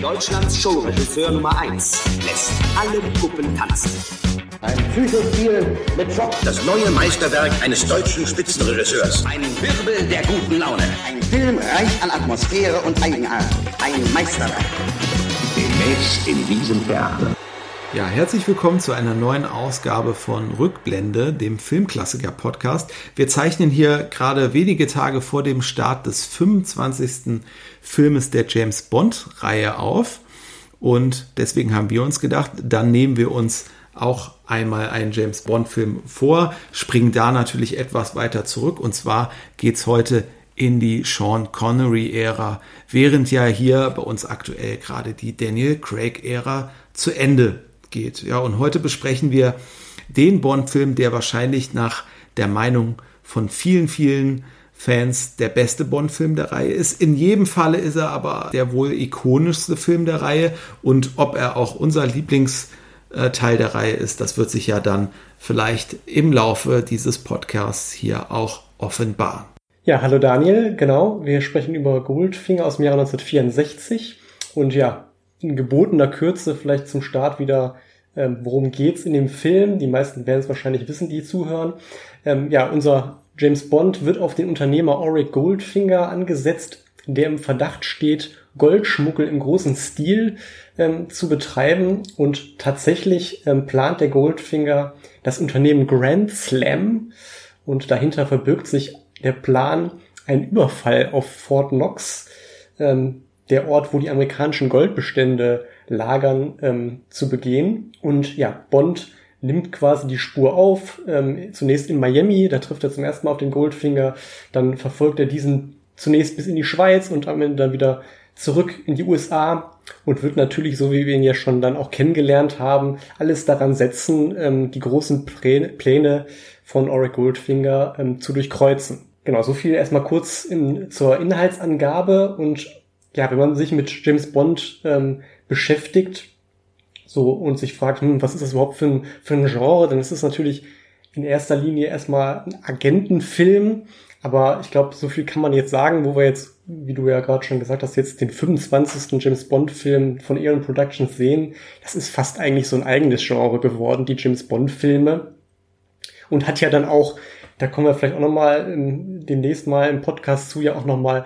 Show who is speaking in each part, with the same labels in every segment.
Speaker 1: Deutschlands Showregisseur Nummer 1 lässt alle Puppen tanzen.
Speaker 2: Ein Psychospiel mit Schock.
Speaker 3: Das neue Meisterwerk eines deutschen Spitzenregisseurs.
Speaker 1: Ein Wirbel der guten Laune.
Speaker 2: Ein Film reich an Atmosphäre und Eigenart. Ein Meisterwerk.
Speaker 3: Demnächst in diesem Theater.
Speaker 4: Ja, herzlich willkommen zu einer neuen Ausgabe von Rückblende, dem Filmklassiker-Podcast. Wir zeichnen hier gerade wenige Tage vor dem Start des 25. Filmes der James Bond-Reihe auf. Und deswegen haben wir uns gedacht, dann nehmen wir uns auch einmal einen James Bond-Film vor, springen da natürlich etwas weiter zurück. Und zwar geht's heute in die Sean Connery-Ära, während ja hier bei uns aktuell gerade die Daniel Craig-Ära zu Ende geht. Ja, und heute besprechen wir den Bond-Film, der wahrscheinlich nach der Meinung von vielen, vielen Fans der beste Bond-Film der Reihe ist. In jedem Falle ist er aber der wohl ikonischste Film der Reihe und ob er auch unser Lieblingsteil der Reihe ist, das wird sich ja dann vielleicht im Laufe dieses Podcasts hier auch offenbaren.
Speaker 5: Ja, hallo Daniel, genau. Wir sprechen über Goldfinger aus dem Jahre 1964 und ja, in gebotener Kürze vielleicht zum Start wieder, ähm, worum geht's in dem Film. Die meisten werden es wahrscheinlich wissen, die zuhören. Ähm, ja, unser James Bond wird auf den Unternehmer Auric Goldfinger angesetzt, der im Verdacht steht, Goldschmuggel im großen Stil ähm, zu betreiben. Und tatsächlich ähm, plant der Goldfinger das Unternehmen Grand Slam. Und dahinter verbirgt sich der Plan, einen Überfall auf Fort Knox, ähm, der Ort, wo die amerikanischen Goldbestände lagern, ähm, zu begehen. Und ja, Bond nimmt quasi die Spur auf, ähm, zunächst in Miami, da trifft er zum ersten Mal auf den Goldfinger, dann verfolgt er diesen zunächst bis in die Schweiz und am Ende dann wieder zurück in die USA und wird natürlich, so wie wir ihn ja schon dann auch kennengelernt haben, alles daran setzen, ähm, die großen Pläne von Auric Goldfinger ähm, zu durchkreuzen. Genau, so viel erstmal kurz in, zur Inhaltsangabe und ja, wenn man sich mit James Bond ähm, beschäftigt, so und sich fragt, hm, was ist das überhaupt für ein, für ein Genre, dann ist es natürlich in erster Linie erstmal ein Agentenfilm. Aber ich glaube, so viel kann man jetzt sagen, wo wir jetzt, wie du ja gerade schon gesagt hast, jetzt den 25. James Bond-Film von Eon Productions sehen. Das ist fast eigentlich so ein eigenes Genre geworden, die James Bond-Filme. Und hat ja dann auch, da kommen wir vielleicht auch nochmal demnächst mal im Podcast zu, ja auch nochmal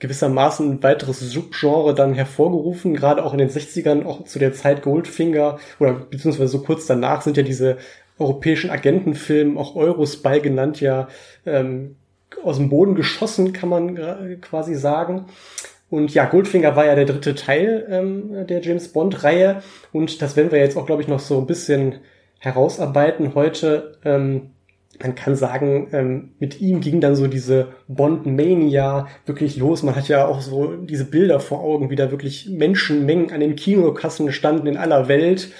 Speaker 5: gewissermaßen ein weiteres Subgenre dann hervorgerufen, gerade auch in den 60ern, auch zu der Zeit Goldfinger oder beziehungsweise so kurz danach sind ja diese europäischen Agentenfilme, auch Eurospy genannt, ja ähm, aus dem Boden geschossen, kann man quasi sagen. Und ja, Goldfinger war ja der dritte Teil ähm, der James Bond-Reihe und das werden wir jetzt auch, glaube ich, noch so ein bisschen herausarbeiten heute. Ähm, man kann sagen, ähm, mit ihm ging dann so diese Bond-Mania wirklich los. Man hat ja auch so diese Bilder vor Augen, wie da wirklich Menschenmengen an den Kinokassen standen in aller Welt.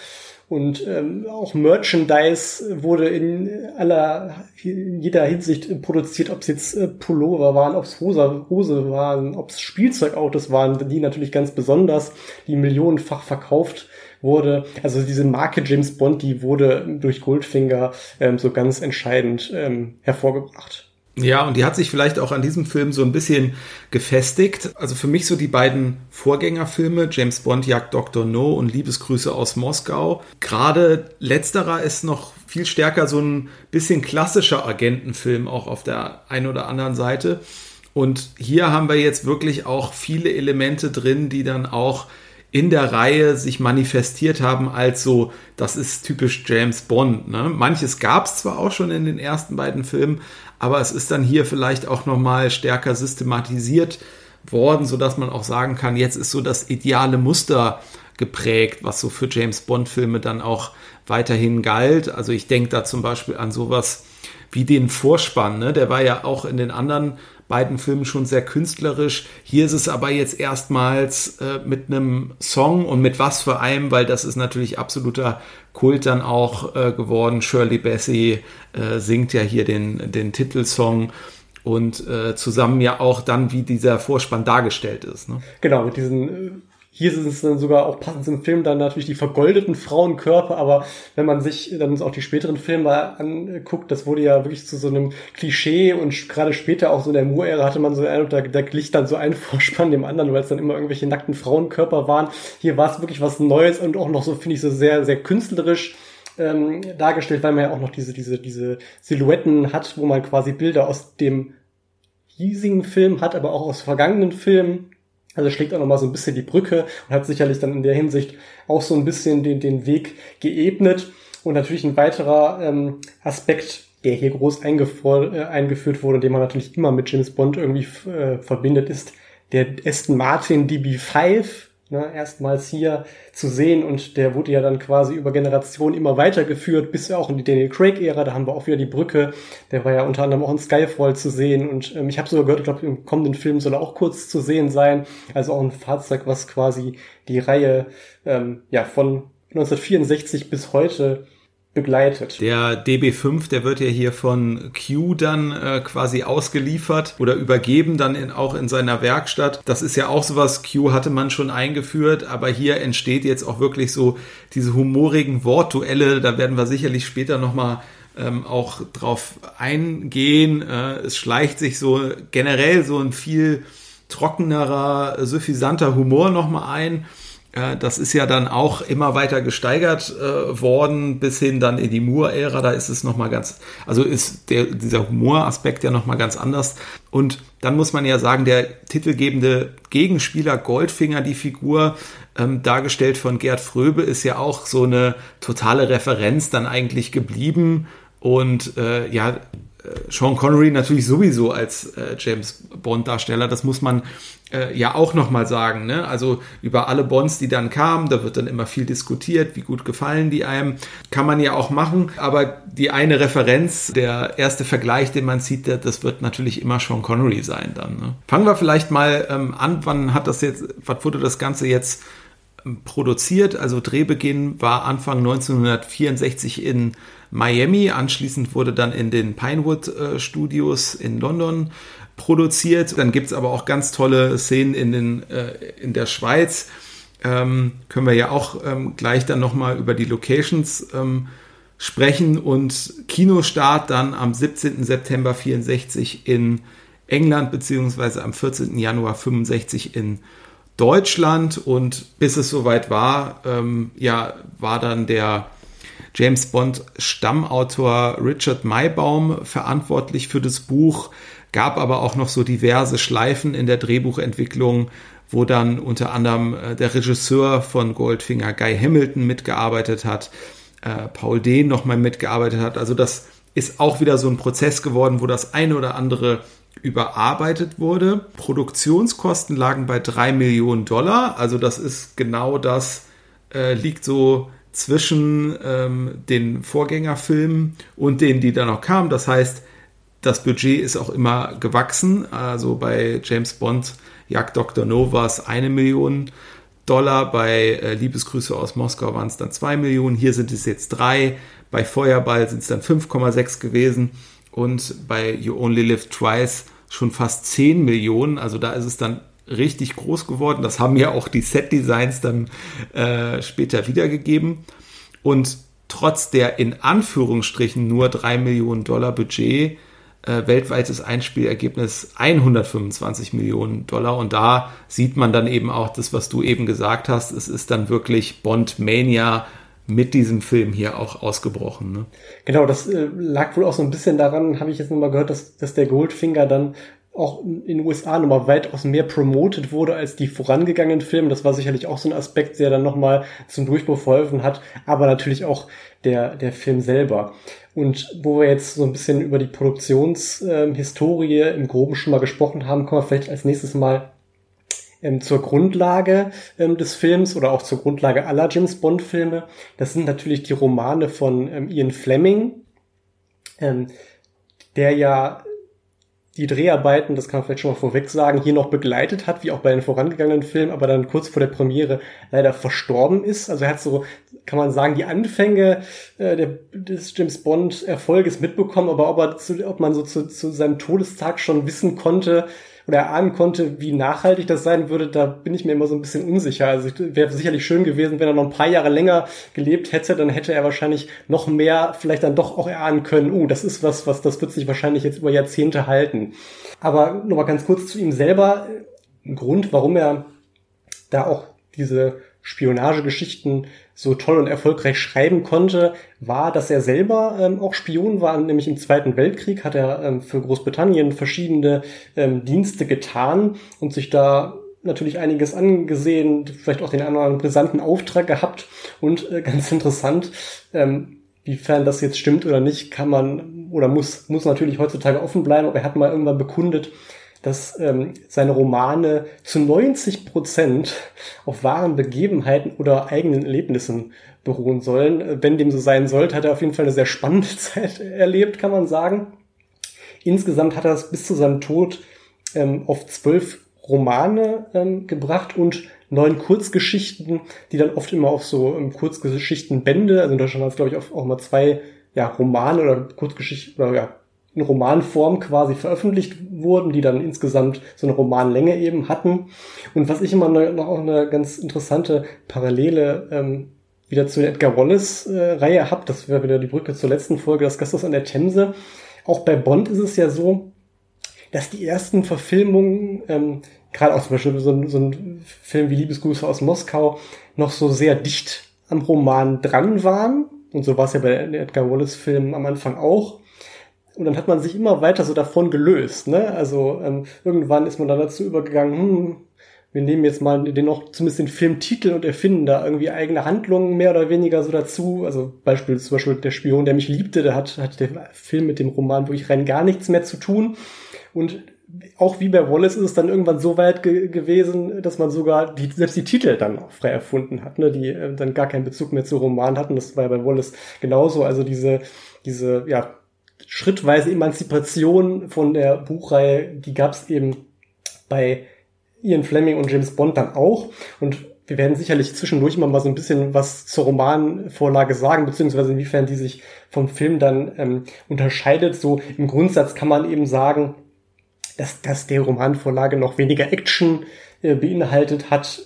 Speaker 5: Und ähm, auch Merchandise wurde in aller, in jeder Hinsicht produziert, ob es jetzt äh, Pullover waren, ob es Hose, Hose waren, ob es Spielzeugautos waren, die natürlich ganz besonders, die millionenfach verkauft wurde. Also diese Marke James Bond, die wurde durch Goldfinger ähm, so ganz entscheidend ähm, hervorgebracht.
Speaker 4: Ja, und die hat sich vielleicht auch an diesem Film so ein bisschen gefestigt. Also für mich so die beiden Vorgängerfilme, James Bond jagt Dr. No und Liebesgrüße aus Moskau. Gerade letzterer ist noch viel stärker so ein bisschen klassischer Agentenfilm auch auf der einen oder anderen Seite. Und hier haben wir jetzt wirklich auch viele Elemente drin, die dann auch in der Reihe sich manifestiert haben als so, das ist typisch James Bond. Ne? Manches gab es zwar auch schon in den ersten beiden Filmen, aber es ist dann hier vielleicht auch nochmal stärker systematisiert worden, sodass man auch sagen kann, jetzt ist so das ideale Muster geprägt, was so für James Bond-Filme dann auch weiterhin galt. Also ich denke da zum Beispiel an sowas wie den Vorspann, ne? der war ja auch in den anderen beiden Filmen schon sehr künstlerisch. Hier ist es aber jetzt erstmals äh, mit einem Song und mit was für einem, weil das ist natürlich absoluter Kult dann auch äh, geworden. Shirley Bassey äh, singt ja hier den, den Titelsong und äh, zusammen ja auch dann, wie dieser Vorspann dargestellt ist. Ne?
Speaker 5: Genau, mit diesen äh, Hier sind es dann sogar auch passend zum Film dann natürlich die vergoldeten Frauenkörper, aber wenn man sich dann auch die späteren Filme anguckt, das wurde ja wirklich zu so einem Klischee und gerade später auch so in der Moore-Ära hatte man so einen da, da glich dann so ein Vorspann dem anderen, weil es dann immer irgendwelche nackten Frauenkörper waren. Hier war es wirklich was Neues und auch noch so, finde ich, so sehr, sehr künstlerisch ähm, dargestellt, weil man ja auch noch diese, diese, diese Silhouetten hat, wo man quasi Bilder aus dem hiesigen Film hat, aber auch aus vergangenen Filmen. Also schlägt auch nochmal so ein bisschen die Brücke und hat sicherlich dann in der Hinsicht auch so ein bisschen den, den Weg geebnet. Und natürlich ein weiterer ähm, Aspekt, der hier groß äh, eingeführt wurde, den man natürlich immer mit James Bond irgendwie äh, verbindet, ist der Aston Martin DB5, ne, erstmals hier zu sehen. Und der wurde ja dann quasi über Generationen immer weitergeführt, bis auch in die Daniel Craig-Ära, da haben wir auch wieder die Brücke, der war ja unter anderem auch in Skyfall zu sehen. Und ähm, ich habe sogar gehört, ich glaube im kommenden Film soll er auch kurz zu sehen sein, also auch ein Fahrzeug, was quasi die Reihe ähm, ja von 1964 bis heute begleitet.
Speaker 4: Der DB5, der wird ja hier von Q dann äh, quasi ausgeliefert oder übergeben dann in, auch in seiner Werkstatt. Das ist ja auch sowas, Q hatte man schon eingeführt, aber hier entsteht jetzt auch wirklich so diese humorigen Wortduelle. Da werden wir sicherlich später nochmal ähm, auch drauf eingehen. Äh, es schleicht sich so generell so ein viel trockenerer, suffisanter Humor nochmal ein. Das ist ja dann auch immer weiter gesteigert äh, worden bis hin dann in die Moore-Ära. Da ist es nochmal ganz, also ist der, dieser Humoraspekt ja nochmal ganz anders. Und dann muss man ja sagen, der titelgebende Gegenspieler Goldfinger, die Figur, ähm, dargestellt von Gerd Fröbe, ist ja auch so eine totale Referenz dann eigentlich geblieben. Und äh, ja, äh, Sean Connery natürlich sowieso als äh, James Bond Darsteller, das muss man äh, ja auch nochmal sagen. Ne? Also über alle Bonds, die dann kamen, da wird dann immer viel diskutiert, wie gut gefallen die einem. Kann man ja auch machen, aber die eine Referenz, der erste Vergleich, den man sieht, das wird natürlich immer Sean Connery sein dann. Ne? Fangen wir vielleicht mal ähm, an, wann hat das jetzt, was wurde das Ganze jetzt ähm, produziert? Also Drehbeginn war Anfang 1964 in Miami. Anschließend wurde dann in den Pinewood äh, Studios in London produziert. Dann gibt es aber auch ganz tolle Szenen in, den, äh, in der Schweiz. Ähm, können wir ja auch ähm, gleich dann nochmal über die Locations ähm, sprechen. Und Kinostart dann am 17. September 64 in England, beziehungsweise am 14. Januar 65 in Deutschland. Und bis es soweit war, ähm, ja, war dann der James Bond Stammautor Richard Maybaum verantwortlich für das Buch, gab aber auch noch so diverse Schleifen in der Drehbuchentwicklung, wo dann unter anderem äh, der Regisseur von Goldfinger Guy Hamilton mitgearbeitet hat, äh, Paul Dehn nochmal mitgearbeitet hat. Also das ist auch wieder so ein Prozess geworden, wo das eine oder andere überarbeitet wurde. Produktionskosten lagen bei drei Millionen Dollar. Also das ist genau das, äh, liegt so zwischen ähm, den Vorgängerfilmen und denen, die da noch kamen. Das heißt, das Budget ist auch immer gewachsen. Also bei James Bond Jagd Dr. No war es eine Million Dollar. Bei äh, Liebesgrüße aus Moskau waren es dann zwei Millionen. Hier sind es jetzt drei. Bei Feuerball sind es dann 5,6 gewesen. Und bei You Only Live Twice schon fast 10 Millionen. Also da ist es dann richtig groß geworden. Das haben ja auch die Set-Designs dann äh, später wiedergegeben. Und trotz der in Anführungsstrichen nur 3 Millionen Dollar Budget, äh, weltweites Einspielergebnis 125 Millionen Dollar. Und da sieht man dann eben auch das, was du eben gesagt hast. Es ist dann wirklich Bond Mania mit diesem Film hier auch ausgebrochen. Ne?
Speaker 5: Genau, das äh, lag wohl auch so ein bisschen daran, habe ich jetzt nochmal gehört, dass, dass der Goldfinger dann auch in den USA nochmal weitaus mehr promoted wurde als die vorangegangenen Filme. Das war sicherlich auch so ein Aspekt, der dann nochmal zum Durchbruch verholfen hat, aber natürlich auch der, der Film selber. Und wo wir jetzt so ein bisschen über die Produktionshistorie ähm, im Groben schon mal gesprochen haben, kommen wir vielleicht als nächstes mal ähm, zur Grundlage ähm, des Films oder auch zur Grundlage aller James Bond Filme. Das sind natürlich die Romane von ähm, Ian Fleming, ähm, der ja die Dreharbeiten, das kann man vielleicht schon mal vorweg sagen, hier noch begleitet hat, wie auch bei den vorangegangenen Filmen, aber dann kurz vor der Premiere leider verstorben ist. Also er hat so, kann man sagen, die Anfänge äh, der, des James Bond Erfolges mitbekommen, aber ob, er zu, ob man so zu, zu seinem Todestag schon wissen konnte, oder erahnen konnte, wie nachhaltig das sein würde, da bin ich mir immer so ein bisschen unsicher. Also wäre sicherlich schön gewesen, wenn er noch ein paar Jahre länger gelebt hätte, dann hätte er wahrscheinlich noch mehr vielleicht dann doch auch erahnen können, oh, das ist was, was das wird sich wahrscheinlich jetzt über Jahrzehnte halten. Aber nochmal ganz kurz zu ihm selber. Ein Grund, warum er da auch diese Spionagegeschichten so toll und erfolgreich schreiben konnte, war, dass er selber ähm, auch Spion war, nämlich im Zweiten Weltkrieg hat er ähm, für Großbritannien verschiedene ähm, Dienste getan und sich da natürlich einiges angesehen, vielleicht auch den anderen brisanten Auftrag gehabt. Und äh, ganz interessant, ähm, wiefern das jetzt stimmt oder nicht, kann man oder muss, muss natürlich heutzutage offen bleiben, aber er hat mal irgendwann bekundet, dass ähm, seine Romane zu 90 Prozent auf wahren Begebenheiten oder eigenen Erlebnissen beruhen sollen. Wenn dem so sein sollte, hat er auf jeden Fall eine sehr spannende Zeit erlebt, kann man sagen. Insgesamt hat er es bis zu seinem Tod ähm, auf zwölf Romane ähm, gebracht und neun Kurzgeschichten, die dann oft immer auf so ähm, Kurzgeschichtenbände, also in Deutschland hat es glaube ich auch, auch mal zwei ja, Romane oder Kurzgeschichten oder ja, in Romanform quasi veröffentlicht wurden, die dann insgesamt so eine Romanlänge eben hatten. Und was ich immer noch auch eine ganz interessante Parallele ähm, wieder zu der Edgar Wallace-Reihe äh, habe, das wäre wieder die Brücke zur letzten Folge, das Gastos an der Themse. Auch bei Bond ist es ja so, dass die ersten Verfilmungen, ähm, gerade auch zum Beispiel so so ein Film wie Liebesgrüße aus Moskau, noch so sehr dicht am Roman dran waren. Und so war es ja bei den Edgar Wallace-Filmen am Anfang auch. Und dann hat man sich immer weiter so davon gelöst. Ne? Also ähm, irgendwann ist man dann dazu übergegangen, hm, wir nehmen jetzt mal den noch zumindest den Filmtitel und erfinden da irgendwie eigene Handlungen mehr oder weniger so dazu. Also Beispiel zum Beispiel der Spion, der mich liebte, da hat, hat der Film mit dem Roman wirklich rein gar nichts mehr zu tun. Und auch wie bei Wallace ist es dann irgendwann so weit ge gewesen, dass man sogar die, selbst die Titel dann auch frei erfunden hat, ne, die äh, dann gar keinen Bezug mehr zu Roman hatten. Das war ja bei Wallace genauso. Also diese, diese, ja, schrittweise Emanzipation von der Buchreihe, die gab es eben bei Ian Fleming und James Bond dann auch. Und wir werden sicherlich zwischendurch immer mal so ein bisschen was zur Romanvorlage sagen, beziehungsweise inwiefern die sich vom Film dann ähm, unterscheidet. So im Grundsatz kann man eben sagen, dass, dass der Romanvorlage noch weniger Action äh, beinhaltet hat.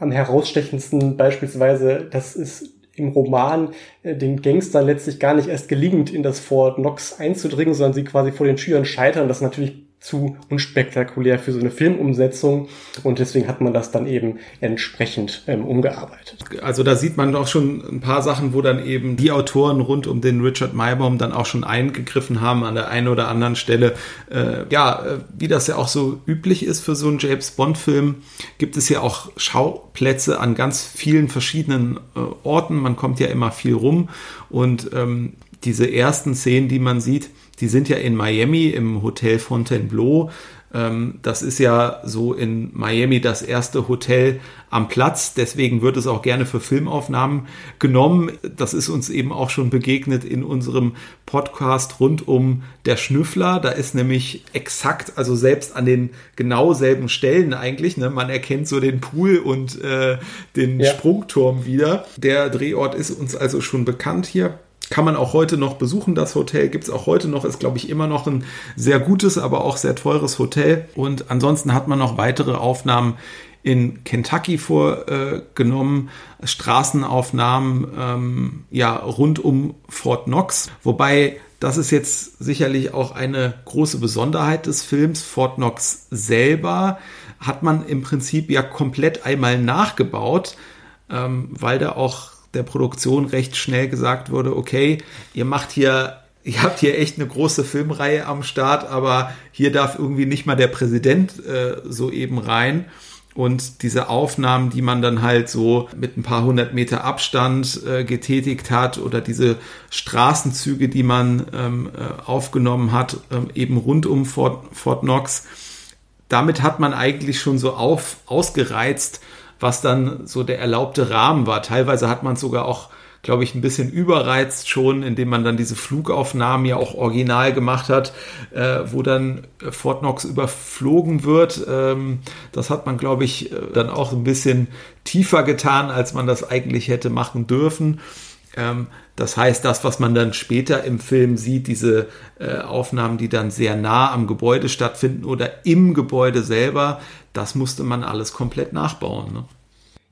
Speaker 5: Am herausstechendsten beispielsweise, das ist im Roman äh, den Gangster letztlich gar nicht erst gelingt, in das Fort Knox einzudringen, sondern sie quasi vor den Türen scheitern. Das natürlich zu unspektakulär für so eine Filmumsetzung und deswegen hat man das dann eben entsprechend ähm, umgearbeitet.
Speaker 4: Also da sieht man doch schon ein paar Sachen, wo dann eben die Autoren rund um den Richard Maybaum dann auch schon eingegriffen haben an der einen oder anderen Stelle. Äh, ja, äh, wie das ja auch so üblich ist für so einen James Bond-Film, gibt es ja auch Schauplätze an ganz vielen verschiedenen äh, Orten. Man kommt ja immer viel rum und ähm, diese ersten Szenen, die man sieht, die sind ja in Miami im Hotel Fontainebleau. Ähm, das ist ja so in Miami das erste Hotel am Platz. Deswegen wird es auch gerne für Filmaufnahmen genommen. Das ist uns eben auch schon begegnet in unserem Podcast rund um der Schnüffler. Da ist nämlich exakt, also selbst an den genau selben Stellen eigentlich, ne, man erkennt so den Pool und äh, den ja. Sprungturm wieder. Der Drehort ist uns also schon bekannt hier. Kann man auch heute noch besuchen, das Hotel. Gibt es auch heute noch, ist glaube ich immer noch ein sehr gutes, aber auch sehr teures Hotel. Und ansonsten hat man noch weitere Aufnahmen in Kentucky vorgenommen, äh, Straßenaufnahmen ähm, ja rund um Fort Knox, wobei das ist jetzt sicherlich auch eine große Besonderheit des Films. Fort Knox selber hat man im Prinzip ja komplett einmal nachgebaut, ähm, weil da auch der Produktion recht schnell gesagt wurde, okay, ihr macht hier, ihr habt hier echt eine große Filmreihe am Start, aber hier darf irgendwie nicht mal der Präsident äh, so eben rein. Und diese Aufnahmen, die man dann halt so mit ein paar hundert Meter Abstand äh, getätigt hat oder diese Straßenzüge, die man ähm, äh, aufgenommen hat, ähm, eben rund um Fort, Fort Knox, damit hat man eigentlich schon so auf, ausgereizt, was dann so der erlaubte Rahmen war. Teilweise hat man sogar auch, glaube ich, ein bisschen überreizt schon, indem man dann diese Flugaufnahmen ja auch original gemacht hat, äh, wo dann Fort Knox überflogen wird. Ähm, das hat man, glaube ich, äh, dann auch ein bisschen tiefer getan, als man das eigentlich hätte machen dürfen. Ähm, das heißt, das, was man dann später im Film sieht, diese äh, Aufnahmen, die dann sehr nah am Gebäude stattfinden oder im Gebäude selber, das musste man alles komplett nachbauen. Ne?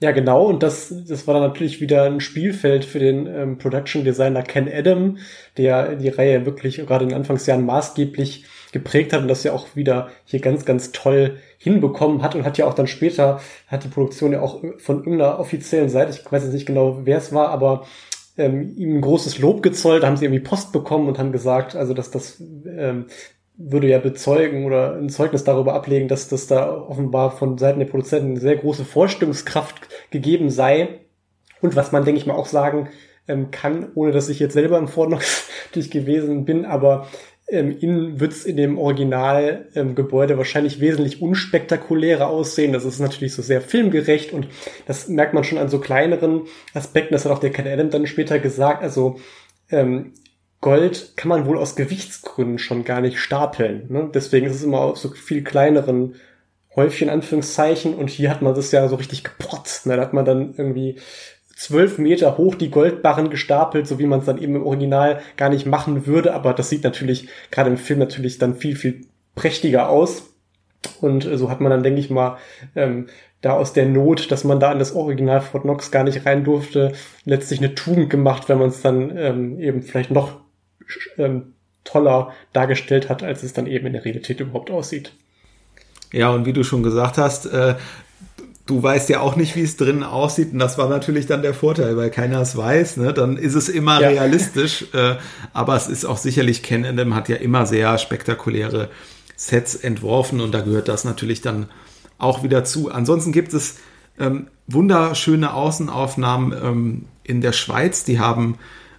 Speaker 5: Ja, genau. Und das, das war dann natürlich wieder ein Spielfeld für den ähm, Production Designer Ken Adam, der die Reihe wirklich gerade in den Anfangsjahren maßgeblich geprägt hat und das ja auch wieder hier ganz, ganz toll hinbekommen hat und hat ja auch dann später, hat die Produktion ja auch von irgendeiner offiziellen Seite, ich weiß jetzt nicht genau, wer es war, aber ähm, ihm ein großes Lob gezollt, haben sie irgendwie Post bekommen und haben gesagt, also dass das ähm, würde ja bezeugen oder ein Zeugnis darüber ablegen, dass das da offenbar von Seiten der Produzenten eine sehr große Vorstellungskraft gegeben sei. Und was man, denke ich mal, auch sagen ähm, kann, ohne dass ich jetzt selber im natürlich gewesen bin, aber ähm, innen wird es in dem Originalgebäude ähm, wahrscheinlich wesentlich unspektakulärer aussehen. Das ist natürlich so sehr filmgerecht und das merkt man schon an so kleineren Aspekten. Das hat auch der Ken Adam dann später gesagt. Also ähm, Gold kann man wohl aus Gewichtsgründen schon gar nicht stapeln. Ne? Deswegen ist es immer auf so viel kleineren Häufchen, Anführungszeichen. Und hier hat man das ja so richtig gepotzt. Ne? Da hat man dann irgendwie zwölf Meter hoch die Goldbarren gestapelt, so wie man es dann eben im Original gar nicht machen würde. Aber das sieht natürlich gerade im Film natürlich dann viel, viel prächtiger aus. Und so hat man dann, denke ich mal, ähm, da aus der Not, dass man da in das Original Fort Knox gar nicht rein durfte, letztlich eine Tugend gemacht, wenn man es dann ähm, eben vielleicht noch ähm, toller dargestellt hat, als es dann eben in der Realität überhaupt aussieht.
Speaker 4: Ja, und wie du schon gesagt hast, äh, du weißt ja auch nicht, wie es drinnen aussieht. Und das war natürlich dann der Vorteil, weil keiner es weiß. Ne? Dann ist es immer ja. realistisch. Äh, aber es ist auch sicherlich, Ken Adam hat ja immer sehr spektakuläre Sets entworfen und da gehört das natürlich dann auch wieder zu. Ansonsten gibt es ähm, wunderschöne Außenaufnahmen ähm, in der Schweiz. Die haben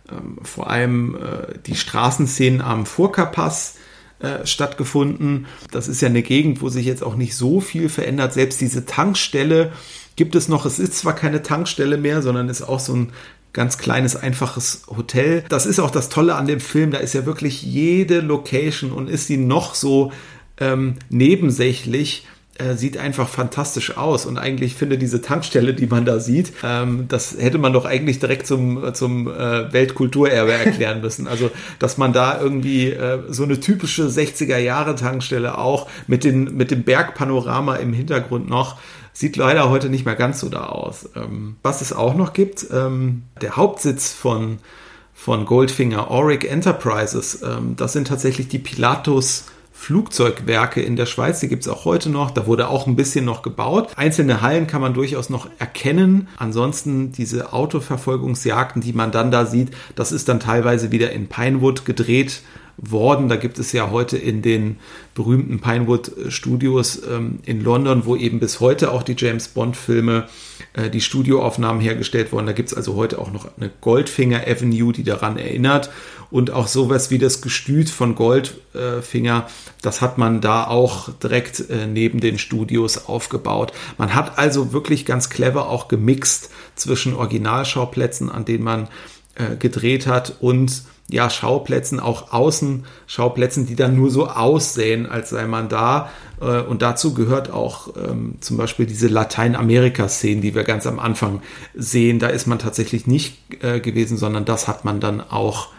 Speaker 4: ähm, vor allem äh, die Straßenszenen am Furka-Pass äh, stattgefunden. Das ist ja eine Gegend, wo sich jetzt auch nicht so viel verändert. Selbst diese Tankstelle gibt es noch. Es ist zwar keine Tankstelle mehr, sondern ist auch so ein ganz kleines, einfaches Hotel. Das ist auch das Tolle an dem Film. Da ist ja wirklich jede Location und ist sie noch so ähm, nebensächlich äh, sieht einfach fantastisch aus und eigentlich finde diese Tankstelle, die man da sieht, ähm, das hätte man doch eigentlich direkt zum, zum äh, Weltkulturerbe erklären müssen. Also, dass man da irgendwie äh, so eine typische 60er Jahre Tankstelle auch mit, den, mit dem Bergpanorama im Hintergrund noch, sieht leider heute nicht mehr ganz so da aus. Ähm, was es auch noch gibt, ähm, der Hauptsitz von, von Goldfinger, Auric Enterprises, ähm, das sind tatsächlich die Pilatus Flugzeugwerke in der Schweiz, die gibt es auch heute noch. Da wurde auch ein bisschen noch gebaut. Einzelne Hallen kann man durchaus noch erkennen. Ansonsten diese Autoverfolgungsjagden, die man dann da sieht, das ist dann teilweise wieder in Pinewood gedreht worden. Da gibt es ja heute in den berühmten Pinewood Studios ähm, in London, wo eben bis heute auch die James Bond Filme, äh, die Studioaufnahmen hergestellt wurden. Da gibt es also heute auch noch eine Goldfinger Avenue, die daran erinnert. Und auch sowas wie das Gestüt von Goldfinger, das hat man da auch direkt äh, neben den Studios aufgebaut. Man hat also wirklich ganz clever auch gemixt zwischen Originalschauplätzen, an denen man äh, gedreht hat und ja, Schauplätzen, auch Außenschauplätzen, die dann nur so aussehen, als sei man da. Äh, und dazu gehört auch ähm, zum Beispiel diese Lateinamerika-Szenen, die wir ganz am Anfang sehen. Da ist man tatsächlich nicht äh, gewesen, sondern das hat man dann auch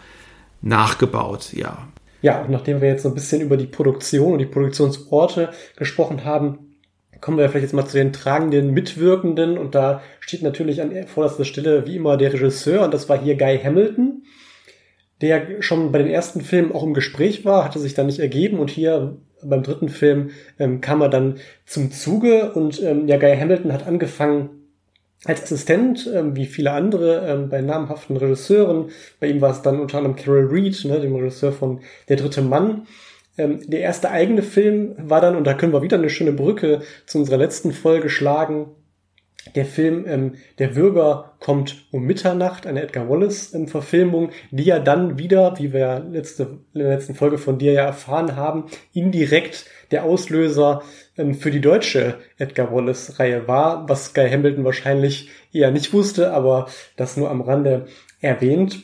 Speaker 4: nachgebaut, ja.
Speaker 5: Ja, und nachdem wir jetzt so ein bisschen über die Produktion und die Produktionsorte gesprochen haben, kommen wir vielleicht jetzt mal zu den tragenden Mitwirkenden. Und da steht natürlich an vorderster Stelle wie immer der Regisseur, und das war hier Guy Hamilton der schon bei den ersten Filmen auch im Gespräch war, hatte sich dann nicht ergeben und hier beim dritten Film ähm, kam er dann zum Zuge und ähm, ja, Guy Hamilton hat angefangen als Assistent, ähm, wie viele andere ähm, bei namhaften Regisseuren. Bei ihm war es dann unter anderem Carol Reed, ne, dem Regisseur von Der dritte Mann. Ähm, der erste eigene Film war dann, und da können wir wieder eine schöne Brücke zu unserer letzten Folge schlagen, der Film ähm, Der Würger kommt um Mitternacht, eine Edgar Wallace-Verfilmung, ähm, die ja dann wieder, wie wir letzte, in der letzten Folge von dir ja erfahren haben, indirekt der Auslöser für die deutsche Edgar Wallace-Reihe war, was Guy Hamilton wahrscheinlich eher nicht wusste, aber das nur am Rande erwähnt.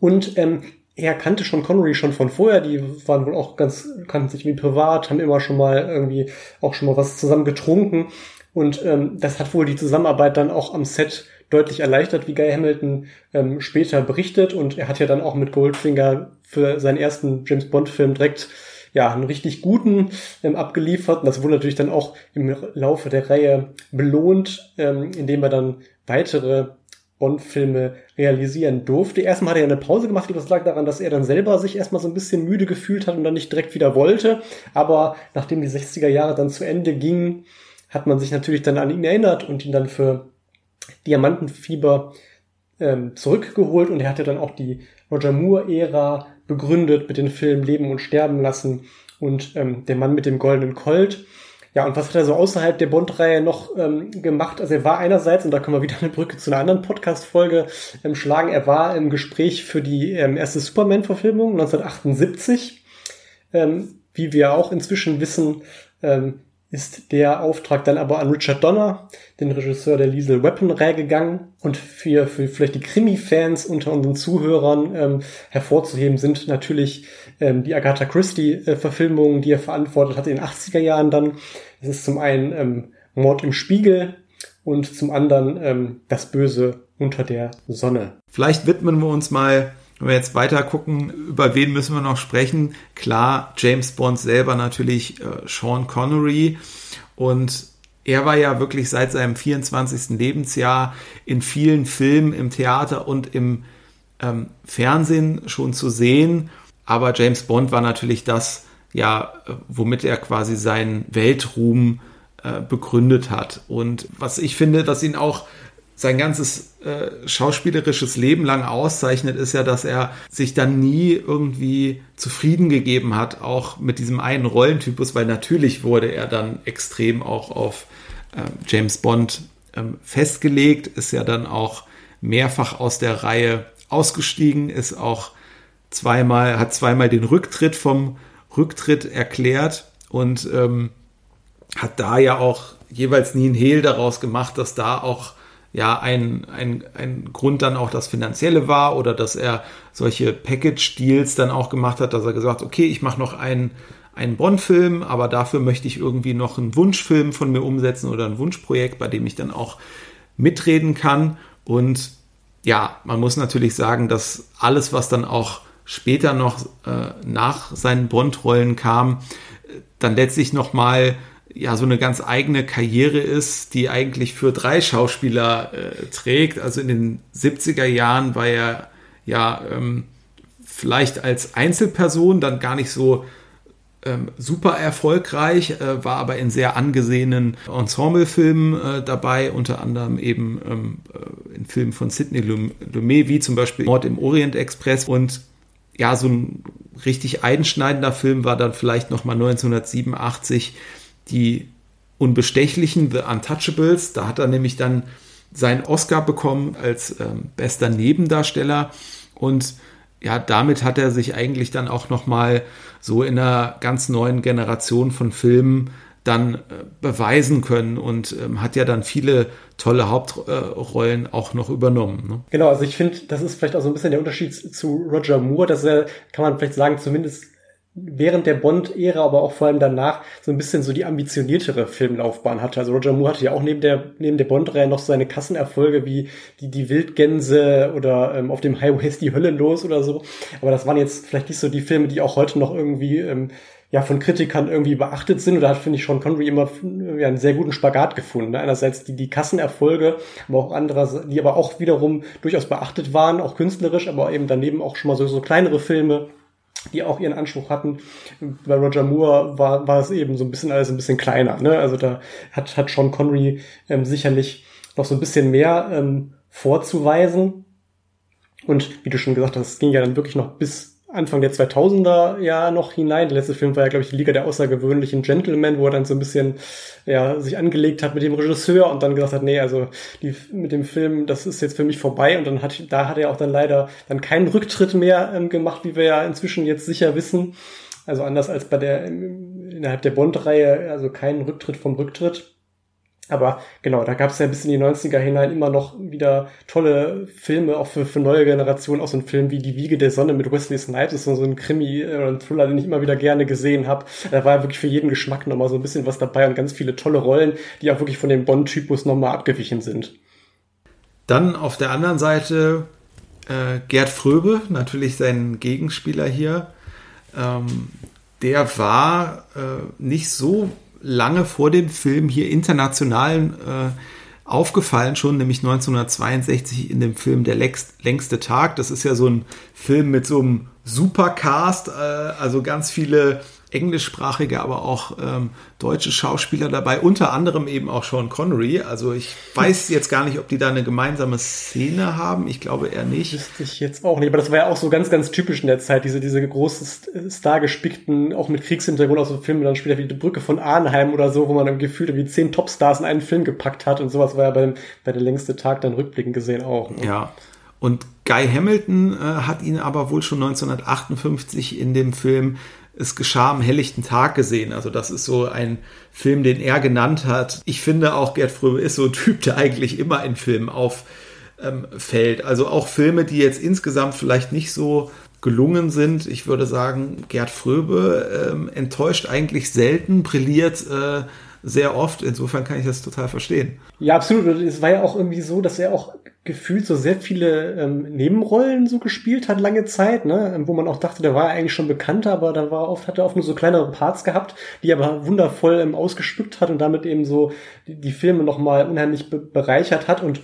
Speaker 5: Und ähm, er kannte schon Connery schon von vorher, die waren wohl auch ganz, kannten sich wie privat, haben immer schon mal irgendwie auch schon mal was zusammen getrunken und ähm, das hat wohl die Zusammenarbeit dann auch am Set deutlich erleichtert, wie Guy Hamilton ähm, später berichtet. Und er hat ja dann auch mit Goldfinger für seinen ersten James Bond-Film direkt ja, einen richtig guten ähm, abgeliefert. Und das wurde natürlich dann auch im Laufe der Reihe belohnt, ähm, indem er dann weitere Bond-Filme realisieren durfte. Erstmal hat er eine Pause gemacht, das lag daran, dass er dann selber sich erstmal so ein bisschen müde gefühlt hat und dann nicht direkt wieder wollte. Aber nachdem die 60er Jahre dann zu Ende gingen, hat man sich natürlich dann an ihn erinnert und ihn dann für Diamantenfieber ähm, zurückgeholt und er hatte dann auch die Roger Moore-Ära begründet mit den Filmen Leben und Sterben lassen und ähm, Der Mann mit dem goldenen Colt. Ja, und was hat er so außerhalb der Bond-Reihe noch ähm, gemacht? Also er war einerseits, und da können wir wieder eine Brücke zu einer anderen Podcast-Folge ähm, schlagen, er war im Gespräch für die ähm, erste Superman-Verfilmung 1978. Ähm, wie wir auch inzwischen wissen, ähm, ist der Auftrag dann aber an Richard Donner, den Regisseur der Liesel Weapon-Reihe gegangen. Und für, für vielleicht die Krimi-Fans unter unseren Zuhörern ähm, hervorzuheben sind natürlich ähm, die Agatha Christie-Verfilmungen, die er verantwortet hat in den 80er Jahren dann. Das ist zum einen ähm, Mord im Spiegel und zum anderen ähm, Das Böse unter der Sonne.
Speaker 4: Vielleicht widmen wir uns mal wenn wir jetzt weiter gucken, über wen müssen wir noch sprechen? Klar, James Bond selber natürlich äh, Sean Connery und er war ja wirklich seit seinem 24. Lebensjahr in vielen Filmen, im Theater und im ähm, Fernsehen schon zu sehen. Aber James Bond war natürlich das, ja, womit er quasi seinen Weltruhm äh, begründet hat. Und was ich finde, was ihn auch sein ganzes äh, schauspielerisches Leben lang auszeichnet, ist ja, dass er sich dann nie irgendwie zufrieden gegeben hat, auch mit diesem einen Rollentypus, weil natürlich wurde er dann extrem auch auf äh, James Bond ähm, festgelegt, ist ja dann auch mehrfach aus der Reihe ausgestiegen, ist auch zweimal, hat zweimal den Rücktritt vom Rücktritt erklärt und ähm, hat da ja auch jeweils nie ein Hehl daraus gemacht, dass da auch ja ein, ein, ein Grund dann auch das Finanzielle war oder dass er solche Package-Deals dann auch gemacht hat, dass er gesagt okay, ich mache noch einen, einen Bond-Film, aber dafür möchte ich irgendwie noch einen Wunschfilm von mir umsetzen oder ein Wunschprojekt, bei dem ich dann auch mitreden kann. Und ja, man muss natürlich sagen, dass alles, was dann auch später noch äh, nach seinen Bond-Rollen kam, dann letztlich nochmal ja so eine ganz eigene Karriere ist, die eigentlich für drei Schauspieler äh, trägt. Also in den 70er Jahren war er ja ähm, vielleicht als Einzelperson dann gar nicht so ähm, super erfolgreich, äh, war aber in sehr angesehenen Ensemblefilmen äh, dabei, unter anderem eben ähm, äh, in Filmen von Sidney Lumet, wie zum Beispiel Mord im Orient Express und ja, so ein richtig einschneidender Film war dann vielleicht nochmal 1987 die Unbestechlichen, The Untouchables. Da hat er nämlich dann seinen Oscar bekommen als ähm, bester Nebendarsteller und ja, damit hat er sich eigentlich dann auch nochmal so in einer ganz neuen Generation von Filmen dann äh, beweisen können und ähm, hat ja dann viele tolle Hauptrollen äh, auch noch übernommen. Ne?
Speaker 5: Genau, also ich finde, das ist vielleicht auch so ein bisschen der Unterschied zu Roger Moore, dass er, kann man vielleicht sagen, zumindest während der Bond-Ära, aber auch vor allem danach so ein bisschen so die ambitioniertere Filmlaufbahn hatte. Also Roger Moore hatte ja auch neben der, neben der Bond-Reihe noch seine Kassenerfolge wie die, die Wildgänse oder ähm, auf dem Highway ist die Hölle los oder so. Aber das waren jetzt vielleicht nicht so die Filme, die auch heute noch irgendwie ähm, ja von Kritikern irgendwie beachtet sind. Und da hat, finde ich, Sean Connery immer ja, einen sehr guten Spagat gefunden. Ne? Einerseits die, die Kassenerfolge, aber auch andere, die aber auch wiederum durchaus beachtet waren, auch künstlerisch, aber eben daneben auch schon mal so, so kleinere Filme die auch ihren Anspruch hatten. Bei Roger Moore war, war es eben so ein bisschen alles ein bisschen kleiner. Ne? Also da hat, hat Sean Connery ähm, sicherlich noch so ein bisschen mehr ähm, vorzuweisen. Und wie du schon gesagt hast, es ging ja dann wirklich noch bis Anfang der 2000er ja noch hinein. Der letzte Film war ja, glaube ich, die Liga der außergewöhnlichen Gentlemen, wo er dann so ein bisschen ja, sich angelegt hat mit dem Regisseur und dann gesagt hat, nee, also die, mit dem Film, das ist jetzt für mich vorbei. Und dann hat, da hat er auch dann leider dann keinen Rücktritt mehr ähm, gemacht, wie wir ja inzwischen jetzt sicher wissen. Also anders als bei der, innerhalb der Bond-Reihe, also keinen Rücktritt vom Rücktritt. Aber genau, da gab es ja bis in die 90er hinein immer noch wieder tolle Filme, auch für, für neue Generationen, auch so ein Film wie Die Wiege der Sonne mit Wesley Snipes, das ist so ein Krimi oder äh, ein Thriller, den ich immer wieder gerne gesehen habe. Da war ja wirklich für jeden Geschmack nochmal so ein bisschen was dabei und ganz viele tolle Rollen, die auch wirklich von dem Bond-Typus nochmal abgewichen sind.
Speaker 4: Dann auf der anderen Seite äh, Gerd Fröbe, natürlich sein Gegenspieler hier. Ähm, der war äh, nicht so lange vor dem Film hier international äh, aufgefallen, schon nämlich 1962 in dem Film Der längste Tag. Das ist ja so ein Film mit so einem Supercast, äh, also ganz viele englischsprachige, aber auch ähm, deutsche Schauspieler dabei, unter anderem eben auch Sean Connery. Also ich weiß jetzt gar nicht, ob die da eine gemeinsame Szene haben. Ich glaube eher nicht.
Speaker 5: Wüsste ich jetzt auch nicht, aber das war ja auch so ganz, ganz typisch in der Zeit, diese, diese großen Star-gespickten, auch mit Kriegshintergrund aus so Filmen, dann später wie die Brücke von Arnheim oder so, wo man dann gefühlt wie zehn Topstars in einen Film gepackt hat und sowas war ja bei, bei der längste Tag dann rückblickend gesehen auch.
Speaker 4: Ne? Ja. Und Guy Hamilton äh, hat ihn aber wohl schon 1958 in dem Film es geschah am helllichten Tag gesehen. Also das ist so ein Film, den er genannt hat. Ich finde auch Gerd Fröbe ist so ein Typ, der eigentlich immer in Filmen auffällt. Ähm, also auch Filme, die jetzt insgesamt vielleicht nicht so gelungen sind. Ich würde sagen, Gerd Fröbe ähm, enttäuscht eigentlich selten, brilliert äh, sehr oft. Insofern kann ich das total verstehen.
Speaker 5: Ja, absolut. Es war ja auch irgendwie so, dass er auch gefühlt so sehr viele ähm, Nebenrollen so gespielt hat lange Zeit, ne, wo man auch dachte, der war eigentlich schon bekannter, aber da war oft hat er oft nur so kleinere Parts gehabt, die er aber wundervoll ähm, ausgespückt hat und damit eben so die, die Filme noch mal unheimlich be bereichert hat und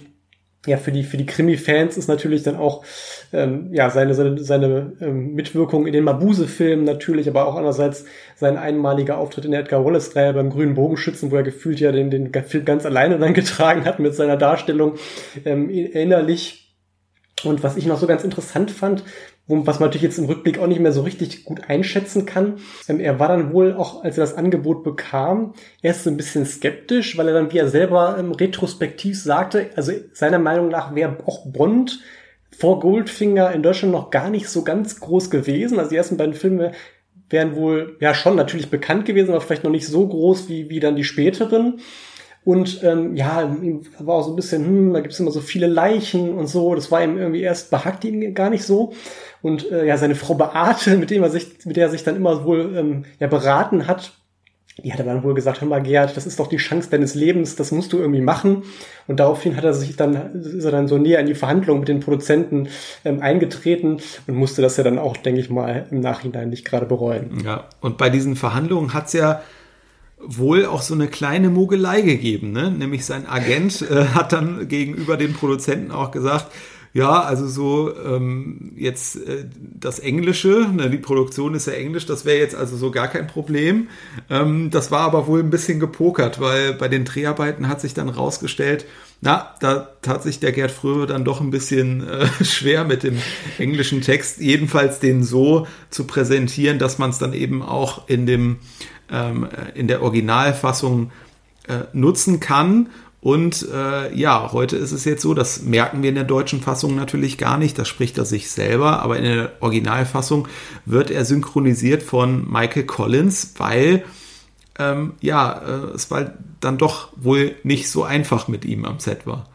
Speaker 5: ja, für die, für die Krimi-Fans ist natürlich dann auch, ähm, ja, seine, seine, seine ähm, Mitwirkung in den Mabuse-Filmen natürlich, aber auch andererseits sein einmaliger Auftritt in der Edgar Wallace-Reihe beim Grünen Bogenschützen, wo er gefühlt ja den, den Film ganz alleine dann getragen hat mit seiner Darstellung ähm, innerlich. Und was ich noch so ganz interessant fand, was man natürlich jetzt im Rückblick auch nicht mehr so richtig gut einschätzen kann. Ähm, er war dann wohl auch, als er das Angebot bekam, erst so ein bisschen skeptisch, weil er dann, wie er selber ähm, retrospektiv sagte, also seiner Meinung nach wäre auch Bond vor Goldfinger in Deutschland noch gar nicht so ganz groß gewesen. Also die ersten beiden Filme wären wohl ja schon natürlich bekannt gewesen, aber vielleicht noch nicht so groß wie, wie dann die späteren. Und ähm, ja, war auch so ein bisschen, hm, da gibt's immer so viele Leichen und so. Das war ihm irgendwie erst behagt ihm gar nicht so. Und äh, ja, seine Frau Beate, mit dem er sich, mit der er sich dann immer wohl ähm, ja, beraten hat, die hat dann wohl gesagt, hör mal, Gerd, das ist doch die Chance deines Lebens, das musst du irgendwie machen. Und daraufhin hat er sich dann, ist er dann so näher in die Verhandlungen mit den Produzenten ähm, eingetreten und musste das ja dann auch, denke ich mal, im Nachhinein nicht gerade bereuen.
Speaker 4: Ja, und bei diesen Verhandlungen hat's ja wohl auch so eine kleine Mogelei gegeben, ne? Nämlich sein Agent äh, hat dann gegenüber den Produzenten auch gesagt, ja, also so ähm, jetzt äh, das Englische, ne, die Produktion ist ja Englisch, das wäre jetzt also so gar kein Problem. Ähm, das war aber wohl ein bisschen gepokert, weil bei den Dreharbeiten hat sich dann rausgestellt, na, da tat sich der Gerd Fröbe dann doch ein bisschen äh, schwer mit dem englischen Text, jedenfalls den so zu präsentieren, dass man es dann eben auch in dem ähm, in der Originalfassung äh, nutzen kann und äh, ja, heute ist es jetzt so, das merken wir in der deutschen Fassung natürlich gar nicht, das spricht er sich selber, aber in der Originalfassung wird er synchronisiert von Michael Collins, weil ähm, ja, äh, es war dann doch wohl nicht so einfach mit ihm am Set war.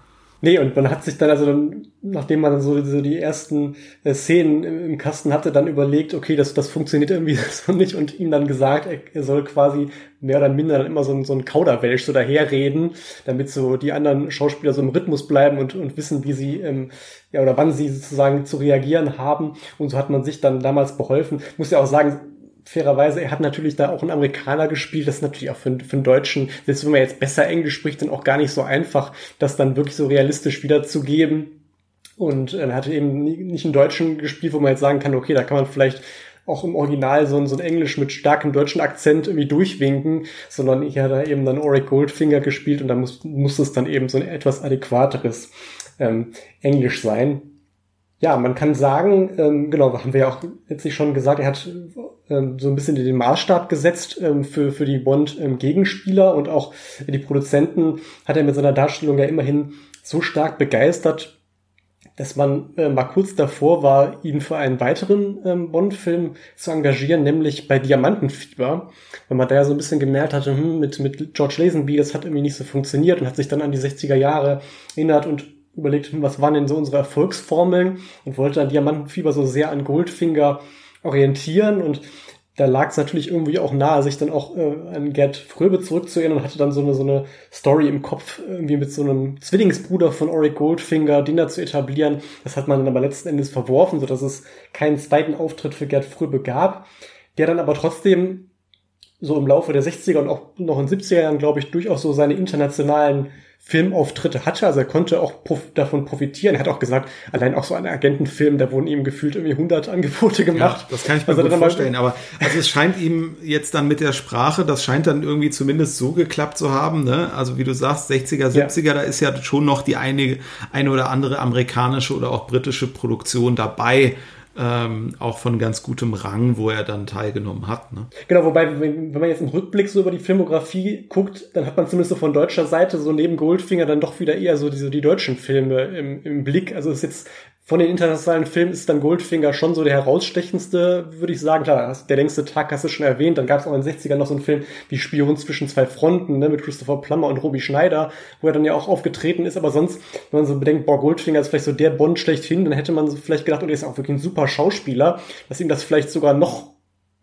Speaker 5: Nee, und man hat sich dann also dann, nachdem man so, so die ersten äh, Szenen im Kasten hatte, dann überlegt, okay, das, das funktioniert irgendwie so nicht und ihm dann gesagt, er, er soll quasi mehr oder minder dann immer so so ein Kauderwelsch so daherreden, damit so die anderen Schauspieler so im Rhythmus bleiben und, und wissen, wie sie, ähm, ja, oder wann sie sozusagen zu reagieren haben. Und so hat man sich dann damals beholfen. muss ja auch sagen, fairerweise, er hat natürlich da auch einen Amerikaner gespielt. Das ist natürlich auch für, für einen Deutschen, selbst wenn man jetzt besser Englisch spricht, dann auch gar nicht so einfach, das dann wirklich so realistisch wiederzugeben. Und er hatte eben nicht einen Deutschen gespielt, wo man jetzt sagen kann, okay, da kann man vielleicht auch im Original so ein, so ein Englisch mit starkem deutschen Akzent irgendwie durchwinken, sondern ich hatte eben dann Oric Goldfinger gespielt und da muss, muss es dann eben so ein etwas adäquateres ähm, Englisch sein ja, man kann sagen, ähm, genau, haben wir ja auch letztlich schon gesagt, er hat ähm, so ein bisschen den Maßstab gesetzt ähm, für, für die Bond-Gegenspieler und auch die Produzenten hat er mit seiner Darstellung ja immerhin so stark begeistert, dass man äh, mal kurz davor war, ihn für einen weiteren ähm, Bond-Film zu engagieren, nämlich bei Diamantenfieber, weil man da ja so ein bisschen gemerkt hatte, hm, mit, mit George Lazenby, das hat irgendwie nicht so funktioniert und hat sich dann an die 60er Jahre erinnert und überlegt, was waren denn so unsere Erfolgsformeln und wollte dann Diamantenfieber so sehr an Goldfinger orientieren und da lag es natürlich irgendwie auch nahe, sich dann auch äh, an Gerd Fröbe zurückzuerinnern und hatte dann so eine, so eine Story im Kopf, irgendwie mit so einem Zwillingsbruder von Auric Goldfinger, den da zu etablieren. Das hat man dann aber letzten Endes verworfen, sodass es keinen zweiten Auftritt für Gerd Fröbe gab, der dann aber trotzdem so im Laufe der 60er und auch noch in 70er Jahren, glaube ich, durchaus so seine internationalen Filmauftritte hatte. Also er konnte auch davon profitieren. Er hat auch gesagt, allein auch so ein Agentenfilm, da wurden ihm gefühlt irgendwie 100 Angebote gemacht.
Speaker 4: Ja, das kann ich mir also gut vorstellen. Aber also es scheint ihm jetzt dann mit der Sprache, das scheint dann irgendwie zumindest so geklappt zu haben. Ne? Also wie du sagst, 60er, 70er, ja. da ist ja schon noch die eine, eine oder andere amerikanische oder auch britische Produktion dabei ähm, auch von ganz gutem Rang, wo er dann teilgenommen hat. Ne?
Speaker 5: Genau, wobei, wenn, man jetzt im Rückblick so über die Filmografie guckt, dann hat man zumindest so von deutscher Seite so neben Goldfinger dann doch wieder eher so diese die deutschen Filme im, im Blick. Also ist jetzt von den internationalen Filmen ist dann Goldfinger schon so der herausstechendste, würde ich sagen. Klar, der längste Tag hast du schon erwähnt. Dann gab es auch in den 60ern noch so einen Film wie Spion zwischen zwei Fronten, ne, mit Christopher Plummer und Robbie Schneider, wo er dann ja auch aufgetreten ist. Aber sonst, wenn man so bedenkt, boah, Goldfinger ist vielleicht so der Bond schlechthin, dann hätte man so vielleicht gedacht, oh, er ist auch wirklich ein super Schauspieler, dass ihm das vielleicht sogar noch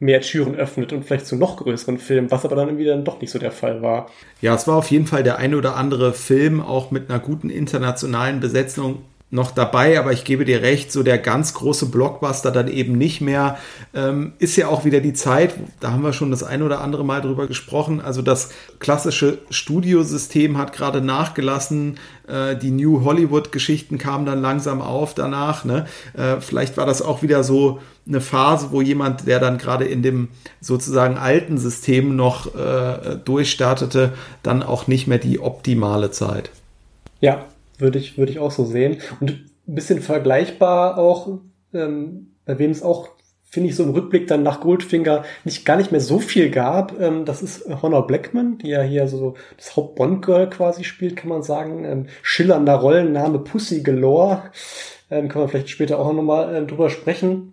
Speaker 5: mehr Türen öffnet und vielleicht zu noch größeren Filmen, was aber dann irgendwie dann doch nicht so der Fall war.
Speaker 4: Ja, es war auf jeden Fall der ein oder andere Film, auch mit einer guten internationalen Besetzung noch dabei, aber ich gebe dir recht, so der ganz große Blockbuster dann eben nicht mehr. Ähm, ist ja auch wieder die Zeit, da haben wir schon das ein oder andere Mal drüber gesprochen. Also das klassische Studiosystem hat gerade nachgelassen. Äh, die New Hollywood-Geschichten kamen dann langsam auf danach. Ne? Äh, vielleicht war das auch wieder so eine Phase, wo jemand, der dann gerade in dem sozusagen alten System noch äh, durchstartete, dann auch nicht mehr die optimale Zeit.
Speaker 5: Ja, würde ich, würde ich auch so sehen. Und ein bisschen vergleichbar auch, ähm, bei wem es auch, finde ich, so im Rückblick dann nach Goldfinger nicht gar nicht mehr so viel gab. Ähm, das ist Honor Blackman, die ja hier so das Haupt-Bond-Girl quasi spielt, kann man sagen. Ähm, schillernder Rollenname Pussy Galore. Ähm, kann man vielleicht später auch nochmal äh, drüber sprechen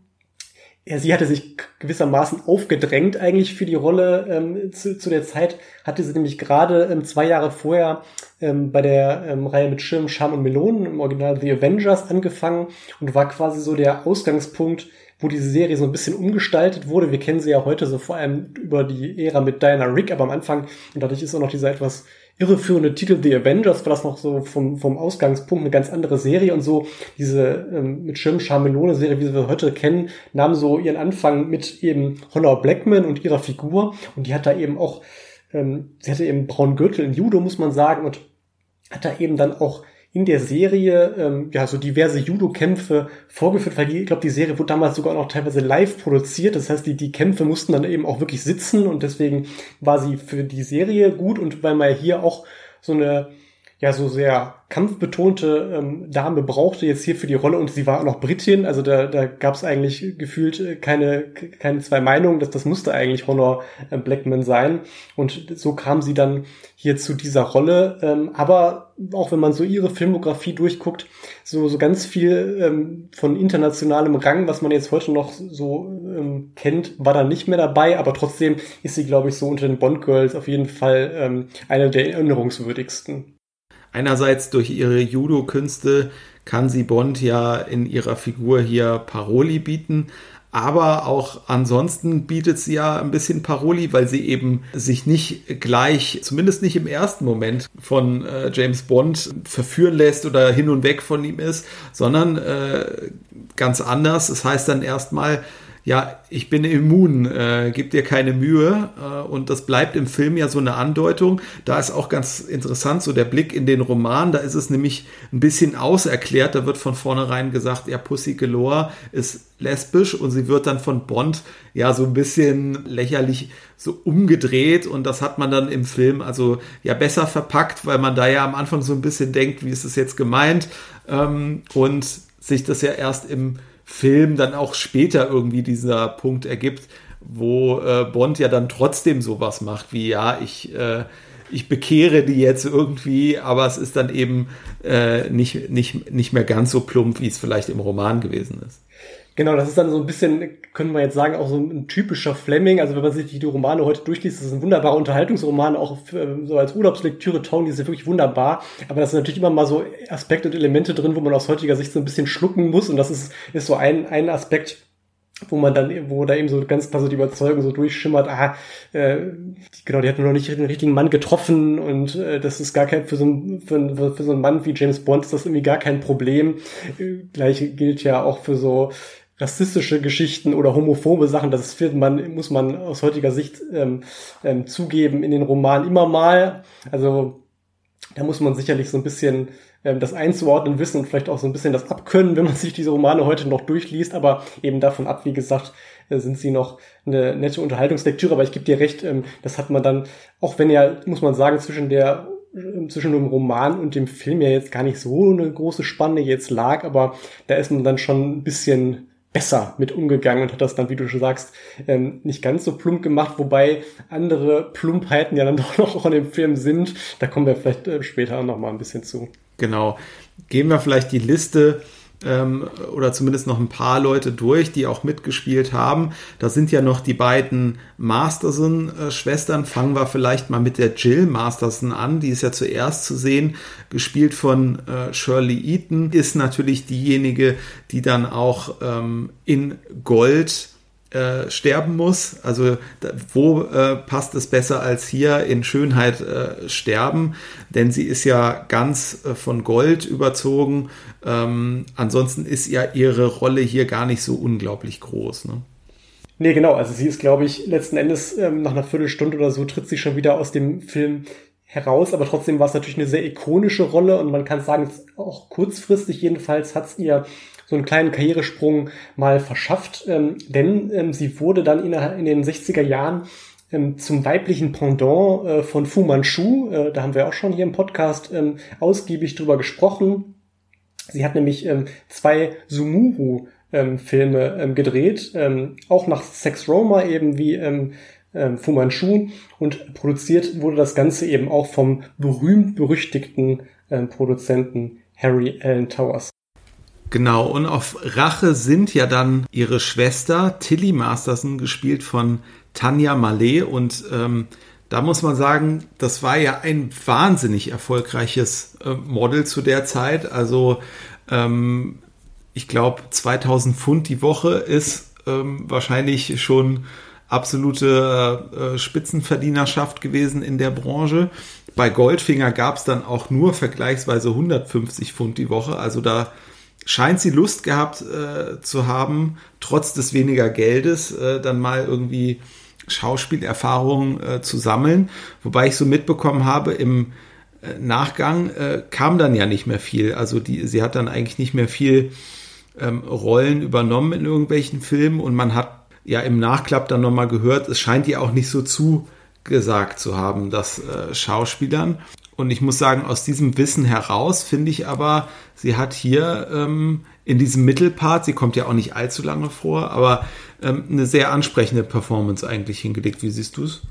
Speaker 5: ja, sie hatte sich gewissermaßen aufgedrängt eigentlich für die Rolle. Ähm, zu, zu der Zeit hatte sie nämlich gerade ähm, zwei Jahre vorher ähm, bei der ähm, Reihe mit Schirm, Scham und Melonen im Original The Avengers angefangen und war quasi so der Ausgangspunkt, wo diese Serie so ein bisschen umgestaltet wurde. Wir kennen sie ja heute so vor allem über die Ära mit Diana Rick, aber am Anfang, und dadurch ist auch noch dieser etwas irreführende Titel The Avengers, war das noch so vom, vom Ausgangspunkt eine ganz andere Serie und so. Diese ähm, mit Schirm Charmelone Serie, wie wir heute kennen, nahm so ihren Anfang mit eben Honor Blackman und ihrer Figur. Und die hat da eben auch, ähm, sie hatte eben braunen Gürtel in Judo, muss man sagen, und hat da eben dann auch in der Serie ähm, ja so diverse Judo-Kämpfe vorgeführt, weil die, ich glaube, die Serie wurde damals sogar noch teilweise live produziert. Das heißt, die, die Kämpfe mussten dann eben auch wirklich sitzen und deswegen war sie für die Serie gut und weil man hier auch so eine ja so sehr kampfbetonte ähm, Dame brauchte jetzt hier für die Rolle und sie war auch noch Britin, also da, da gab es eigentlich gefühlt äh, keine, keine zwei Meinungen, dass das musste eigentlich Honor äh, Blackman sein. Und so kam sie dann hier zu dieser Rolle, ähm, aber auch wenn man so ihre Filmografie durchguckt, so, so ganz viel ähm, von internationalem Rang, was man jetzt heute noch so ähm, kennt, war da nicht mehr dabei, aber trotzdem ist sie, glaube ich, so unter den Bond Girls auf jeden Fall ähm, eine der erinnerungswürdigsten.
Speaker 4: Einerseits durch ihre Judo-Künste kann sie Bond ja in ihrer Figur hier Paroli bieten, aber auch ansonsten bietet sie ja ein bisschen Paroli, weil sie eben sich nicht gleich, zumindest nicht im ersten Moment von äh, James Bond verführen lässt oder hin und weg von ihm ist, sondern äh, ganz anders. Das heißt dann erstmal, ja, ich bin immun, äh, gib dir keine Mühe. Äh, und das bleibt im Film ja so eine Andeutung. Da ist auch ganz interessant so der Blick in den Roman. Da ist es nämlich ein bisschen auserklärt. Da wird von vornherein gesagt, ja, Pussy Galore ist lesbisch und sie wird dann von Bond ja so ein bisschen lächerlich so umgedreht und das hat man dann im Film also ja besser verpackt, weil man da ja am Anfang so ein bisschen denkt, wie ist es jetzt gemeint ähm, und sich das ja erst im Film dann auch später irgendwie dieser Punkt ergibt, wo äh, Bond ja dann trotzdem sowas macht, wie ja, ich, äh, ich bekehre die jetzt irgendwie, aber es ist dann eben äh, nicht, nicht, nicht mehr ganz so plump, wie es vielleicht im Roman gewesen ist.
Speaker 5: Genau, das ist dann so ein bisschen, können wir jetzt sagen, auch so ein typischer Fleming. Also wenn man sich die Romane heute durchliest, das ist ein wunderbarer Unterhaltungsroman, auch für, so als Urlaubslektüre taugen die sind wirklich wunderbar. Aber da sind natürlich immer mal so Aspekte und Elemente drin, wo man aus heutiger Sicht so ein bisschen schlucken muss. Und das ist, ist so ein, ein Aspekt, wo man dann, wo da eben so ganz klar so die Überzeugung so durchschimmert, ah, äh, genau, die hatten noch nicht den richtigen Mann getroffen und äh, das ist gar kein, für so, ein, für, für so einen Mann wie James Bond ist das irgendwie gar kein Problem. Äh, Gleiche gilt ja auch für so rassistische Geschichten oder homophobe Sachen, das findet man, muss man aus heutiger Sicht ähm, ähm, zugeben in den Romanen immer mal. Also da muss man sicherlich so ein bisschen ähm, das einzuordnen wissen und vielleicht auch so ein bisschen das abkönnen, wenn man sich diese Romane heute noch durchliest, aber eben davon ab, wie gesagt, äh, sind sie noch eine nette Unterhaltungslektüre, aber ich gebe dir recht, ähm, das hat man dann, auch wenn ja, muss man sagen, zwischen der äh, zwischen dem Roman und dem Film ja jetzt gar nicht so eine große Spanne jetzt lag, aber da ist man dann schon ein bisschen besser mit umgegangen und hat das dann, wie du schon sagst, ähm, nicht ganz so plump gemacht, wobei andere Plumpheiten ja dann doch noch in dem Film sind. Da kommen wir vielleicht äh, später noch mal ein bisschen zu.
Speaker 4: Genau. Gehen wir vielleicht die Liste ähm, oder zumindest noch ein paar Leute durch, die auch mitgespielt haben. Da sind ja noch die beiden Masterson-Schwestern. Fangen wir vielleicht mal mit der Jill Masterson an. Die ist ja zuerst zu sehen, gespielt von äh, Shirley Eaton. Ist natürlich diejenige, die dann auch ähm, in Gold äh, sterben muss. Also da, wo äh, passt es besser als hier in Schönheit äh, sterben? Denn sie ist ja ganz äh, von Gold überzogen. Ähm, ansonsten ist ja ihre Rolle hier gar nicht so unglaublich groß. Ne?
Speaker 5: Nee, genau. Also sie ist, glaube ich, letzten Endes ähm, nach einer Viertelstunde oder so tritt sie schon wieder aus dem Film heraus, aber trotzdem war es natürlich eine sehr ikonische Rolle und man kann sagen, auch kurzfristig jedenfalls hat es ihr so einen kleinen Karrieresprung mal verschafft, ähm, denn ähm, sie wurde dann in, in den 60er Jahren ähm, zum weiblichen Pendant äh, von Fu Manchu, äh, da haben wir auch schon hier im Podcast ähm, ausgiebig drüber gesprochen. Sie hat nämlich ähm, zwei Sumuru ähm, Filme ähm, gedreht, ähm, auch nach Sex Roma eben wie ähm, ähm, Fu Manchu und produziert wurde das Ganze eben auch vom berühmt-berüchtigten ähm, Produzenten Harry Allen Towers.
Speaker 4: Genau, und auf Rache sind ja dann ihre Schwester Tilly Masterson, gespielt von Tanja Malé. Und ähm, da muss man sagen, das war ja ein wahnsinnig erfolgreiches äh, Model zu der Zeit. Also ähm, ich glaube, 2000 Pfund die Woche ist ähm, wahrscheinlich schon absolute äh, Spitzenverdienerschaft gewesen in der Branche. Bei Goldfinger gab es dann auch nur vergleichsweise 150 Pfund die Woche. Also da scheint sie Lust gehabt äh, zu haben, trotz des weniger Geldes, äh, dann mal irgendwie Schauspielerfahrung äh, zu sammeln. Wobei ich so mitbekommen habe, im äh, Nachgang äh, kam dann ja nicht mehr viel. Also die, sie hat dann eigentlich nicht mehr viel ähm, Rollen übernommen in irgendwelchen Filmen und man hat ja im Nachklapp dann nochmal gehört, es scheint ihr auch nicht so zugesagt zu haben, das äh, Schauspielern. Und ich muss sagen, aus diesem Wissen heraus finde ich aber, sie hat hier ähm, in diesem Mittelpart, sie kommt ja auch nicht allzu lange vor, aber ähm, eine sehr ansprechende Performance eigentlich hingelegt. Wie siehst du es?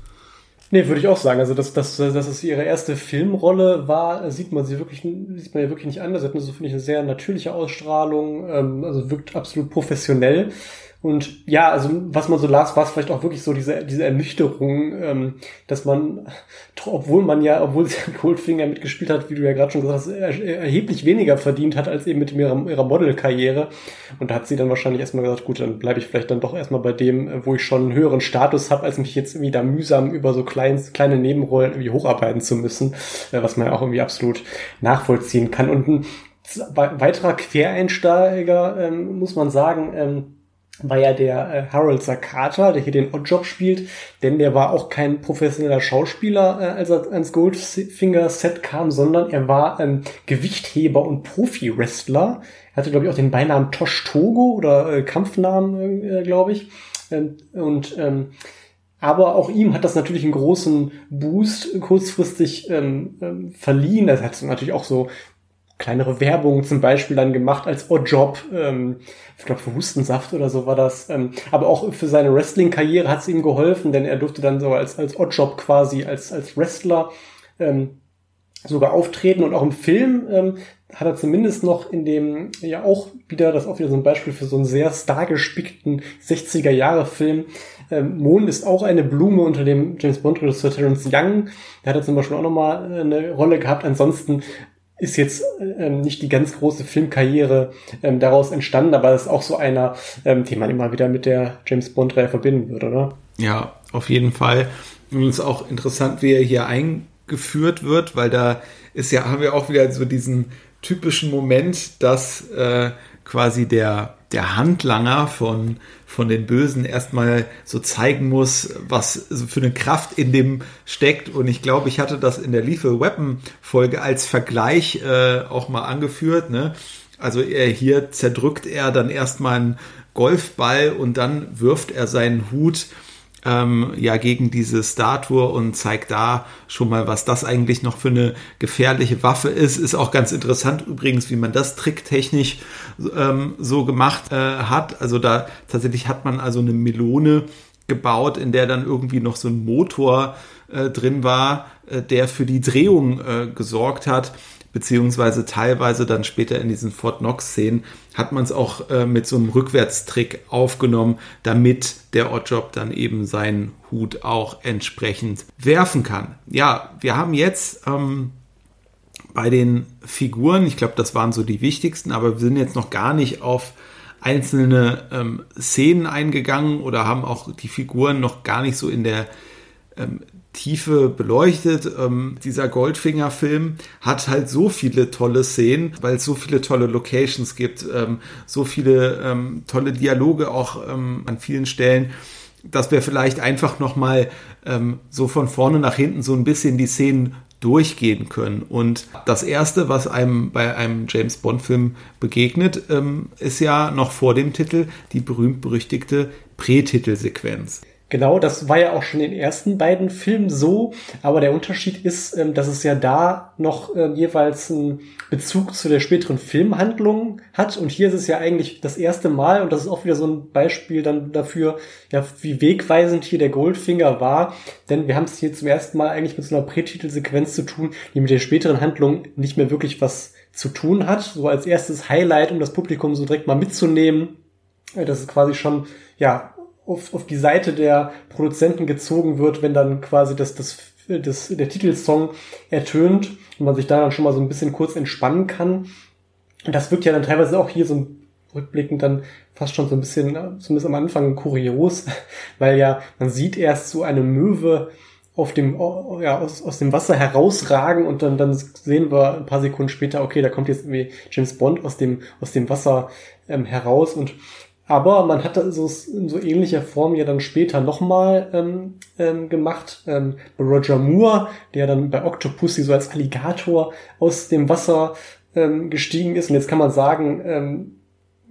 Speaker 5: Nee, würde ich auch sagen. Also, dass, dass, dass es ihre erste Filmrolle war, sieht man sie wirklich, sieht man ja wirklich nicht anders. Sie hat eine, so, finde ich, eine sehr natürliche Ausstrahlung, ähm, also wirkt absolut professionell. Und ja, also was man so las, war es vielleicht auch wirklich so diese, diese Ernüchterung, ähm, dass man, obwohl man ja, obwohl sie Goldfinger mitgespielt hat, wie du ja gerade schon gesagt hast, erheblich weniger verdient hat als eben mit ihrer, ihrer Modelkarriere. Und da hat sie dann wahrscheinlich erstmal gesagt, gut, dann bleibe ich vielleicht dann doch erstmal bei dem, wo ich schon einen höheren Status habe, als mich jetzt wieder mühsam über so klein, kleine Nebenrollen irgendwie hocharbeiten zu müssen, äh, was man ja auch irgendwie absolut nachvollziehen kann. Und ein weiterer Quereinsteiger, ähm, muss man sagen, ähm, war ja der äh, Harold Sakata, der hier den Oddjob spielt, denn der war auch kein professioneller Schauspieler, äh, als er ans Goldfinger-Set kam, sondern er war ähm, Gewichtheber und Profi-Wrestler. Er hatte, glaube ich, auch den Beinamen Tosh Togo oder äh, Kampfnamen, äh, glaube ich. Ähm, und ähm, aber auch ihm hat das natürlich einen großen Boost kurzfristig ähm, ähm, verliehen. Das hat natürlich auch so kleinere Werbung zum Beispiel dann gemacht als Oddjob, ähm, ich glaube für Hustensaft oder so war das. Ähm, aber auch für seine Wrestling-Karriere hat es ihm geholfen, denn er durfte dann so als, als Oddjob quasi, als, als Wrestler ähm, sogar auftreten und auch im Film ähm, hat er zumindest noch in dem, ja auch wieder, das ist auch wieder so ein Beispiel für so einen sehr stargespickten 60er Jahre Film. Ähm, Mond ist auch eine Blume unter dem James Bond Regisseur Terence Young. Der hat er zum Beispiel auch nochmal eine Rolle gehabt. Ansonsten ist jetzt ähm, nicht die ganz große Filmkarriere ähm, daraus entstanden, aber das ist auch so einer, ähm, den man immer wieder mit der James Bond-Reihe verbinden würde, oder?
Speaker 4: Ja, auf jeden Fall. Und es ist auch interessant, wie er hier eingeführt wird, weil da ist ja, haben wir auch wieder so diesen typischen Moment, dass äh, quasi der, der Handlanger von, von den Bösen erstmal so zeigen muss, was für eine Kraft in dem steckt. Und ich glaube, ich hatte das in der Lethal Weapon Folge als Vergleich äh, auch mal angeführt. Ne? Also er hier zerdrückt er dann erstmal einen Golfball und dann wirft er seinen Hut ähm, ja gegen diese Statue und zeigt da schon mal, was das eigentlich noch für eine gefährliche Waffe ist. Ist auch ganz interessant übrigens, wie man das tricktechnisch ähm, so gemacht äh, hat. Also da tatsächlich hat man also eine Melone gebaut, in der dann irgendwie noch so ein Motor äh, drin war, äh, der für die Drehung äh, gesorgt hat beziehungsweise teilweise dann später in diesen Fort Knox-Szenen hat man es auch äh, mit so einem Rückwärtstrick aufgenommen, damit der Oddjob dann eben seinen Hut auch entsprechend werfen kann. Ja, wir haben jetzt ähm, bei den Figuren, ich glaube, das waren so die wichtigsten, aber wir sind jetzt noch gar nicht auf einzelne ähm, Szenen eingegangen oder haben auch die Figuren noch gar nicht so in der ähm, Tiefe beleuchtet. Ähm, dieser Goldfinger-Film hat halt so viele tolle Szenen, weil es so viele tolle Locations gibt, ähm, so viele ähm, tolle Dialoge auch ähm, an vielen Stellen, dass wir vielleicht einfach noch mal ähm, so von vorne nach hinten so ein bisschen die Szenen durchgehen können. Und das erste, was einem bei einem James Bond-Film begegnet, ähm, ist ja noch vor dem Titel die berühmt-berüchtigte Prätitelsequenz.
Speaker 5: Genau, das war ja auch schon in den ersten beiden Filmen so, aber der Unterschied ist, ähm, dass es ja da noch ähm, jeweils einen Bezug zu der späteren Filmhandlung hat und hier ist es ja eigentlich das erste Mal und das ist auch wieder so ein Beispiel dann dafür, ja, wie wegweisend hier der Goldfinger war, denn wir haben es hier zum ersten Mal eigentlich mit so einer Prätitelsequenz zu tun, die mit der späteren Handlung nicht mehr wirklich was zu tun hat, so als erstes Highlight, um das Publikum so direkt mal mitzunehmen. Äh, das ist quasi schon, ja, auf, auf die Seite der Produzenten gezogen wird, wenn dann quasi das, das, das, der Titelsong ertönt und man sich da dann schon mal so ein bisschen kurz entspannen kann. Und das wirkt ja dann teilweise auch hier so rückblickend dann fast schon so ein bisschen, zumindest am Anfang kurios, weil ja man sieht erst so eine Möwe auf dem, ja, aus, aus dem Wasser herausragen und dann, dann sehen wir ein paar Sekunden später, okay, da kommt jetzt irgendwie James Bond aus dem, aus dem Wasser ähm, heraus und aber man hat das in so ähnlicher Form ja dann später nochmal ähm, ähm, gemacht. Ähm, Roger Moore, der dann bei Octopussy so als Alligator aus dem Wasser ähm, gestiegen ist. Und jetzt kann man sagen, ähm,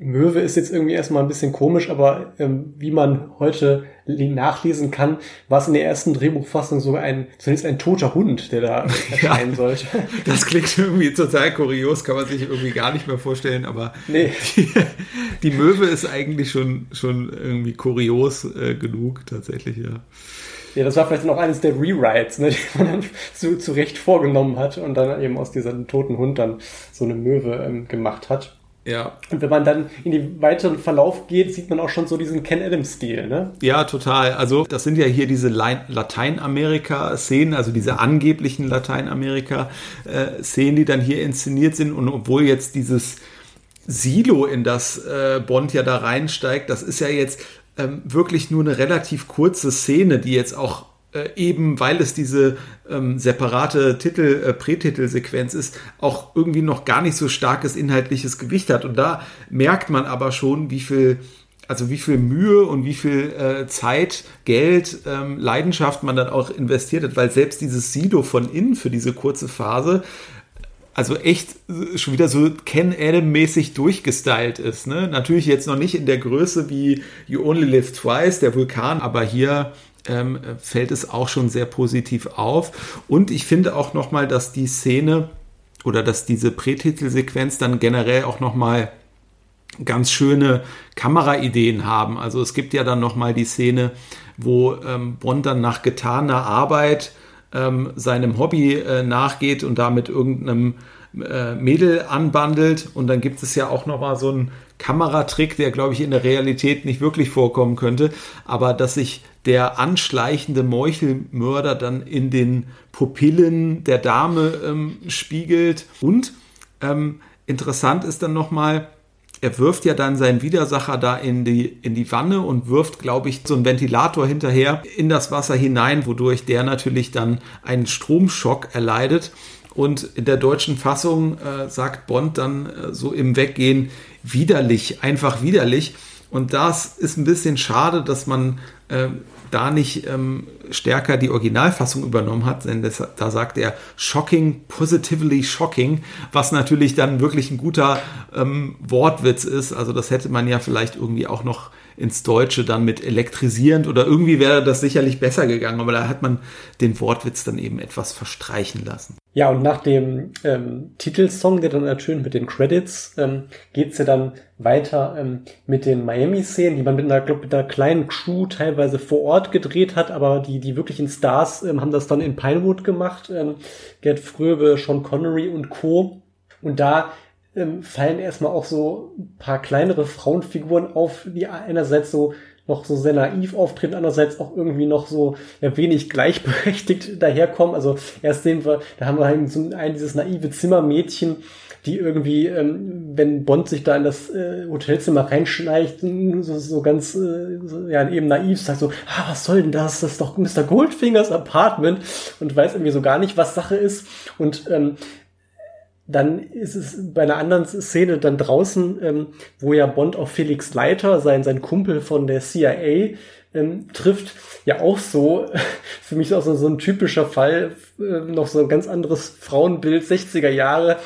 Speaker 5: Möwe ist jetzt irgendwie erstmal ein bisschen komisch, aber ähm, wie man heute nachlesen kann, war es in der ersten Drehbuchfassung sogar ein, zunächst ein toter Hund, der da erscheinen ja, sollte.
Speaker 4: Das klingt irgendwie total kurios, kann man sich irgendwie gar nicht mehr vorstellen, aber nee. die, die Möwe ist eigentlich schon, schon irgendwie kurios äh, genug, tatsächlich, ja.
Speaker 5: Ja, das war vielleicht noch eines der Rewrites, ne, die man dann zu, zu Recht vorgenommen hat und dann eben aus diesem toten Hund dann so eine Möwe ähm, gemacht hat.
Speaker 4: Ja.
Speaker 5: Und wenn man dann in den weiteren Verlauf geht, sieht man auch schon so diesen Ken Adams-Stil, ne?
Speaker 4: Ja, total. Also, das sind ja hier diese Lateinamerika-Szenen, also diese angeblichen Lateinamerika-Szenen, die dann hier inszeniert sind. Und obwohl jetzt dieses Silo, in das äh, Bond ja da reinsteigt, das ist ja jetzt ähm, wirklich nur eine relativ kurze Szene, die jetzt auch äh, eben weil es diese ähm, separate Titel, äh, Prätitelsequenz ist, auch irgendwie noch gar nicht so starkes inhaltliches Gewicht hat. Und da merkt man aber schon, wie viel, also wie viel Mühe und wie viel äh, Zeit, Geld, ähm, Leidenschaft man dann auch investiert hat, weil selbst dieses Sido von innen für diese kurze Phase also echt schon wieder so Ken Adam-mäßig durchgestylt ist. Ne? Natürlich jetzt noch nicht in der Größe wie You Only Live Twice, der Vulkan, aber hier ähm, fällt es auch schon sehr positiv auf. Und ich finde auch nochmal, dass die Szene oder dass diese Prätitelsequenz dann generell auch nochmal ganz schöne Kameraideen haben. Also es gibt ja dann nochmal die Szene, wo ähm, Bond dann nach getaner Arbeit ähm, seinem Hobby äh, nachgeht und da mit irgendeinem äh, Mädel anbandelt. Und dann gibt es ja auch noch mal so einen Kameratrick, der, glaube ich, in der Realität nicht wirklich vorkommen könnte. Aber dass sich der anschleichende Meuchelmörder dann in den Pupillen der Dame ähm, spiegelt. Und ähm, interessant ist dann noch mal, er wirft ja dann seinen Widersacher da in die, in die Wanne und wirft, glaube ich, so einen Ventilator hinterher in das Wasser hinein, wodurch der natürlich dann einen Stromschock erleidet. Und in der deutschen Fassung äh, sagt Bond dann äh, so im Weggehen widerlich, einfach widerlich. Und das ist ein bisschen schade, dass man äh, da nicht ähm, stärker die Originalfassung übernommen hat, denn das, da sagt er shocking, positively shocking, was natürlich dann wirklich ein guter ähm, Wortwitz ist. Also das hätte man ja vielleicht irgendwie auch noch ins Deutsche dann mit elektrisierend oder irgendwie wäre das sicherlich besser gegangen, aber da hat man den Wortwitz dann eben etwas verstreichen lassen.
Speaker 5: Ja, und nach dem ähm, Titelsong, der dann ertönt mit den Credits, ähm, geht's ja dann weiter ähm, mit den Miami-Szenen, die man mit einer, glaub, mit einer kleinen Crew teilweise vor Ort gedreht hat, aber die, die wirklichen Stars ähm, haben das dann in Pinewood gemacht. Ähm, Gerd Fröbe, Sean Connery und Co. Und da ähm, fallen erstmal auch so ein paar kleinere Frauenfiguren auf, die einerseits so noch so sehr naiv auftreten, andererseits auch irgendwie noch so ja, wenig gleichberechtigt daherkommen. Also erst sehen wir, da haben wir eben so ein dieses naive Zimmermädchen, die irgendwie, ähm, wenn Bond sich da in das äh, Hotelzimmer reinschleicht, so, so ganz äh, so, ja eben naiv sagt so, ah, was soll denn das? Das ist doch Mr. Goldfingers Apartment und weiß irgendwie so gar nicht, was Sache ist. Und ähm, dann ist es bei einer anderen Szene dann draußen, ähm, wo ja Bond auf Felix Leiter, sein, sein Kumpel von der CIA, ähm, trifft, ja auch so, für mich auch so, so ein typischer Fall, äh, noch so ein ganz anderes Frauenbild 60er Jahre,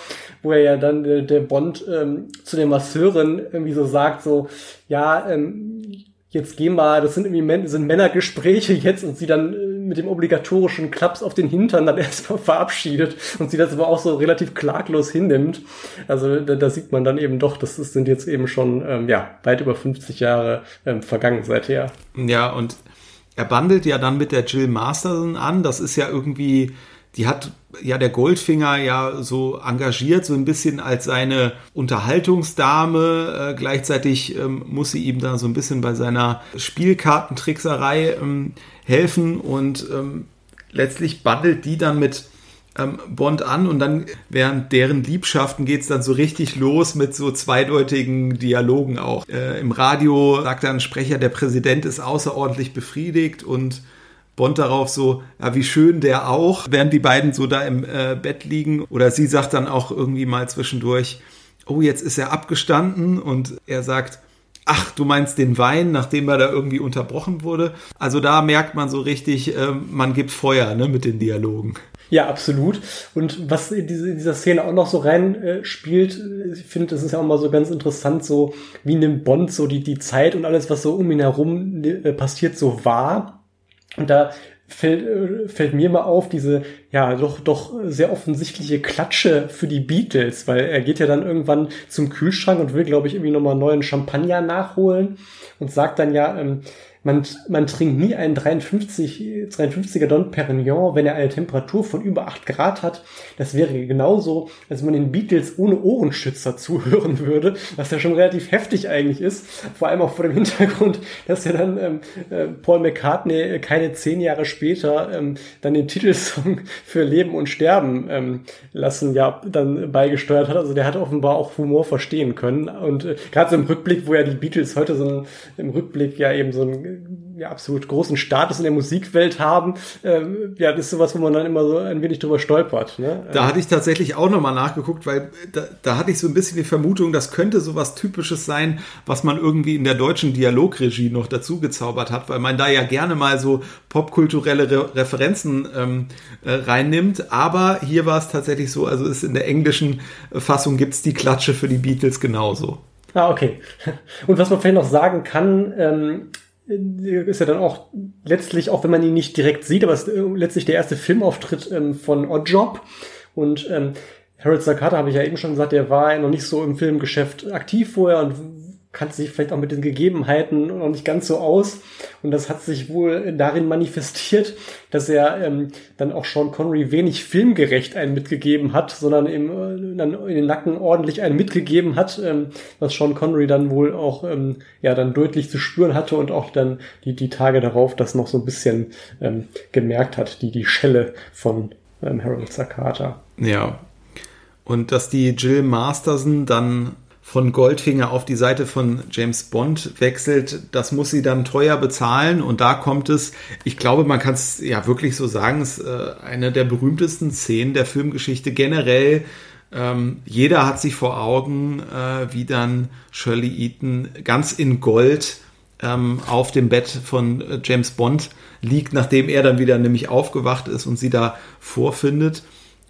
Speaker 5: wo er ja dann äh, der Bond ähm, zu der Masseurin irgendwie so sagt, so, ja, ähm, jetzt geh mal, das sind irgendwie sind Männergespräche jetzt und sie dann äh, mit dem obligatorischen Klaps auf den Hintern dann erstmal verabschiedet und sie das aber auch so relativ klaglos hinnimmt. Also da, da sieht man dann eben doch, das sind jetzt eben schon ähm, ja weit über 50 Jahre ähm, vergangen seither.
Speaker 4: Ja, und er bandelt ja dann mit der Jill Masterson an. Das ist ja irgendwie die hat ja der Goldfinger ja so engagiert, so ein bisschen als seine Unterhaltungsdame. Äh, gleichzeitig ähm, muss sie ihm da so ein bisschen bei seiner Spielkartentrickserei ähm, helfen und ähm, letztlich bandelt die dann mit ähm, Bond an und dann während deren Liebschaften geht's dann so richtig los mit so zweideutigen Dialogen auch. Äh, Im Radio sagt dann ein Sprecher, der Präsident ist außerordentlich befriedigt und Bond darauf so, ja, wie schön der auch, während die beiden so da im äh, Bett liegen. Oder sie sagt dann auch irgendwie mal zwischendurch, oh, jetzt ist er abgestanden und er sagt, ach, du meinst den Wein, nachdem er da irgendwie unterbrochen wurde. Also da merkt man so richtig, äh, man gibt Feuer ne, mit den Dialogen.
Speaker 5: Ja, absolut. Und was in, diese, in dieser Szene auch noch so rein äh, spielt, ich finde, das ist ja auch mal so ganz interessant, so wie nimmt Bond so die, die Zeit und alles, was so um ihn herum äh, passiert, so wahr und da fällt, äh, fällt mir mal auf, diese ja doch doch sehr offensichtliche Klatsche für die Beatles, weil er geht ja dann irgendwann zum Kühlschrank und will, glaube ich, irgendwie nochmal neuen Champagner nachholen und sagt dann ja, ähm, man, man trinkt nie einen 53, 53er Don Perignon, wenn er eine Temperatur von über 8 Grad hat. Das wäre genauso, als wenn man den Beatles ohne Ohrenschützer zuhören würde, was ja schon relativ heftig eigentlich ist. Vor allem auch vor dem Hintergrund, dass ja dann ähm, äh, Paul McCartney keine zehn Jahre später ähm, dann den Titelsong für Leben und Sterben ähm, lassen ja dann beigesteuert hat. Also der hat offenbar auch Humor verstehen können. Und äh, gerade so im Rückblick, wo ja die Beatles heute so ein, im Rückblick ja eben so ein ja, absolut großen Status in der Musikwelt haben, ähm, ja, das ist sowas, wo man dann immer so ein wenig drüber stolpert. Ne?
Speaker 4: Da hatte ich tatsächlich auch nochmal nachgeguckt, weil da, da hatte ich so ein bisschen die Vermutung, das könnte sowas Typisches sein, was man irgendwie in der deutschen Dialogregie noch dazu gezaubert hat, weil man da ja gerne mal so popkulturelle Re Referenzen ähm, äh, reinnimmt. Aber hier war es tatsächlich so, also ist in der englischen Fassung gibt's die Klatsche für die Beatles genauso.
Speaker 5: Ah, okay. Und was man vielleicht noch sagen kann, ähm, ist ja dann auch letztlich, auch wenn man ihn nicht direkt sieht, aber es ist letztlich der erste Filmauftritt ähm, von Oddjob. Und ähm, Harold Sakata habe ich ja eben schon gesagt, der war ja noch nicht so im Filmgeschäft aktiv vorher und kannte sich vielleicht auch mit den Gegebenheiten noch nicht ganz so aus. Und das hat sich wohl darin manifestiert, dass er ähm, dann auch Sean Connery wenig filmgerecht einen mitgegeben hat, sondern ihm äh, dann in den Nacken ordentlich einen mitgegeben hat, ähm, was Sean Connery dann wohl auch ähm, ja dann deutlich zu spüren hatte und auch dann die, die Tage darauf das noch so ein bisschen ähm, gemerkt hat, die, die Schelle von ähm, Harold Sakata.
Speaker 4: Ja. Und dass die Jill Masterson dann von Goldfinger auf die Seite von James Bond wechselt, das muss sie dann teuer bezahlen. Und da kommt es, ich glaube, man kann es ja wirklich so sagen, es ist äh, eine der berühmtesten Szenen der Filmgeschichte generell. Ähm, jeder hat sich vor Augen, äh, wie dann Shirley Eaton ganz in Gold ähm, auf dem Bett von äh, James Bond liegt, nachdem er dann wieder nämlich aufgewacht ist und sie da vorfindet.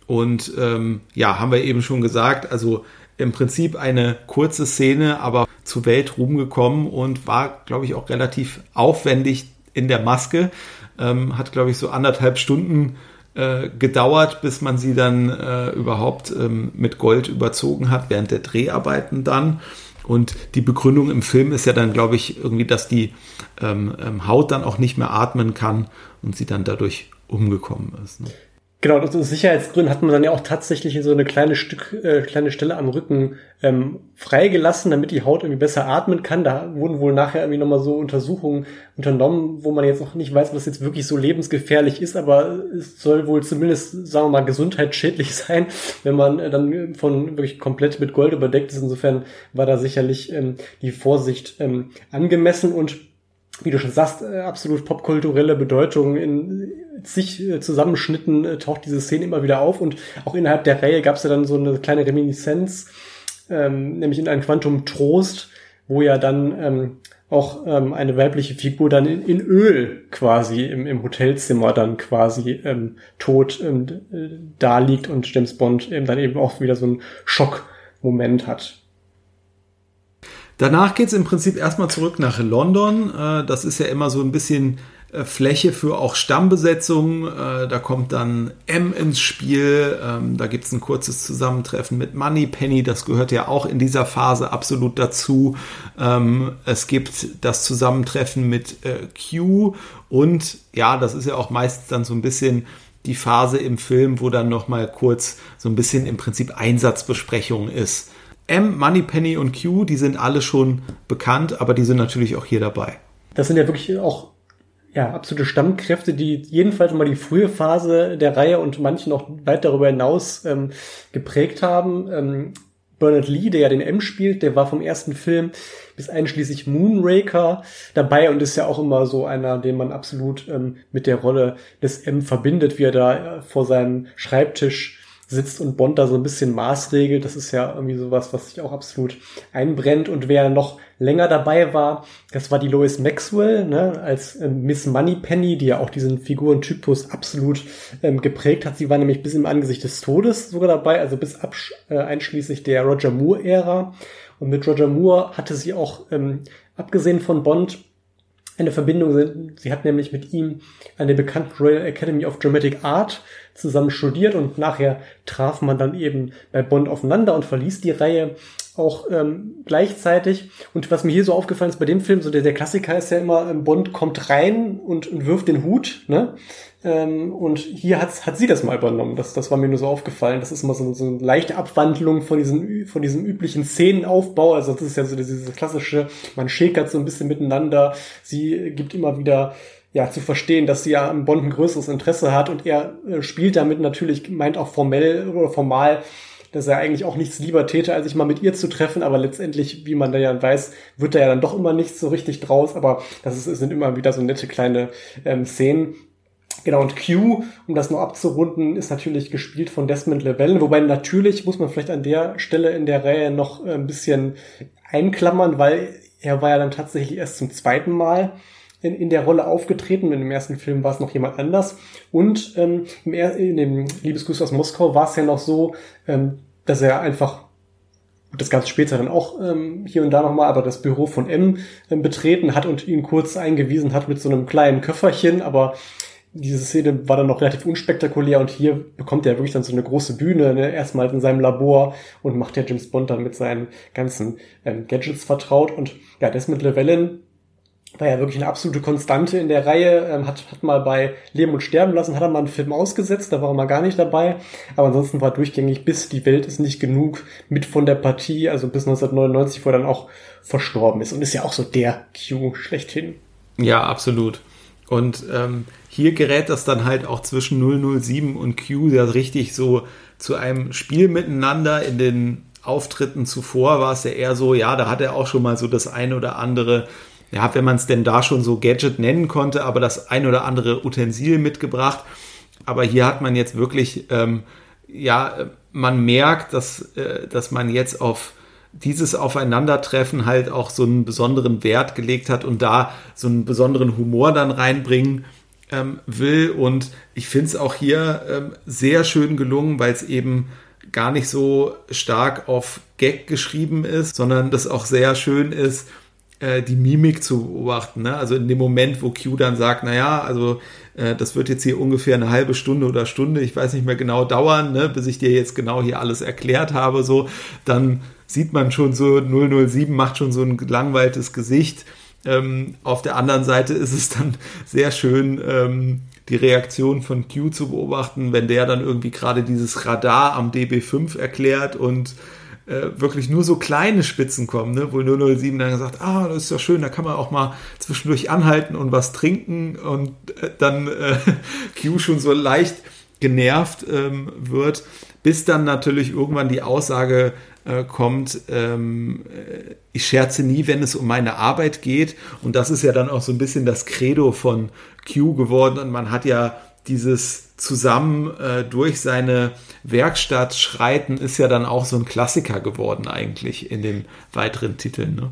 Speaker 4: Und ähm, ja, haben wir eben schon gesagt, also im Prinzip eine kurze Szene, aber zu Weltruhm gekommen und war, glaube ich, auch relativ aufwendig in der Maske. Ähm, hat, glaube ich, so anderthalb Stunden äh, gedauert, bis man sie dann äh, überhaupt ähm, mit Gold überzogen hat, während der Dreharbeiten dann. Und die Begründung im Film ist ja dann, glaube ich, irgendwie, dass die ähm, ähm Haut dann auch nicht mehr atmen kann und sie dann dadurch umgekommen ist. Ne?
Speaker 5: Genau, aus Sicherheitsgründen hat man dann ja auch tatsächlich so eine kleine Stück, äh, kleine Stelle am Rücken ähm, freigelassen, damit die Haut irgendwie besser atmen kann. Da wurden wohl nachher irgendwie nochmal so Untersuchungen unternommen, wo man jetzt noch nicht weiß, was jetzt wirklich so lebensgefährlich ist, aber es soll wohl zumindest, sagen wir mal, gesundheitsschädlich sein, wenn man äh, dann von wirklich komplett mit Gold überdeckt ist. Insofern war da sicherlich ähm, die Vorsicht ähm, angemessen und wie du schon sagst, äh, absolut popkulturelle Bedeutung in zig äh, Zusammenschnitten äh, taucht diese Szene immer wieder auf und auch innerhalb der Reihe gab es ja dann so eine kleine Reminiszenz, ähm, nämlich in einem Quantum Trost, wo ja dann ähm, auch ähm, eine weibliche Figur dann in, in Öl quasi im, im Hotelzimmer dann quasi ähm, tot ähm, da liegt und James Bond eben dann eben auch wieder so einen Schockmoment hat.
Speaker 4: Danach geht's im Prinzip erstmal zurück nach London. Äh, das ist ja immer so ein bisschen äh, Fläche für auch Stammbesetzungen. Äh, da kommt dann M ins Spiel. Ähm, da gibt es ein kurzes Zusammentreffen mit Money Penny. Das gehört ja auch in dieser Phase absolut dazu. Ähm, es gibt das Zusammentreffen mit äh, Q und ja, das ist ja auch meistens dann so ein bisschen die Phase im Film, wo dann noch mal kurz so ein bisschen im Prinzip Einsatzbesprechung ist. M, Money Penny und Q, die sind alle schon bekannt, aber die sind natürlich auch hier dabei.
Speaker 5: Das sind ja wirklich auch ja, absolute Stammkräfte, die jedenfalls mal die frühe Phase der Reihe und manche noch weit darüber hinaus ähm, geprägt haben. Ähm, Bernard Lee, der ja den M spielt, der war vom ersten Film bis einschließlich Moonraker dabei und ist ja auch immer so einer, den man absolut ähm, mit der Rolle des M verbindet, wie er da äh, vor seinem Schreibtisch sitzt und Bond da so ein bisschen maßregelt. Das ist ja irgendwie sowas, was sich auch absolut einbrennt. Und wer noch länger dabei war, das war die Lois Maxwell, ne, als ähm, Miss Moneypenny, die ja auch diesen Figurentypus absolut ähm, geprägt hat. Sie war nämlich bis im Angesicht des Todes sogar dabei, also bis äh, einschließlich der Roger Moore-Ära. Und mit Roger Moore hatte sie auch, ähm, abgesehen von Bond, eine Verbindung. Sie hat nämlich mit ihm an der bekannten Royal Academy of Dramatic Art zusammen studiert und nachher traf man dann eben bei Bond aufeinander und verließ die Reihe auch ähm, gleichzeitig. Und was mir hier so aufgefallen ist bei dem Film, so der, der Klassiker ist ja immer, ähm, Bond kommt rein und, und wirft den Hut, ne? Ähm, und hier hat, hat sie das mal übernommen. Das, das war mir nur so aufgefallen. Das ist immer so, so eine leichte Abwandlung von diesem, von diesem üblichen Szenenaufbau. Also das ist ja so dieses klassische, man schäkert so ein bisschen miteinander. Sie gibt immer wieder ja, zu verstehen, dass sie ja am Bond ein größeres Interesse hat und er äh, spielt damit natürlich, meint auch formell oder formal, dass er eigentlich auch nichts lieber täte, als sich mal mit ihr zu treffen, aber letztendlich, wie man da ja weiß, wird da ja dann doch immer nichts so richtig draus, aber das ist, sind immer wieder so nette kleine ähm, Szenen. Genau, und Q, um das noch abzurunden, ist natürlich gespielt von Desmond Llewellyn, wobei natürlich muss man vielleicht an der Stelle in der Reihe noch äh, ein bisschen einklammern, weil er war ja dann tatsächlich erst zum zweiten Mal in, in der Rolle aufgetreten. In dem ersten Film war es noch jemand anders. Und ähm, im, in dem Liebesgruß aus Moskau war es ja noch so, ähm, dass er einfach das ganz später dann auch ähm, hier und da nochmal, aber das Büro von M ähm, betreten hat und ihn kurz eingewiesen hat mit so einem kleinen Köfferchen, aber diese Szene war dann noch relativ unspektakulär und hier bekommt er wirklich dann so eine große Bühne, ne? erstmal in seinem Labor und macht ja James Bond dann mit seinen ganzen ähm, Gadgets vertraut und ja, Desmond Llewellyn war ja wirklich eine absolute Konstante in der Reihe, ähm, hat, hat mal bei Leben und Sterben lassen, hat er mal einen Film ausgesetzt, da war er mal gar nicht dabei, aber ansonsten war durchgängig bis Die Welt ist nicht genug mit von der Partie, also bis 1999, wo er dann auch verstorben ist und ist ja auch so der Q schlechthin.
Speaker 4: Ja, absolut. Und ähm, hier gerät das dann halt auch zwischen 007 und Q ja richtig so zu einem Spiel miteinander. In den Auftritten zuvor war es ja eher so, ja, da hat er auch schon mal so das eine oder andere, ja, wenn man es denn da schon so Gadget nennen konnte, aber das ein oder andere Utensil mitgebracht. Aber hier hat man jetzt wirklich, ähm, ja, man merkt, dass, äh, dass man jetzt auf dieses Aufeinandertreffen halt auch so einen besonderen Wert gelegt hat und da so einen besonderen Humor dann reinbringen ähm, will. Und ich finde es auch hier ähm, sehr schön gelungen, weil es eben gar nicht so stark auf Gag geschrieben ist, sondern das auch sehr schön ist, äh, die Mimik zu beobachten. Ne? Also in dem Moment, wo Q dann sagt, naja, also äh, das wird jetzt hier ungefähr eine halbe Stunde oder Stunde, ich weiß nicht mehr genau dauern, ne, bis ich dir jetzt genau hier alles erklärt habe, so, dann sieht man schon so, 007 macht schon so ein gelangweiltes Gesicht. Ähm, auf der anderen Seite ist es dann sehr schön, ähm, die Reaktion von Q zu beobachten, wenn der dann irgendwie gerade dieses Radar am DB5 erklärt und äh, wirklich nur so kleine Spitzen kommen, ne? wo 007 dann gesagt, ah, das ist ja schön, da kann man auch mal zwischendurch anhalten und was trinken und äh, dann äh, Q schon so leicht genervt ähm, wird, bis dann natürlich irgendwann die Aussage äh, kommt, ähm, äh, ich scherze nie, wenn es um meine Arbeit geht. Und das ist ja dann auch so ein bisschen das Credo von Q geworden. Und man hat ja dieses zusammen äh, durch seine Werkstatt schreiten, ist ja dann auch so ein Klassiker geworden eigentlich in den weiteren Titeln. Ne?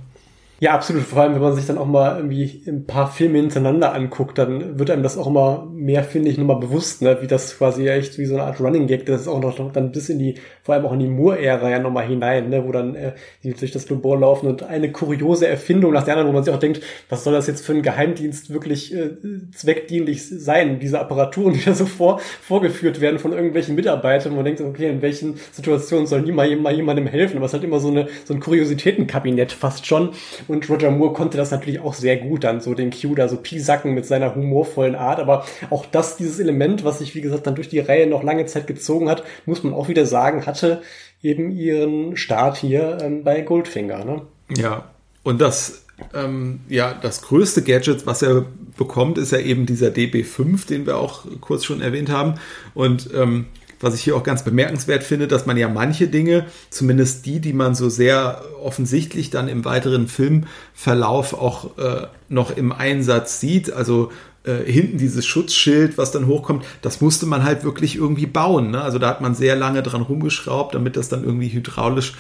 Speaker 5: Ja, absolut. Vor allem, wenn man sich dann auch mal irgendwie ein paar Filme hintereinander anguckt, dann wird einem das auch immer mehr, finde ich, nochmal bewusst, ne? wie das quasi echt wie so eine Art Running Gag, das ist auch noch dann bis in die, vor allem auch in die Moore-Ära ja nochmal hinein, ne? wo dann äh, die durch das Labor laufen und eine kuriose Erfindung nach der anderen, wo man sich auch denkt, was soll das jetzt für ein Geheimdienst wirklich äh, zweckdienlich sein, diese Apparaturen, die da so vor, vorgeführt werden von irgendwelchen Mitarbeitern, wo man denkt, okay, in welchen Situationen soll niemand jemandem helfen, aber es ist halt immer so eine so ein Kuriositätenkabinett fast schon und Roger Moore konnte das natürlich auch sehr gut, dann so den Q da so piesacken mit seiner humorvollen Art. Aber auch das, dieses Element, was sich, wie gesagt, dann durch die Reihe noch lange Zeit gezogen hat, muss man auch wieder sagen, hatte eben ihren Start hier ähm, bei Goldfinger. Ne?
Speaker 4: Ja, und das ähm, ja, das größte Gadget, was er bekommt, ist ja eben dieser DB5, den wir auch kurz schon erwähnt haben. Und ähm, was ich hier auch ganz bemerkenswert finde, dass man ja manche Dinge, zumindest die, die man so sehr offensichtlich dann im weiteren Filmverlauf auch äh, noch im Einsatz sieht, also äh, hinten dieses Schutzschild, was dann hochkommt, das musste man halt wirklich irgendwie bauen. Ne? Also da hat man sehr lange dran rumgeschraubt, damit das dann irgendwie hydraulisch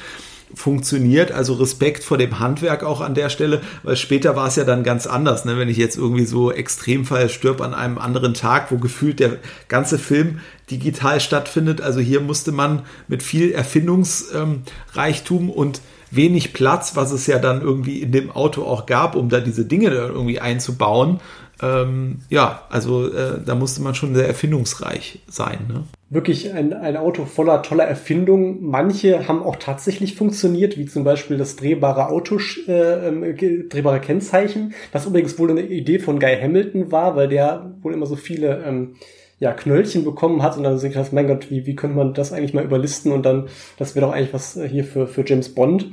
Speaker 4: funktioniert. Also Respekt vor dem Handwerk auch an der Stelle, weil später war es ja dann ganz anders. Ne? Wenn ich jetzt irgendwie so Extremfall stirb an einem anderen Tag, wo gefühlt der ganze Film digital stattfindet. Also hier musste man mit viel Erfindungsreichtum und wenig Platz, was es ja dann irgendwie in dem Auto auch gab, um da diese Dinge irgendwie einzubauen. Ähm, ja, also äh, da musste man schon sehr erfindungsreich sein. Ne?
Speaker 5: Wirklich ein, ein Auto voller toller Erfindungen. Manche haben auch tatsächlich funktioniert, wie zum Beispiel das drehbare Auto, äh, ähm, drehbare Kennzeichen, was übrigens wohl eine Idee von Guy Hamilton war, weil der wohl immer so viele ähm, ja, Knöllchen bekommen hat und dann sich das, mein Gott, wie, wie könnte man das eigentlich mal überlisten und dann, das wäre doch eigentlich was äh, hier für, für James Bond.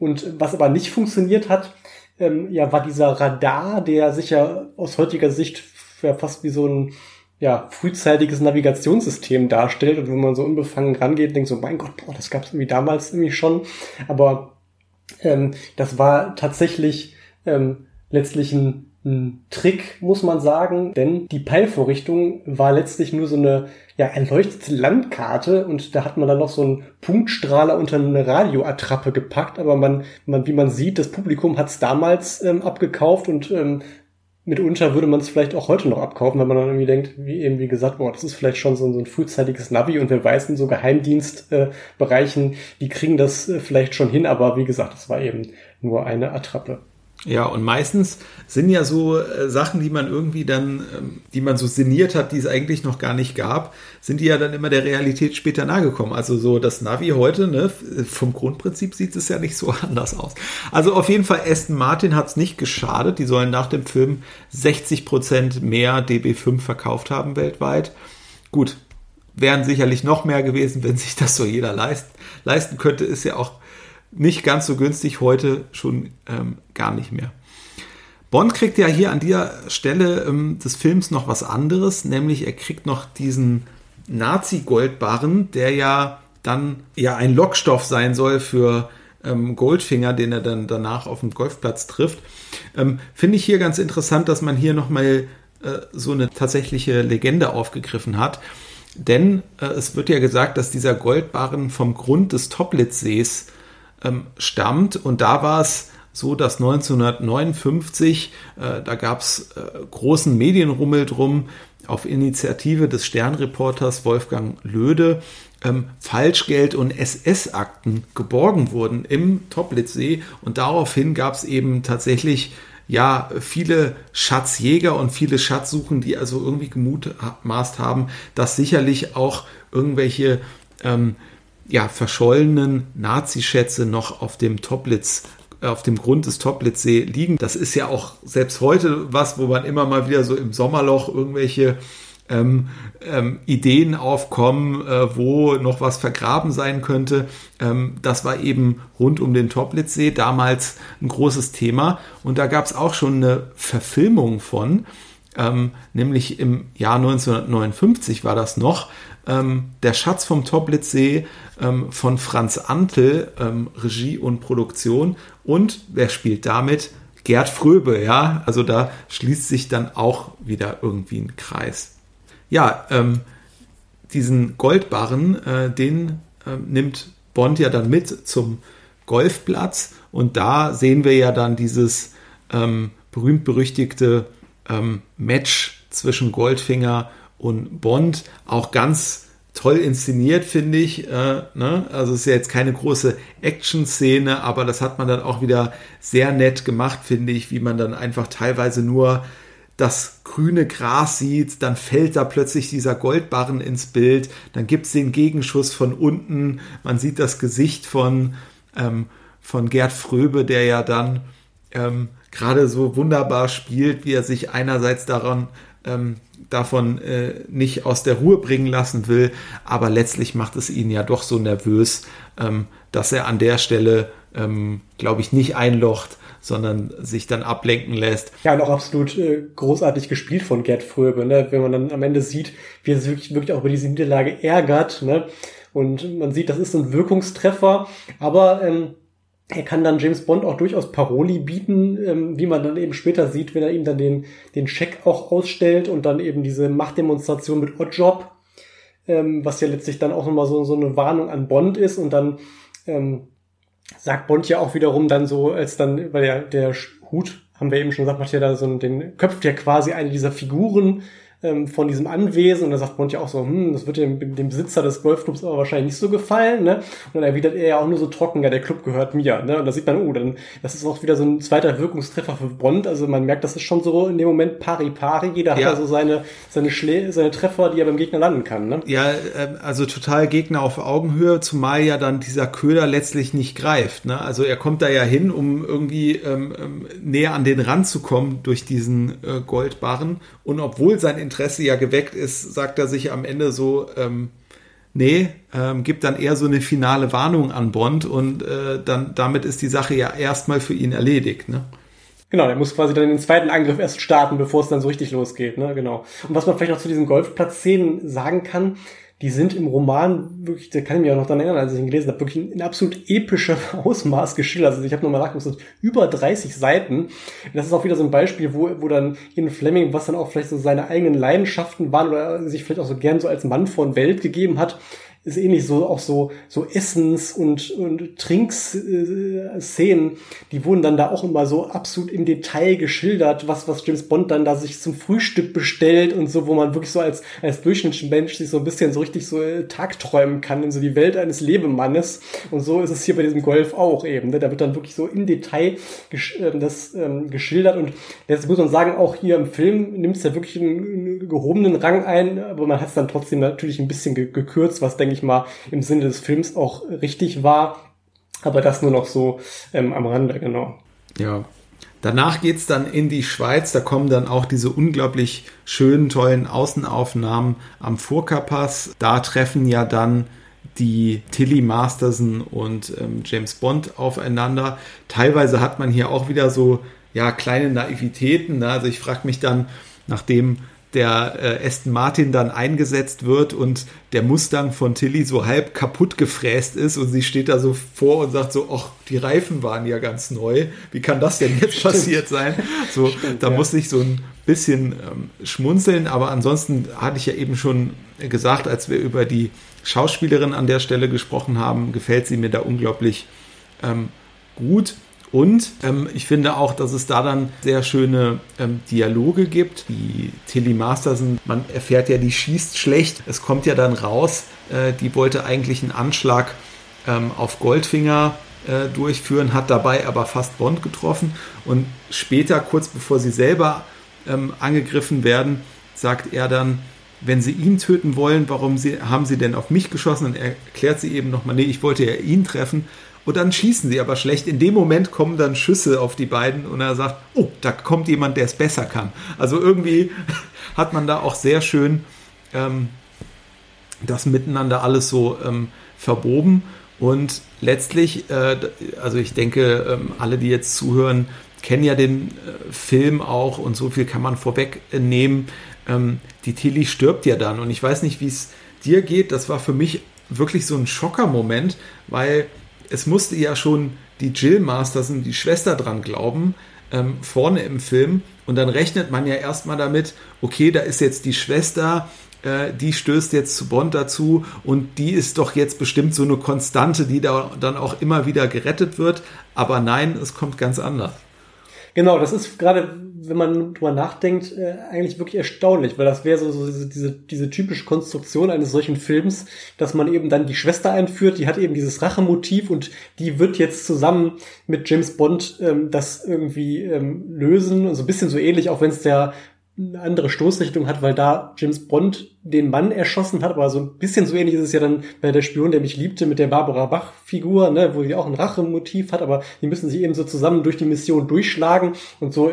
Speaker 5: Und was aber nicht funktioniert hat, ähm, ja, war dieser Radar, der sich ja aus heutiger Sicht fast wie so ein ja, frühzeitiges Navigationssystem darstellt und wenn man so unbefangen rangeht, denkt so, mein Gott, boah, das gab es irgendwie damals irgendwie schon, aber ähm, das war tatsächlich ähm, letztlich ein ein Trick, muss man sagen, denn die Peilvorrichtung war letztlich nur so eine ja, erleuchtete Landkarte und da hat man dann noch so einen Punktstrahler unter eine Radioattrappe gepackt, aber man, man wie man sieht, das Publikum hat es damals ähm, abgekauft und ähm, mitunter würde man es vielleicht auch heute noch abkaufen, wenn man dann irgendwie denkt, wie eben wie gesagt, boah, das ist vielleicht schon so, so ein frühzeitiges Navi und wer weiß in so Geheimdienstbereichen, äh, die kriegen das äh, vielleicht schon hin, aber wie gesagt, es war eben nur eine Attrappe.
Speaker 4: Ja, und meistens sind ja so äh, Sachen, die man irgendwie dann, ähm, die man so sinniert hat, die es eigentlich noch gar nicht gab, sind die ja dann immer der Realität später nahegekommen. Also so das Navi heute, ne, vom Grundprinzip sieht es ja nicht so anders aus. Also auf jeden Fall, Aston Martin hat es nicht geschadet. Die sollen nach dem Film 60 Prozent mehr DB5 verkauft haben weltweit. Gut, wären sicherlich noch mehr gewesen, wenn sich das so jeder leist, leisten könnte, ist ja auch nicht ganz so günstig, heute schon ähm, gar nicht mehr. Bond kriegt ja hier an dieser Stelle ähm, des Films noch was anderes, nämlich er kriegt noch diesen Nazi-Goldbarren, der ja dann ja ein Lockstoff sein soll für ähm, Goldfinger, den er dann danach auf dem Golfplatz trifft. Ähm, Finde ich hier ganz interessant, dass man hier nochmal äh, so eine tatsächliche Legende aufgegriffen hat. Denn äh, es wird ja gesagt, dass dieser Goldbarren vom Grund des Toplitzsees ähm, stammt. Und da war es so, dass 1959, äh, da gab es äh, großen Medienrummel drum, auf Initiative des Sternreporters Wolfgang Löde, ähm, Falschgeld und SS-Akten geborgen wurden im Toplitzsee. Und daraufhin gab es eben tatsächlich ja viele Schatzjäger und viele Schatzsuchen, die also irgendwie gemutmaßt haben, dass sicherlich auch irgendwelche ähm, ja, verschollenen Nazischätze noch auf dem Toplitz auf dem Grund des Toplitzsee liegen. Das ist ja auch selbst heute was, wo man immer mal wieder so im Sommerloch irgendwelche ähm, ähm, Ideen aufkommen, äh, wo noch was vergraben sein könnte. Ähm, das war eben rund um den Toplitzsee damals ein großes Thema. Und da gab es auch schon eine Verfilmung von, ähm, nämlich im Jahr 1959 war das noch. Ähm, der Schatz vom Toplitzsee ähm, von Franz Antel, ähm, Regie und Produktion. Und wer spielt damit? Gerd Fröbe, ja. Also da schließt sich dann auch wieder irgendwie ein Kreis. Ja, ähm, diesen Goldbarren, äh, den äh, nimmt Bond ja dann mit zum Golfplatz und da sehen wir ja dann dieses ähm, berühmt-berüchtigte ähm, Match zwischen Goldfinger und Bond, auch ganz toll inszeniert, finde ich. Äh, ne? Also es ist ja jetzt keine große Action-Szene, aber das hat man dann auch wieder sehr nett gemacht, finde ich, wie man dann einfach teilweise nur das grüne Gras sieht, dann fällt da plötzlich dieser Goldbarren ins Bild, dann gibt es den Gegenschuss von unten, man sieht das Gesicht von, ähm, von Gerd Fröbe, der ja dann ähm, gerade so wunderbar spielt, wie er sich einerseits daran ähm, davon äh, nicht aus der Ruhe bringen lassen will, aber letztlich macht es ihn ja doch so nervös, ähm, dass er an der Stelle, ähm, glaube ich, nicht einlocht, sondern sich dann ablenken lässt.
Speaker 5: Ja, und auch absolut äh, großartig gespielt von Gerd Fröbe, ne? wenn man dann am Ende sieht, wie er sich wirklich, wirklich auch über diese Niederlage ärgert. Ne? Und man sieht, das ist ein Wirkungstreffer, aber ähm, er kann dann James Bond auch durchaus Paroli bieten, ähm, wie man dann eben später sieht, wenn er ihm dann den, den Scheck auch ausstellt und dann eben diese Machtdemonstration mit Oddjob, ähm, was ja letztlich dann auch nochmal so, so eine Warnung an Bond ist und dann ähm, sagt Bond ja auch wiederum dann so, als dann, weil der, der Hut, haben wir eben schon gesagt, macht ja da so den, köpft ja quasi eine dieser Figuren ähm, von diesem Anwesen und da sagt Bond ja auch so, hm, das wird dem, dem Besitzer des Golfclubs aber wahrscheinlich nicht so gefallen, ne? Und dann erwidert er ja auch nur so trocken, ja, der Club gehört mir, ne? Und da sieht man, oh, dann, das ist auch wieder so ein zweiter Wirkungstreffer für Bond, also man merkt, das ist schon so in dem Moment pari pari, jeder ja. hat da so seine, seine Schlä seine Treffer, die er beim Gegner landen kann, ne?
Speaker 4: Ja, ähm, also total Gegner auf Augenhöhe, zumal ja dann dieser Köder letztlich nicht greift, ne? Also er kommt da ja hin, um irgendwie ähm, ähm näher an den Rand zu kommen durch diesen äh, Goldbarren und obwohl sein Interesse ja geweckt ist, sagt er sich am Ende so, ähm, nee, ähm, gibt dann eher so eine finale Warnung an Bond und äh, dann damit ist die Sache ja erstmal für ihn erledigt. Ne?
Speaker 5: Genau, der muss quasi dann den zweiten Angriff erst starten, bevor es dann so richtig losgeht, ne? Genau. Und was man vielleicht noch zu diesen Golfplatz-Szenen sagen kann, die sind im Roman wirklich, da kann ich mich auch noch daran erinnern, als ich ihn gelesen habe, wirklich in absolut epischer Ausmaß geschildert. Also ich habe nochmal nachgeguckt, es sind über 30 Seiten. Das ist auch wieder so ein Beispiel, wo, wo dann Ian Fleming, was dann auch vielleicht so seine eigenen Leidenschaften waren oder sich vielleicht auch so gern so als Mann von Welt gegeben hat, ist ähnlich so auch so so Essens und und Trinks äh, Szenen, die wurden dann da auch immer so absolut im Detail geschildert, was was James Bond dann da sich zum Frühstück bestellt und so, wo man wirklich so als als durchschnittlicher Mensch sich so ein bisschen so richtig so äh, tagträumen kann in so die Welt eines Lebemannes und so ist es hier bei diesem Golf auch eben. Ne? Da wird dann wirklich so im Detail gesch äh, das ähm, geschildert und jetzt muss man sagen, auch hier im Film nimmt es ja wirklich einen, einen gehobenen Rang ein, aber man hat es dann trotzdem natürlich ein bisschen ge gekürzt, was denke ich mal im Sinne des Films auch richtig war. Aber das nur noch so ähm, am Rande, genau.
Speaker 4: Ja. Danach geht's dann in die Schweiz. Da kommen dann auch diese unglaublich schönen, tollen Außenaufnahmen am Furka-Pass. Da treffen ja dann die Tilly Masterson und ähm, James Bond aufeinander. Teilweise hat man hier auch wieder so ja kleine Naivitäten. Ne? Also ich frage mich dann, nachdem der äh, Aston Martin dann eingesetzt wird und der Mustang von Tilly so halb kaputt gefräst ist und sie steht da so vor und sagt so, ach, die Reifen waren ja ganz neu. Wie kann das denn jetzt passiert sein? So, Stimmt, da ja. muss ich so ein bisschen ähm, schmunzeln, aber ansonsten hatte ich ja eben schon gesagt, als wir über die Schauspielerin an der Stelle gesprochen haben, gefällt sie mir da unglaublich ähm, gut. Und ähm, ich finde auch, dass es da dann sehr schöne ähm, Dialoge gibt. Die Tilly Masterson, man erfährt ja, die schießt schlecht. Es kommt ja dann raus, äh, die wollte eigentlich einen Anschlag ähm, auf Goldfinger äh, durchführen, hat dabei aber fast Bond getroffen. Und später, kurz bevor sie selber ähm, angegriffen werden, sagt er dann, wenn sie ihn töten wollen, warum sie, haben sie denn auf mich geschossen? Und er erklärt sie eben nochmal, nee, ich wollte ja ihn treffen. Und dann schießen sie aber schlecht. In dem Moment kommen dann Schüsse auf die beiden und er sagt, oh, da kommt jemand, der es besser kann. Also irgendwie hat man da auch sehr schön ähm, das miteinander alles so ähm, verboben. Und letztlich, äh, also ich denke, ähm, alle, die jetzt zuhören, kennen ja den äh, Film auch und so viel kann man vorwegnehmen. Ähm, die Tilly stirbt ja dann und ich weiß nicht, wie es dir geht. Das war für mich wirklich so ein Schockermoment, weil es musste ja schon die Jill Masterson, die Schwester, dran glauben, ähm, vorne im Film. Und dann rechnet man ja erstmal damit, okay, da ist jetzt die Schwester, äh, die stößt jetzt zu Bond dazu und die ist doch jetzt bestimmt so eine Konstante, die da dann auch immer wieder gerettet wird. Aber nein, es kommt ganz anders.
Speaker 5: Genau, das ist gerade, wenn man drüber nachdenkt, äh, eigentlich wirklich erstaunlich, weil das wäre so, so diese, diese, typische Konstruktion eines solchen Films, dass man eben dann die Schwester einführt, die hat eben dieses Rachemotiv und die wird jetzt zusammen mit James Bond ähm, das irgendwie ähm, lösen. So ein bisschen so ähnlich, auch wenn es der eine andere Stoßrichtung hat, weil da James Bond den Mann erschossen hat, aber so ein bisschen so ähnlich ist es ja dann bei der Spion, der mich liebte, mit der Barbara Bach-Figur, ne, wo sie auch ein Rachemotiv hat, aber die müssen sich eben so zusammen durch die Mission durchschlagen und so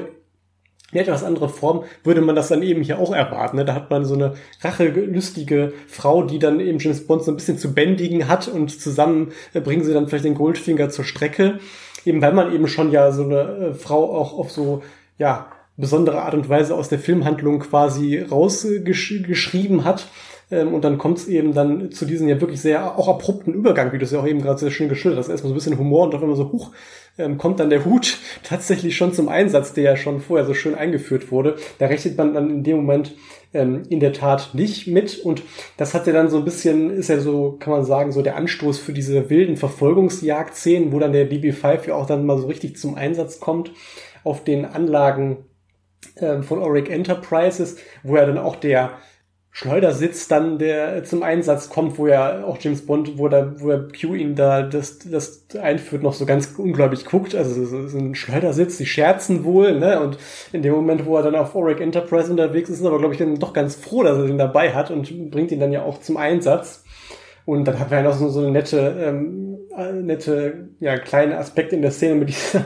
Speaker 5: in etwas andere Form würde man das dann eben hier auch erwarten. Ne? Da hat man so eine rachelustige Frau, die dann eben James Bond so ein bisschen zu bändigen hat und zusammen äh, bringen sie dann vielleicht den Goldfinger zur Strecke. Eben weil man eben schon ja so eine äh, Frau auch auf so, ja, besondere Art und Weise aus der Filmhandlung quasi rausgeschrieben hat. Ähm, und dann kommt es eben dann zu diesem ja wirklich sehr auch abrupten Übergang, wie du es ja auch eben gerade sehr schön geschildert hast. Erstmal so ein bisschen Humor und auf einmal so, huch, ähm, kommt dann der Hut tatsächlich schon zum Einsatz, der ja schon vorher so schön eingeführt wurde. Da rechnet man dann in dem Moment ähm, in der Tat nicht mit. Und das hat ja dann so ein bisschen, ist ja so, kann man sagen, so der Anstoß für diese wilden Verfolgungsjagd-Szenen, wo dann der DB5 ja auch dann mal so richtig zum Einsatz kommt auf den Anlagen ähm, von Auric Enterprises, wo ja dann auch der Schleudersitz dann der zum Einsatz kommt, wo ja auch James Bond, wo da, wo er Q ihn da das, das einführt, noch so ganz ungläubig guckt. Also es ist ein Schleudersitz, die scherzen wohl, ne? Und in dem Moment, wo er dann auf Auric Enterprise unterwegs ist, ist er aber, glaube ich, dann doch ganz froh, dass er den dabei hat und bringt ihn dann ja auch zum Einsatz. Und dann hat wir ja noch so, so eine nette, ähm, äh, nette, ja, kleine Aspekt in der Szene mit dieser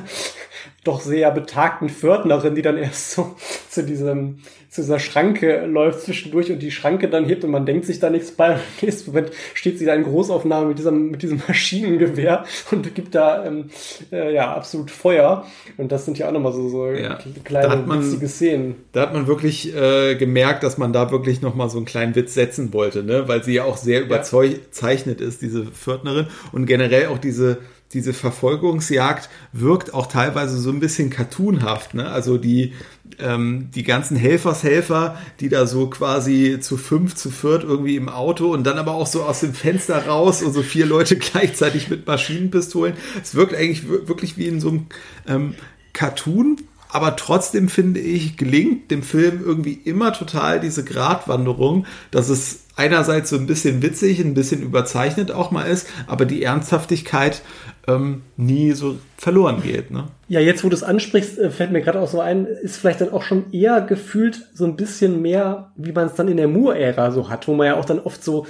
Speaker 5: doch sehr betagten Pförtnerin, die dann erst so zu diesem, zu dieser Schranke läuft zwischendurch und die Schranke dann hebt und man denkt sich da nichts bei. Und im nächsten Moment steht sie da in Großaufnahme mit diesem, mit diesem Maschinengewehr und gibt da, ähm, äh, ja, absolut Feuer. Und das sind ja auch nochmal so, so ja, kleine, man, witzige Szenen.
Speaker 4: Da hat man wirklich äh, gemerkt, dass man da wirklich nochmal so einen kleinen Witz setzen wollte, ne? Weil sie ja auch sehr überzeichnet ja. ist, diese Pförtnerin. Und generell auch diese, diese Verfolgungsjagd wirkt auch teilweise so ein bisschen cartoonhaft. Ne? Also die, ähm, die ganzen Helfershelfer, die da so quasi zu fünf, zu viert irgendwie im Auto und dann aber auch so aus dem Fenster raus und so vier Leute gleichzeitig mit Maschinenpistolen. Es wirkt eigentlich wirklich wie in so einem ähm, Cartoon. Aber trotzdem finde ich, gelingt dem Film irgendwie immer total diese Gratwanderung, dass es einerseits so ein bisschen witzig, ein bisschen überzeichnet auch mal ist, aber die Ernsthaftigkeit ähm, nie so verloren geht. Ne?
Speaker 5: Ja, jetzt wo du es ansprichst, äh, fällt mir gerade auch so ein, ist vielleicht dann auch schon eher gefühlt so ein bisschen mehr, wie man es dann in der Moore-Ära so hat, wo man ja auch dann oft so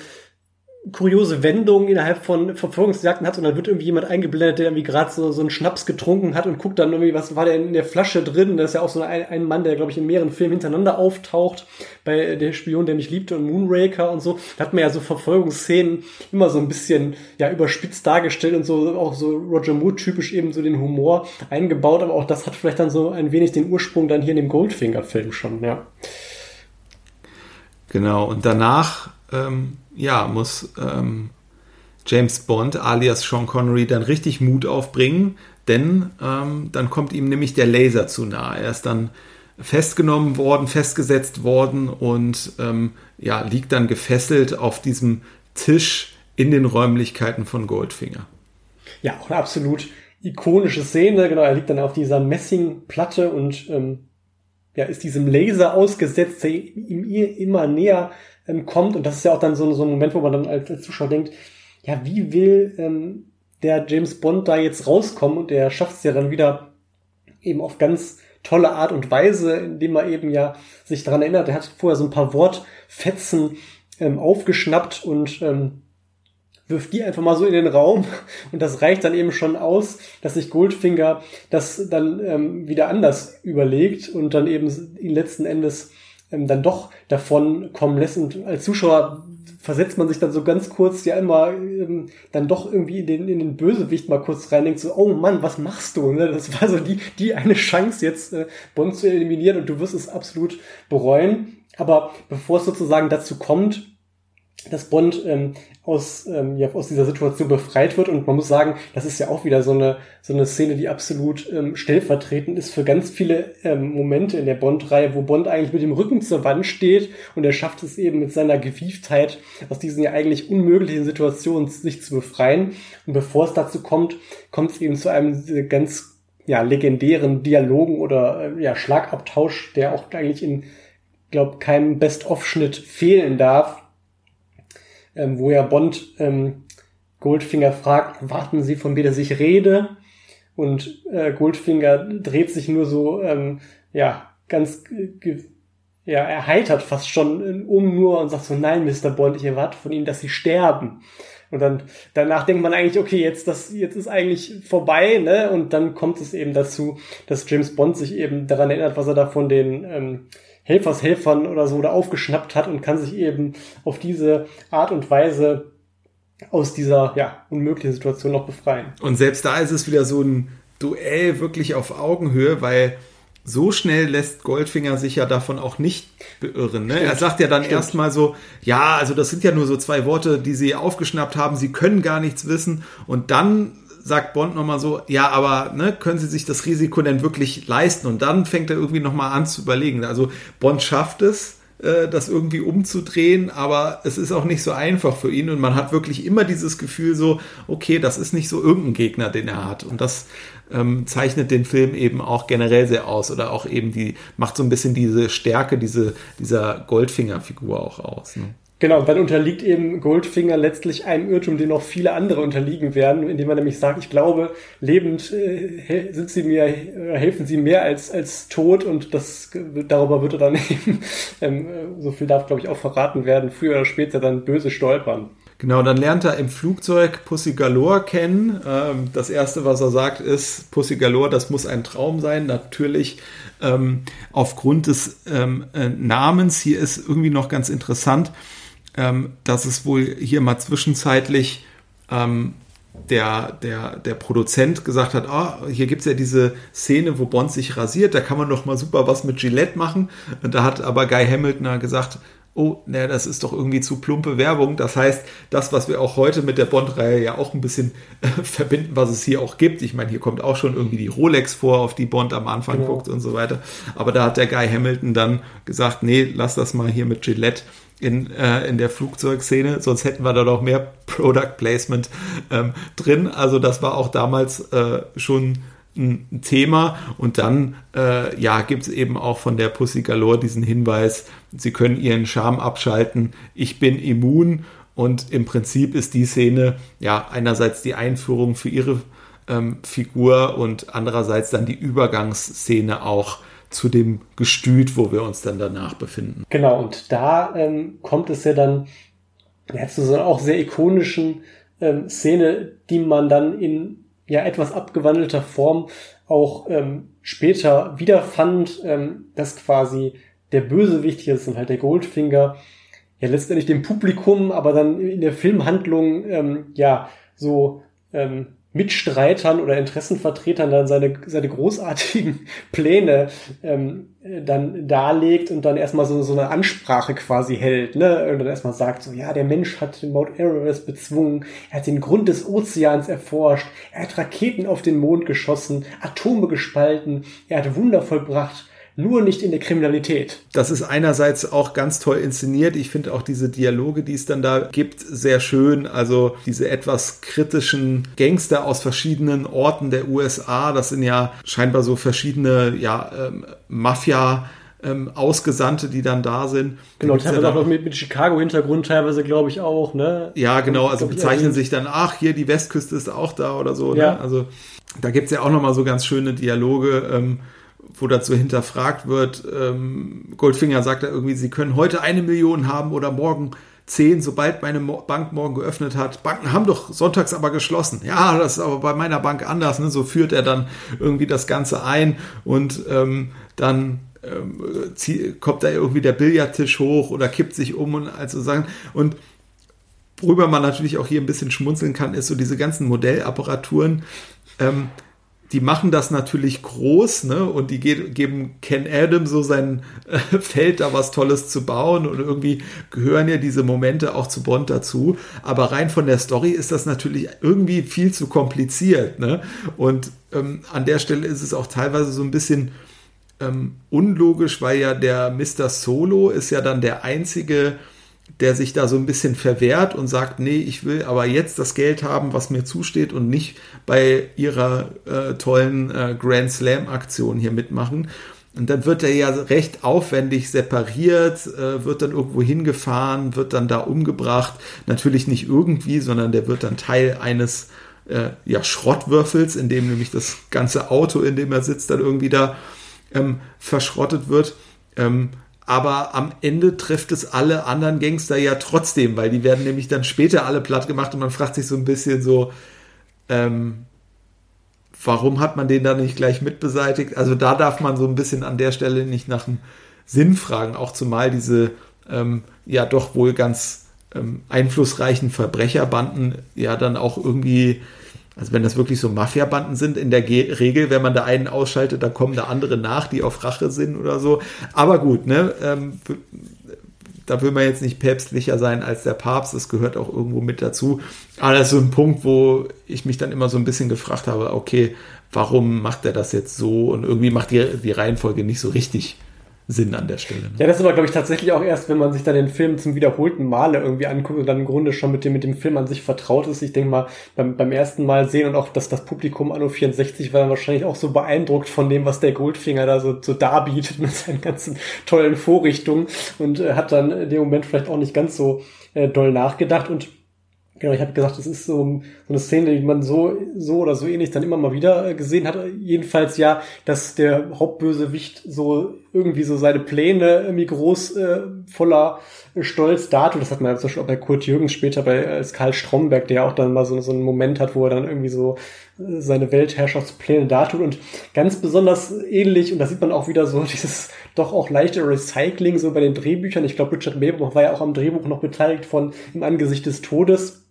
Speaker 5: kuriose Wendungen innerhalb von Verfolgungsjagden hat und dann wird irgendwie jemand eingeblendet, der irgendwie gerade so, so einen Schnaps getrunken hat und guckt dann irgendwie, was war der in der Flasche drin. Das ist ja auch so ein, ein Mann, der, glaube ich, in mehreren Filmen hintereinander auftaucht, bei Der Spion, der mich liebte und Moonraker und so. Da hat man ja so Verfolgungsszenen immer so ein bisschen ja überspitzt dargestellt und so auch so Roger Moore typisch eben so den Humor eingebaut, aber auch das hat vielleicht dann so ein wenig den Ursprung dann hier in dem Goldfinger-Film schon, ja.
Speaker 4: Genau, und danach ähm, ja, muss ähm, James Bond alias Sean Connery dann richtig Mut aufbringen, denn ähm, dann kommt ihm nämlich der Laser zu nahe. Er ist dann festgenommen worden, festgesetzt worden und ähm, ja, liegt dann gefesselt auf diesem Tisch in den Räumlichkeiten von Goldfinger.
Speaker 5: Ja, auch eine absolut ikonische Szene. Genau, er liegt dann auf dieser Messingplatte und ähm, ja, ist diesem Laser ausgesetzt, der ihm immer näher ähm, kommt. Und das ist ja auch dann so, so ein Moment, wo man dann als, als Zuschauer denkt, ja, wie will ähm, der James Bond da jetzt rauskommen? Und der schafft es ja dann wieder eben auf ganz tolle Art und Weise, indem er eben ja sich daran erinnert, er hat vorher so ein paar Wortfetzen ähm, aufgeschnappt und ähm, wirft die einfach mal so in den Raum und das reicht dann eben schon aus, dass sich Goldfinger das dann ähm, wieder anders überlegt und dann eben ihn letzten Endes ähm, dann doch davon kommen lässt. Und als Zuschauer versetzt man sich dann so ganz kurz ja immer ähm, dann doch irgendwie in den, in den Bösewicht mal kurz rein, denkt so, oh Mann, was machst du? Ne? Das war so die, die eine Chance jetzt äh, Bond zu eliminieren und du wirst es absolut bereuen. Aber bevor es sozusagen dazu kommt, dass Bond ähm, aus, ähm, ja, aus dieser Situation befreit wird. Und man muss sagen, das ist ja auch wieder so eine, so eine Szene, die absolut ähm, stellvertretend ist für ganz viele ähm, Momente in der Bond-Reihe, wo Bond eigentlich mit dem Rücken zur Wand steht und er schafft es eben mit seiner Gewieftheit aus diesen ja eigentlich unmöglichen Situationen sich zu befreien. Und bevor es dazu kommt, kommt es eben zu einem ganz ja, legendären Dialogen oder äh, ja, Schlagabtausch, der auch eigentlich in, glaube keinem Best-of-Schnitt fehlen darf ähm, wo ja Bond ähm, Goldfinger fragt, warten Sie von mir, dass ich rede? Und äh, Goldfinger dreht sich nur so, ähm, ja, ganz, äh, ja, erheitert fast schon um nur und sagt so, nein, Mr. Bond, ich erwarte von Ihnen, dass Sie sterben. Und dann danach denkt man eigentlich, okay, jetzt das jetzt ist eigentlich vorbei, ne? Und dann kommt es eben dazu, dass James Bond sich eben daran erinnert, was er da von den ähm, Helfershelfern oder so da aufgeschnappt hat und kann sich eben auf diese Art und Weise aus dieser ja, unmöglichen Situation noch befreien.
Speaker 4: Und selbst da ist es wieder so ein Duell wirklich auf Augenhöhe, weil so schnell lässt Goldfinger sich ja davon auch nicht beirren. Ne? Er sagt ja dann erstmal so, ja, also das sind ja nur so zwei Worte, die sie aufgeschnappt haben, sie können gar nichts wissen. Und dann sagt Bond nochmal so, ja, aber ne, können Sie sich das Risiko denn wirklich leisten? Und dann fängt er irgendwie nochmal an zu überlegen. Also Bond schafft es, äh, das irgendwie umzudrehen, aber es ist auch nicht so einfach für ihn und man hat wirklich immer dieses Gefühl so, okay, das ist nicht so irgendein Gegner, den er hat. Und das ähm, zeichnet den Film eben auch generell sehr aus oder auch eben die, macht so ein bisschen diese Stärke diese, dieser Goldfinger-Figur auch aus. Ne?
Speaker 5: Genau, dann unterliegt eben Goldfinger letztlich einem Irrtum, den noch viele andere unterliegen werden, indem man nämlich sagt, ich glaube, lebend äh, sind sie mir, äh, helfen sie mehr als, als tot und das, darüber wird er dann eben, ähm, so viel darf glaube ich auch verraten werden, früher oder später dann böse stolpern.
Speaker 4: Genau, dann lernt er im Flugzeug Pussy Galore kennen. Ähm, das erste, was er sagt, ist Pussy Galore, das muss ein Traum sein. Natürlich ähm, aufgrund des ähm, äh, Namens. Hier ist irgendwie noch ganz interessant ähm, dass es wohl hier mal zwischenzeitlich ähm, der, der, der Produzent gesagt hat, oh, hier gibt's ja diese Szene, wo Bond sich rasiert, da kann man doch mal super was mit Gillette machen. Und da hat aber Guy Hamilton gesagt, oh, naja, das ist doch irgendwie zu plumpe Werbung. Das heißt, das, was wir auch heute mit der Bond-Reihe ja auch ein bisschen äh, verbinden, was es hier auch gibt. Ich meine, hier kommt auch schon irgendwie die Rolex vor, auf die Bond am Anfang genau. guckt und so weiter. Aber da hat der Guy Hamilton dann gesagt, nee, lass das mal hier mit Gillette in, äh, in der Flugzeugszene, sonst hätten wir da noch mehr Product Placement ähm, drin. Also das war auch damals äh, schon ein Thema. Und dann, äh, ja, gibt es eben auch von der Pussy Galore diesen Hinweis, sie können ihren Charme abschalten, ich bin immun. Und im Prinzip ist die Szene ja einerseits die Einführung für ihre ähm, Figur und andererseits dann die Übergangsszene auch zu dem Gestüt, wo wir uns dann danach befinden.
Speaker 5: Genau, und da ähm, kommt es ja dann ja, zu so einer auch sehr ikonischen ähm, Szene, die man dann in ja etwas abgewandelter Form auch ähm, später wiederfand, ähm, dass quasi der Bösewicht, hier ist dann halt der Goldfinger, ja letztendlich dem Publikum, aber dann in der Filmhandlung ähm, ja so ähm, Mitstreitern oder Interessenvertretern dann seine, seine großartigen Pläne ähm, dann darlegt und dann erstmal so, so eine Ansprache quasi hält, ne? Und dann erstmal sagt so, ja, der Mensch hat den Mount Everest bezwungen, er hat den Grund des Ozeans erforscht, er hat Raketen auf den Mond geschossen, Atome gespalten, er hat Wunder vollbracht nur nicht in der Kriminalität.
Speaker 4: Das ist einerseits auch ganz toll inszeniert. Ich finde auch diese Dialoge, die es dann da gibt, sehr schön. Also diese etwas kritischen Gangster aus verschiedenen Orten der USA. Das sind ja scheinbar so verschiedene, ja, ähm, Mafia- ähm, Ausgesandte, die dann da sind.
Speaker 5: Genau, teilweise ja auch noch mit, mit Chicago-Hintergrund teilweise, glaube ich, auch, ne?
Speaker 4: Ja, genau, also bezeichnen sich dann, ach, hier die Westküste ist auch da oder so. Ne? Ja. Ne? Also da gibt es ja auch nochmal so ganz schöne Dialoge. Ähm, wo dazu hinterfragt wird, ähm, Goldfinger sagt da irgendwie, sie können heute eine Million haben oder morgen zehn, sobald meine Bank morgen geöffnet hat. Banken haben doch sonntags aber geschlossen. Ja, das ist aber bei meiner Bank anders. Ne? So führt er dann irgendwie das Ganze ein und ähm, dann ähm, kommt da irgendwie der Billardtisch hoch oder kippt sich um und also sagen und worüber man natürlich auch hier ein bisschen schmunzeln kann, ist so diese ganzen Modellapparaturen. Ähm, die machen das natürlich groß, ne? Und die ge geben Ken Adam so sein äh, Feld, da was Tolles zu bauen. Und irgendwie gehören ja diese Momente auch zu Bond dazu. Aber rein von der Story ist das natürlich irgendwie viel zu kompliziert, ne? Und ähm, an der Stelle ist es auch teilweise so ein bisschen ähm, unlogisch, weil ja der Mr. Solo ist ja dann der einzige der sich da so ein bisschen verwehrt und sagt, nee, ich will aber jetzt das Geld haben, was mir zusteht und nicht bei ihrer äh, tollen äh, Grand Slam Aktion hier mitmachen. Und dann wird er ja recht aufwendig separiert, äh, wird dann irgendwo hingefahren, wird dann da umgebracht. Natürlich nicht irgendwie, sondern der wird dann Teil eines äh, ja, Schrottwürfels, in dem nämlich das ganze Auto, in dem er sitzt, dann irgendwie da ähm, verschrottet wird. Ähm, aber am Ende trifft es alle anderen Gangster ja trotzdem, weil die werden nämlich dann später alle platt gemacht und man fragt sich so ein bisschen so, ähm, warum hat man den da nicht gleich mitbeseitigt? Also da darf man so ein bisschen an der Stelle nicht nach dem Sinn fragen, auch zumal diese ähm, ja doch wohl ganz ähm, einflussreichen Verbrecherbanden ja dann auch irgendwie also wenn das wirklich so Mafia-Banden sind, in der Ge Regel, wenn man da einen ausschaltet, dann kommen da andere nach, die auf Rache sind oder so. Aber gut, ne? Ähm, da will man jetzt nicht päpstlicher sein als der Papst, das gehört auch irgendwo mit dazu. Aber das ist so ein Punkt, wo ich mich dann immer so ein bisschen gefragt habe, okay, warum macht er das jetzt so? Und irgendwie macht die, die Reihenfolge nicht so richtig Sinn an der Stelle. Ne?
Speaker 5: Ja, das ist aber, glaube ich, tatsächlich auch erst, wenn man sich dann den Film zum wiederholten Male irgendwie anguckt und dann im Grunde schon mit dem, mit dem Film an sich vertraut ist. Ich denke mal, beim, beim ersten Mal sehen und auch, dass das Publikum Anno 64 war dann wahrscheinlich auch so beeindruckt von dem, was der Goldfinger da so, so darbietet mit seinen ganzen tollen Vorrichtungen und äh, hat dann in dem Moment vielleicht auch nicht ganz so äh, doll nachgedacht und Genau, ich habe gesagt, das ist so, so eine Szene, die man so, so oder so ähnlich dann immer mal wieder äh, gesehen hat. Jedenfalls ja, dass der Hauptbösewicht so irgendwie so seine Pläne irgendwie groß äh, voller Stolz dartut. Das hat man ja zum Beispiel auch bei Kurt Jürgens später bei äh, Karl Stromberg, der ja auch dann mal so, so einen Moment hat, wo er dann irgendwie so äh, seine Weltherrschaftspläne dartut und ganz besonders ähnlich, und da sieht man auch wieder so dieses doch auch leichte Recycling so bei den Drehbüchern. Ich glaube, Richard Maybaum war ja auch am Drehbuch noch beteiligt von Im Angesicht des Todes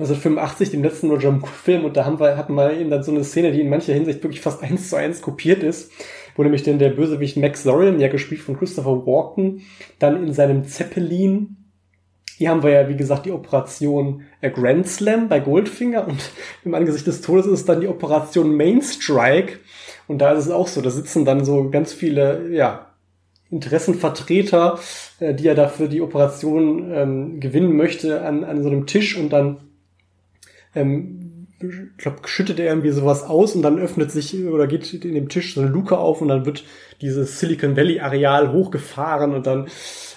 Speaker 5: 1985, dem letzten Roger Moore-Film, und da haben wir, hatten wir eben dann so eine Szene, die in mancher Hinsicht wirklich fast eins zu eins kopiert ist, wo nämlich denn der Bösewicht Max Zorin, ja gespielt von Christopher Walken, dann in seinem Zeppelin hier haben wir ja, wie gesagt, die Operation äh, Grand Slam bei Goldfinger und im Angesicht des Todes ist dann die Operation Main Strike. Und da ist es auch so, da sitzen dann so ganz viele, ja, Interessenvertreter, äh, die er dafür die Operation ähm, gewinnen möchte, an, an so einem Tisch und dann ähm, ich glaube, schüttet er irgendwie sowas aus und dann öffnet sich oder geht in dem Tisch so eine Luke auf und dann wird dieses Silicon Valley Areal hochgefahren und dann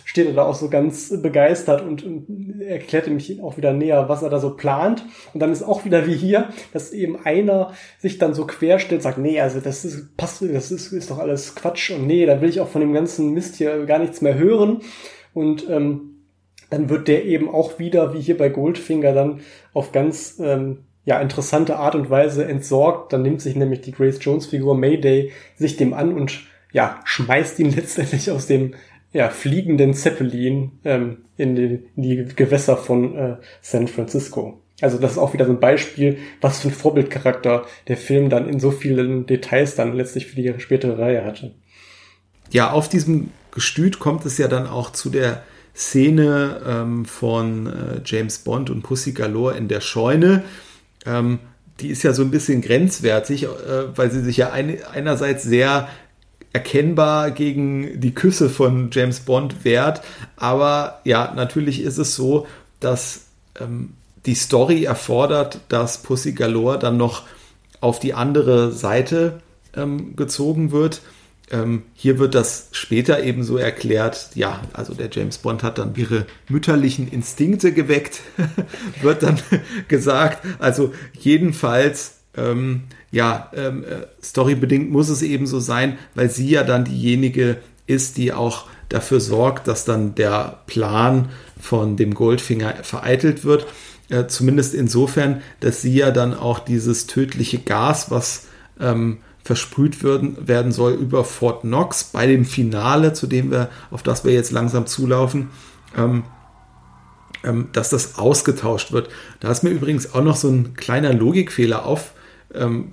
Speaker 5: steht er da auch so ganz begeistert und, und erklärte mich auch wieder näher, was er da so plant. Und dann ist auch wieder wie hier, dass eben einer sich dann so querstellt, sagt, nee, also das ist, passt, das ist, ist doch alles Quatsch und nee, da will ich auch von dem ganzen Mist hier gar nichts mehr hören. Und ähm, dann wird der eben auch wieder, wie hier bei Goldfinger, dann auf ganz ähm, ja, interessante Art und Weise entsorgt. Dann nimmt sich nämlich die Grace Jones Figur Mayday sich dem an und ja, schmeißt ihn letztendlich aus dem ja, fliegenden Zeppelin ähm, in, die, in die Gewässer von äh, San Francisco. Also das ist auch wieder so ein Beispiel, was für ein Vorbildcharakter der Film dann in so vielen Details dann letztlich für die spätere Reihe hatte.
Speaker 4: Ja, auf diesem Gestüt kommt es ja dann auch zu der Szene ähm, von äh, James Bond und Pussy Galore in der Scheune. Ähm, die ist ja so ein bisschen grenzwertig, äh, weil sie sich ja ein, einerseits sehr erkennbar gegen die Küsse von James Bond wehrt. Aber ja, natürlich ist es so, dass ähm, die Story erfordert, dass Pussy Galore dann noch auf die andere Seite ähm, gezogen wird. Ähm, hier wird das später eben so erklärt, ja, also der James Bond hat dann ihre mütterlichen Instinkte geweckt, wird dann gesagt. Also jedenfalls ähm, ja, ähm, äh, storybedingt muss es eben so sein, weil sie ja dann diejenige ist, die auch dafür sorgt, dass dann der Plan von dem Goldfinger vereitelt wird. Äh, zumindest insofern, dass sie ja dann auch dieses tödliche Gas, was ähm, versprüht werden, werden soll über Fort Knox bei dem Finale, zu dem wir, auf das wir jetzt langsam zulaufen, ähm, ähm, dass das ausgetauscht wird. Da ist mir übrigens auch noch so ein kleiner Logikfehler auf, ähm.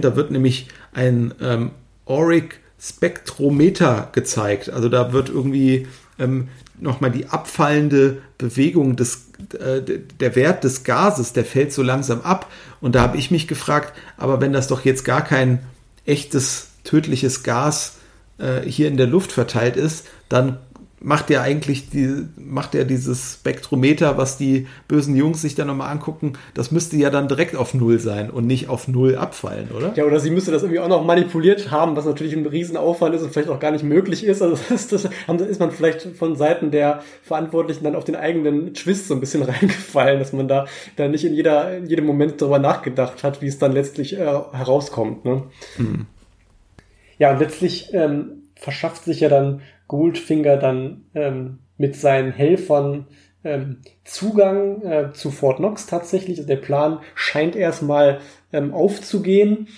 Speaker 4: Da wird nämlich ein ähm, Auric Spektrometer gezeigt. Also da wird irgendwie ähm, nochmal die abfallende Bewegung des, äh, der Wert des Gases, der fällt so langsam ab. Und da habe ich mich gefragt, aber wenn das doch jetzt gar kein echtes tödliches Gas äh, hier in der Luft verteilt ist, dann macht ja eigentlich die, macht ja dieses Spektrometer, was die bösen Jungs sich dann nochmal angucken, das müsste ja dann direkt auf Null sein und nicht auf Null abfallen, oder?
Speaker 5: Ja, oder sie müsste das irgendwie auch noch manipuliert haben, was natürlich ein Riesenaufwand ist und vielleicht auch gar nicht möglich ist. Also das, das ist man vielleicht von Seiten der Verantwortlichen dann auf den eigenen Twist so ein bisschen reingefallen, dass man da, da nicht in jeder, in jedem Moment darüber nachgedacht hat, wie es dann letztlich äh, herauskommt. Ne? Hm. Ja, und letztlich ähm, verschafft sich ja dann Goldfinger dann ähm, mit seinen Helfern ähm, Zugang äh, zu Fort Knox tatsächlich. Also der Plan scheint erstmal ähm, aufzugehen.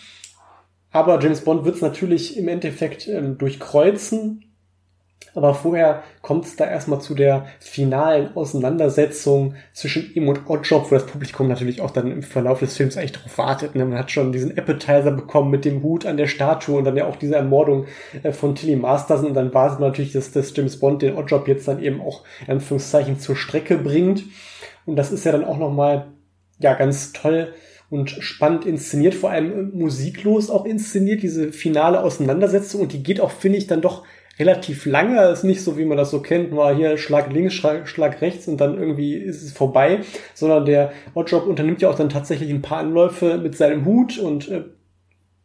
Speaker 5: Aber James Bond wird es natürlich im Endeffekt ähm, durchkreuzen aber vorher kommt es da erstmal zu der finalen Auseinandersetzung zwischen ihm und Oddjob, wo das Publikum natürlich auch dann im Verlauf des Films eigentlich darauf wartet. Ne? Man hat schon diesen Appetizer bekommen mit dem Hut an der Statue und dann ja auch diese Ermordung äh, von Tilly Masters und dann wartet man natürlich, dass, dass James Bond den Oddjob jetzt dann eben auch in Anführungszeichen zur Strecke bringt. Und das ist ja dann auch nochmal ja ganz toll und spannend inszeniert, vor allem musiklos auch inszeniert, diese finale Auseinandersetzung und die geht auch, finde ich, dann doch relativ lange. Das ist nicht so, wie man das so kennt, war hier Schlag links, Schlag, Schlag rechts und dann irgendwie ist es vorbei, sondern der Oddjob unternimmt ja auch dann tatsächlich ein paar Anläufe mit seinem Hut und äh,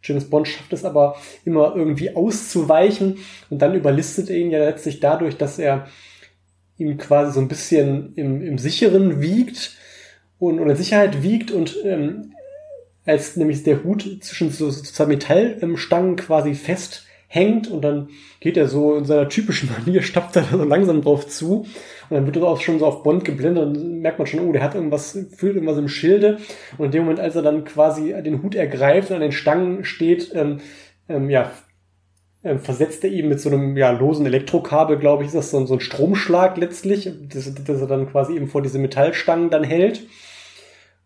Speaker 5: James Bond schafft es aber immer irgendwie auszuweichen und dann überlistet er ihn ja letztlich dadurch, dass er ihm quasi so ein bisschen im, im Sicheren wiegt und oder Sicherheit wiegt und ähm, als nämlich der Hut zwischen so, so zwei Metallstangen quasi fest hängt und dann geht er so in seiner typischen Manier, stapft er so langsam drauf zu und dann wird er auch schon so auf Bond geblendet und merkt man schon, oh, der hat irgendwas, fühlt irgendwas im Schilde und in dem Moment, als er dann quasi den Hut ergreift und an den Stangen steht, ähm, ähm, ja, ähm, versetzt er ihm mit so einem ja, losen Elektrokabel, glaube ich, ist das so, so ein Stromschlag letztlich, dass, dass er dann quasi eben vor diese Metallstangen dann hält.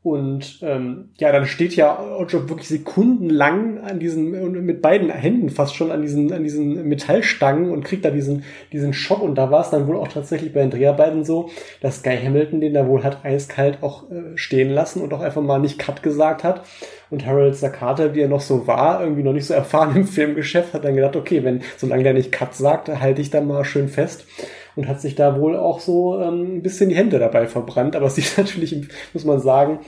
Speaker 5: Und ähm, ja, dann steht ja Oddjob wirklich sekundenlang an diesen, mit beiden Händen fast schon an diesen, an diesen Metallstangen und kriegt da diesen, diesen Schock. Und da war es dann wohl auch tatsächlich bei den Dreharbeiten so, dass Guy Hamilton den da wohl hat eiskalt auch äh, stehen lassen und auch einfach mal nicht Cut gesagt hat. Und Harold Sakata, wie er noch so war, irgendwie noch nicht so erfahren im Filmgeschäft, hat dann gedacht, okay, wenn, solange der nicht Cut sagt, halte ich da mal schön fest und hat sich da wohl auch so ähm, ein bisschen die Hände dabei verbrannt. Aber es sieht natürlich, muss man sagen,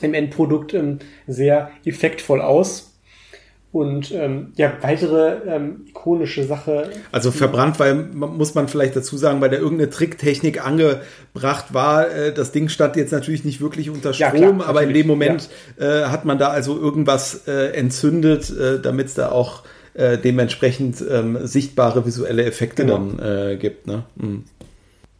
Speaker 5: im Endprodukt ähm, sehr effektvoll aus. Und ähm, ja, weitere ähm, ikonische Sache.
Speaker 4: Also verbrannt, weil muss man vielleicht dazu sagen, weil da irgendeine Tricktechnik angebracht war. Äh, das Ding stand jetzt natürlich nicht wirklich unter Strom, ja, klar, aber in dem Moment ja. äh, hat man da also irgendwas äh, entzündet, äh, damit es da auch äh, dementsprechend ähm, sichtbare visuelle Effekte genau. dann äh, gibt. Ne? Mhm.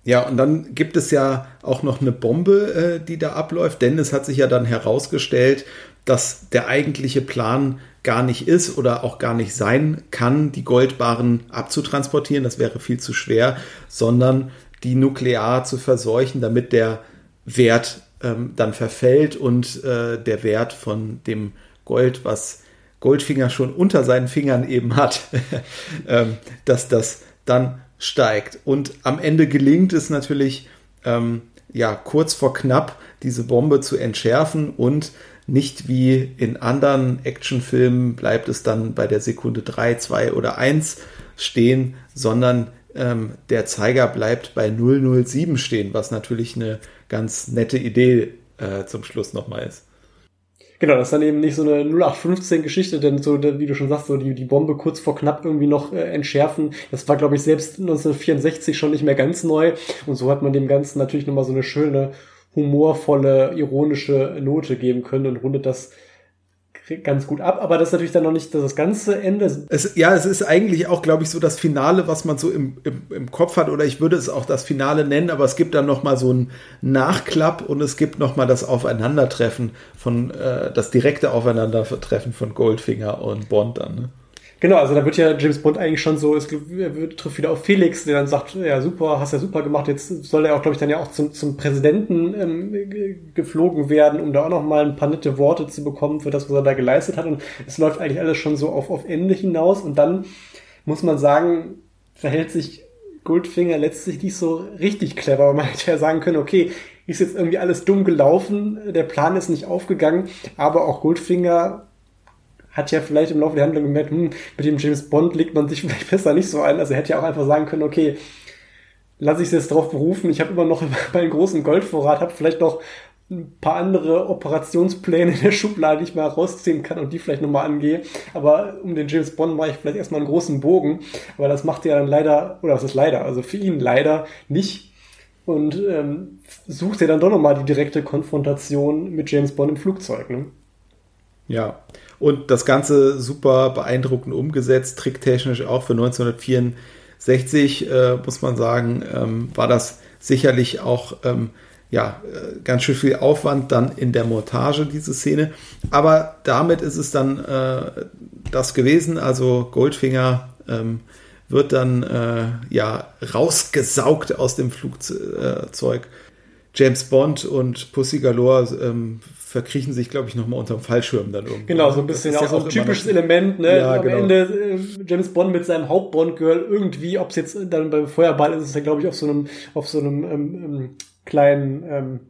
Speaker 4: Ja, und dann gibt es ja auch noch eine Bombe, äh, die da abläuft, denn es hat sich ja dann herausgestellt, dass der eigentliche Plan gar nicht ist oder auch gar nicht sein kann, die Goldbarren abzutransportieren, das wäre viel zu schwer, sondern die nuklear zu verseuchen, damit der Wert ähm, dann verfällt und äh, der Wert von dem Gold, was Goldfinger schon unter seinen Fingern eben hat, ähm, dass das dann steigt. Und am Ende gelingt es natürlich, ähm, ja, kurz vor knapp diese Bombe zu entschärfen und nicht wie in anderen Actionfilmen bleibt es dann bei der Sekunde 3, 2 oder 1 stehen, sondern ähm, der Zeiger bleibt bei 007 stehen, was natürlich eine ganz nette Idee äh, zum Schluss nochmal ist.
Speaker 5: Genau, das ist dann eben nicht so eine 0815-Geschichte, denn so, wie du schon sagst, so die, die Bombe kurz vor knapp irgendwie noch äh, entschärfen. Das war, glaube ich, selbst 1964 schon nicht mehr ganz neu. Und so hat man dem Ganzen natürlich nochmal so eine schöne, humorvolle, ironische Note geben können und rundet das ganz gut ab, aber das ist natürlich dann noch nicht das ganze Ende.
Speaker 4: Es, ja, es ist eigentlich auch, glaube ich, so das Finale, was man so im, im, im Kopf hat, oder ich würde es auch das Finale nennen, aber es gibt dann noch mal so einen Nachklapp und es gibt noch mal das Aufeinandertreffen von, äh, das direkte Aufeinandertreffen von Goldfinger und Bond dann. Ne?
Speaker 5: Genau, also da wird ja James Bond eigentlich schon so, es wird, trifft wieder auf Felix, der dann sagt, ja super, hast ja super gemacht, jetzt soll er auch, glaube ich, dann ja auch zum, zum Präsidenten ähm, geflogen werden, um da auch noch mal ein paar nette Worte zu bekommen für das, was er da geleistet hat. Und es läuft eigentlich alles schon so auf, auf Ende hinaus. Und dann muss man sagen, verhält sich Goldfinger letztlich nicht so richtig clever. Man hätte ja sagen können, okay, ist jetzt irgendwie alles dumm gelaufen, der Plan ist nicht aufgegangen, aber auch Goldfinger hat ja vielleicht im Laufe der Handlung gemerkt, hm, mit dem James Bond legt man sich vielleicht besser nicht so ein. Also er hätte ja auch einfach sagen können, okay, lasse ich es jetzt drauf berufen, ich habe immer noch meinen großen Goldvorrat, habe vielleicht noch ein paar andere Operationspläne in der Schublade, die ich mal rausziehen kann und die vielleicht nochmal angehe. Aber um den James Bond mache ich vielleicht erstmal einen großen Bogen. Aber das macht er dann leider, oder was ist leider, also für ihn leider nicht. Und ähm, sucht er dann doch nochmal die direkte Konfrontation mit James Bond im Flugzeug. Ne?
Speaker 4: Ja, und das Ganze super beeindruckend umgesetzt, tricktechnisch auch für 1964, äh, muss man sagen, ähm, war das sicherlich auch ähm, ja, äh, ganz schön viel Aufwand dann in der Montage, diese Szene. Aber damit ist es dann äh, das gewesen. Also Goldfinger ähm, wird dann äh, ja rausgesaugt aus dem Flugzeug. James Bond und Pussy Galore ähm, verkriechen sich, glaube ich, nochmal unterm Fallschirm dann irgendwie.
Speaker 5: Genau, so ein bisschen auch ja so ein typisches Element, ne? Ja, Am genau. Ende äh, James Bond mit seinem Hauptbond-Girl irgendwie, ob es jetzt dann beim Feuerball ist, ist ja, glaube ich, auf so einem, auf so einem ähm, ähm, kleinen ähm,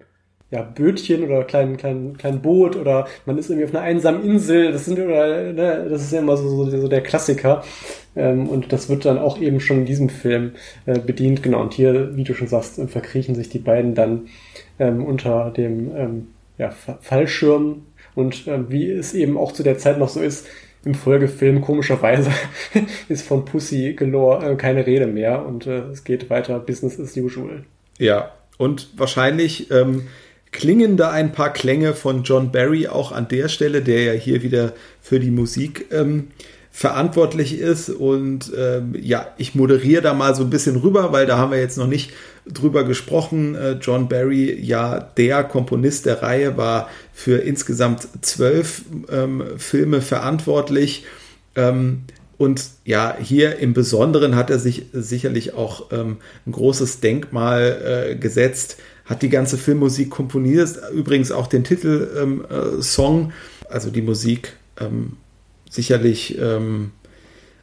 Speaker 5: ja, Bötchen oder kleinen, kleinen, kleinen Boot oder man ist irgendwie auf einer einsamen Insel. Das sind oder, ne, das ist ja immer so, so, so der Klassiker. Ähm, und das wird dann auch eben schon in diesem Film äh, bedient. Genau. Und hier, wie du schon sagst, verkriechen sich die beiden dann ähm, unter dem ähm, ja, Fallschirm. Und äh, wie es eben auch zu der Zeit noch so ist, im Folgefilm komischerweise ist von Pussy Galore äh, keine Rede mehr. Und äh, es geht weiter. Business as usual.
Speaker 4: Ja, und wahrscheinlich ähm, klingen da ein paar Klänge von John Barry auch an der Stelle, der ja hier wieder für die Musik ähm, verantwortlich ist. Und ähm, ja, ich moderiere da mal so ein bisschen rüber, weil da haben wir jetzt noch nicht drüber gesprochen. Äh, John Barry, ja, der Komponist der Reihe, war für insgesamt zwölf ähm, Filme verantwortlich. Ähm, und ja, hier im Besonderen hat er sich sicherlich auch ähm, ein großes Denkmal äh, gesetzt hat die ganze Filmmusik komponiert, übrigens auch den Titelsong, ähm, äh, also die Musik ähm, sicherlich ähm,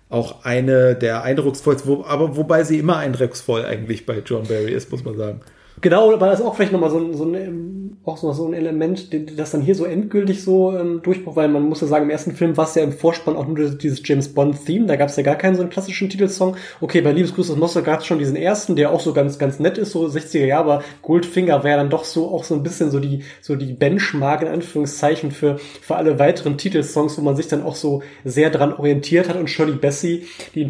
Speaker 4: auch eine der eindrucksvollsten, wo, aber wobei sie immer eindrucksvoll eigentlich bei John Barry ist, muss man sagen.
Speaker 5: Genau, aber das ist auch vielleicht nochmal so ein, so ein, ähm, auch so, ein Element, das dann hier so endgültig so ähm, durchbruch, weil man muss ja sagen, im ersten Film war es ja im Vorspann auch nur dieses James Bond-Theme, da gab es ja gar keinen so einen klassischen Titelsong. Okay, bei Liebesgruß aus Moskau gab es schon diesen ersten, der auch so ganz, ganz nett ist, so 60er Jahre, aber Goldfinger wäre dann doch so auch so ein bisschen so die, so die Benchmark in Anführungszeichen für, für alle weiteren Titelsongs, wo man sich dann auch so sehr dran orientiert hat und Shirley Bassey, die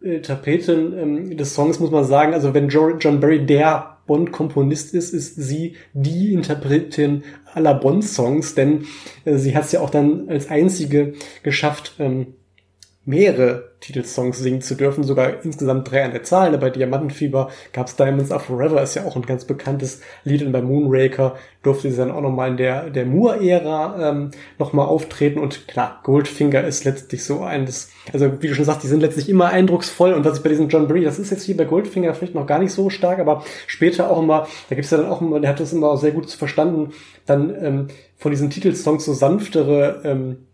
Speaker 5: Interpretin ähm, des Songs, muss man sagen, also wenn John Barry der Bond-Komponist ist, ist sie die Interpretin aller Bond-Songs, denn äh, sie hat es ja auch dann als einzige geschafft, ähm, mehrere Titelsongs singen zu dürfen, sogar insgesamt drei an der Zahl. Bei Diamantenfieber gab es Diamonds Are Forever, ist ja auch ein ganz bekanntes Lied. Und bei Moonraker durfte sie dann auch nochmal in der, der Moore-Ära ähm, nochmal auftreten. Und klar, Goldfinger ist letztlich so eines, also wie du schon sagst, die sind letztlich immer eindrucksvoll. Und was ich bei diesem John Barry, das ist jetzt hier bei Goldfinger vielleicht noch gar nicht so stark, aber später auch immer, da gibt es ja dann auch immer, der hat das immer sehr gut verstanden, dann ähm, von diesen Titelsongs so sanftere ähm,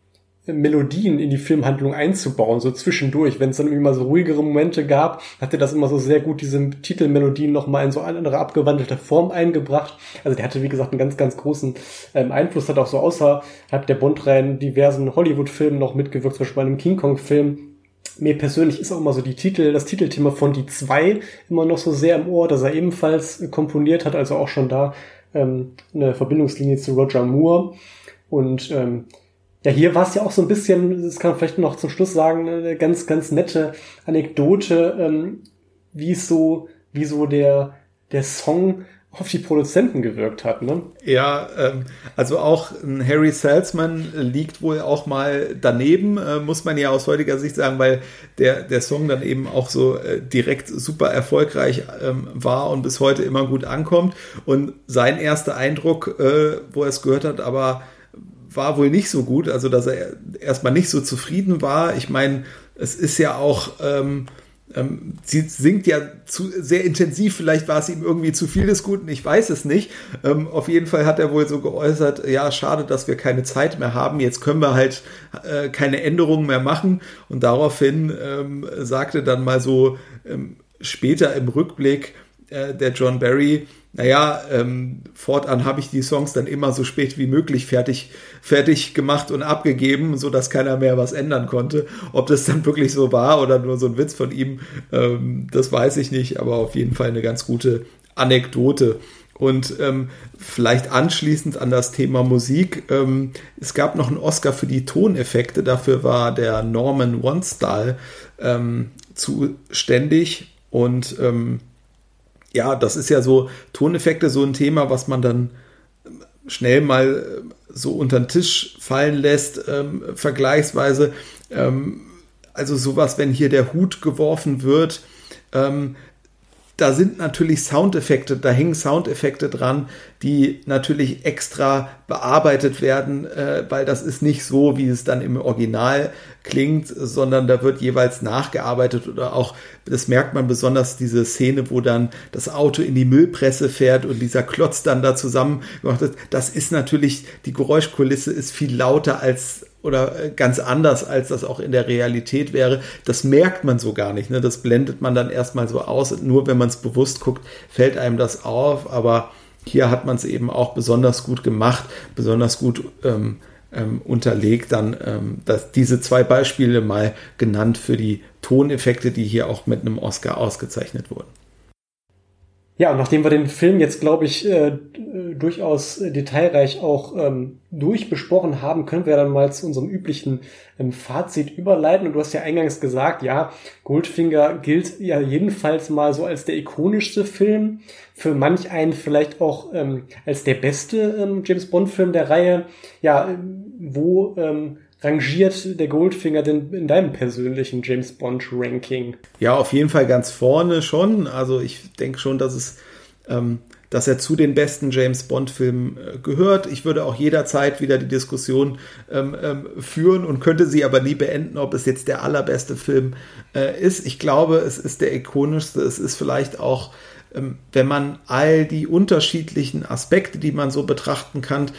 Speaker 5: Melodien in die Filmhandlung einzubauen, so zwischendurch. Wenn es dann mal so ruhigere Momente gab, hat er das immer so sehr gut, diese Titelmelodien nochmal in so eine andere abgewandelte Form eingebracht. Also der hatte, wie gesagt, einen ganz, ganz großen ähm, Einfluss, hat auch so außerhalb der Bond-Reihen diversen Hollywood-Filmen noch mitgewirkt, zum Beispiel bei einem King Kong-Film. Mir persönlich ist auch immer so die Titel, das Titelthema von Die zwei immer noch so sehr im Ohr, dass er ebenfalls äh, komponiert hat, also auch schon da ähm, eine Verbindungslinie zu Roger Moore. Und ähm, ja, hier war es ja auch so ein bisschen, das kann man vielleicht noch zum Schluss sagen, eine ganz, ganz nette Anekdote, ähm, wie so, wie so der, der Song auf die Produzenten gewirkt hat, ne?
Speaker 4: Ja, ähm, also auch Harry Salzman liegt wohl auch mal daneben, äh, muss man ja aus heutiger Sicht sagen, weil der, der Song dann eben auch so äh, direkt super erfolgreich ähm, war und bis heute immer gut ankommt. Und sein erster Eindruck, äh, wo er es gehört hat, aber war wohl nicht so gut, also dass er erstmal nicht so zufrieden war. Ich meine, es ist ja auch, ähm, ähm, sie singt ja zu, sehr intensiv, vielleicht war es ihm irgendwie zu viel des Guten, ich weiß es nicht. Ähm, auf jeden Fall hat er wohl so geäußert, ja, schade, dass wir keine Zeit mehr haben, jetzt können wir halt äh, keine Änderungen mehr machen. Und daraufhin ähm, sagte dann mal so ähm, später im Rückblick äh, der John Barry, naja, ähm, fortan habe ich die Songs dann immer so spät wie möglich fertig, fertig gemacht und abgegeben, so dass keiner mehr was ändern konnte. Ob das dann wirklich so war oder nur so ein Witz von ihm, ähm, das weiß ich nicht, aber auf jeden Fall eine ganz gute Anekdote. Und ähm, vielleicht anschließend an das Thema Musik, ähm, es gab noch einen Oscar für die Toneffekte, dafür war der Norman Onestall ähm, zuständig und ähm, ja, das ist ja so Toneffekte, so ein Thema, was man dann schnell mal äh, so unter den Tisch fallen lässt, ähm, vergleichsweise. Ähm, also sowas, wenn hier der Hut geworfen wird, ähm, da sind natürlich Soundeffekte, da hängen Soundeffekte dran, die natürlich extra bearbeitet werden, äh, weil das ist nicht so, wie es dann im Original klingt, sondern da wird jeweils nachgearbeitet oder auch, das merkt man besonders, diese Szene, wo dann das Auto in die Müllpresse fährt und dieser Klotz dann da zusammen gemacht wird. Das ist natürlich, die Geräuschkulisse ist viel lauter als oder äh, ganz anders, als das auch in der Realität wäre. Das merkt man so gar nicht. Ne? Das blendet man dann erstmal so aus. Nur wenn man es bewusst guckt, fällt einem das auf. Aber hier hat man es eben auch besonders gut gemacht, besonders gut ähm, ähm, unterlegt. Dann ähm, dass diese zwei Beispiele mal genannt für die Toneffekte, die hier auch mit einem Oscar ausgezeichnet wurden.
Speaker 5: Ja, und nachdem wir den Film jetzt, glaube ich, äh, durchaus detailreich auch ähm, durchbesprochen haben, können wir dann mal zu unserem üblichen ähm, Fazit überleiten. Und du hast ja eingangs gesagt, ja, Goldfinger gilt ja jedenfalls mal so als der ikonischste Film. Für manch einen vielleicht auch ähm, als der beste ähm, James Bond-Film der Reihe. Ja, wo ähm, rangiert der Goldfinger denn in deinem persönlichen James Bond Ranking?
Speaker 4: Ja, auf jeden Fall ganz vorne schon. Also ich denke schon, dass es, ähm, dass er zu den besten James Bond Filmen äh, gehört. Ich würde auch jederzeit wieder die Diskussion ähm, ähm, führen und könnte sie aber nie beenden, ob es jetzt der allerbeste Film äh, ist. Ich glaube, es ist der ikonischste. Es ist vielleicht auch ähm, wenn man all die unterschiedlichen Aspekte, die man so betrachten kann,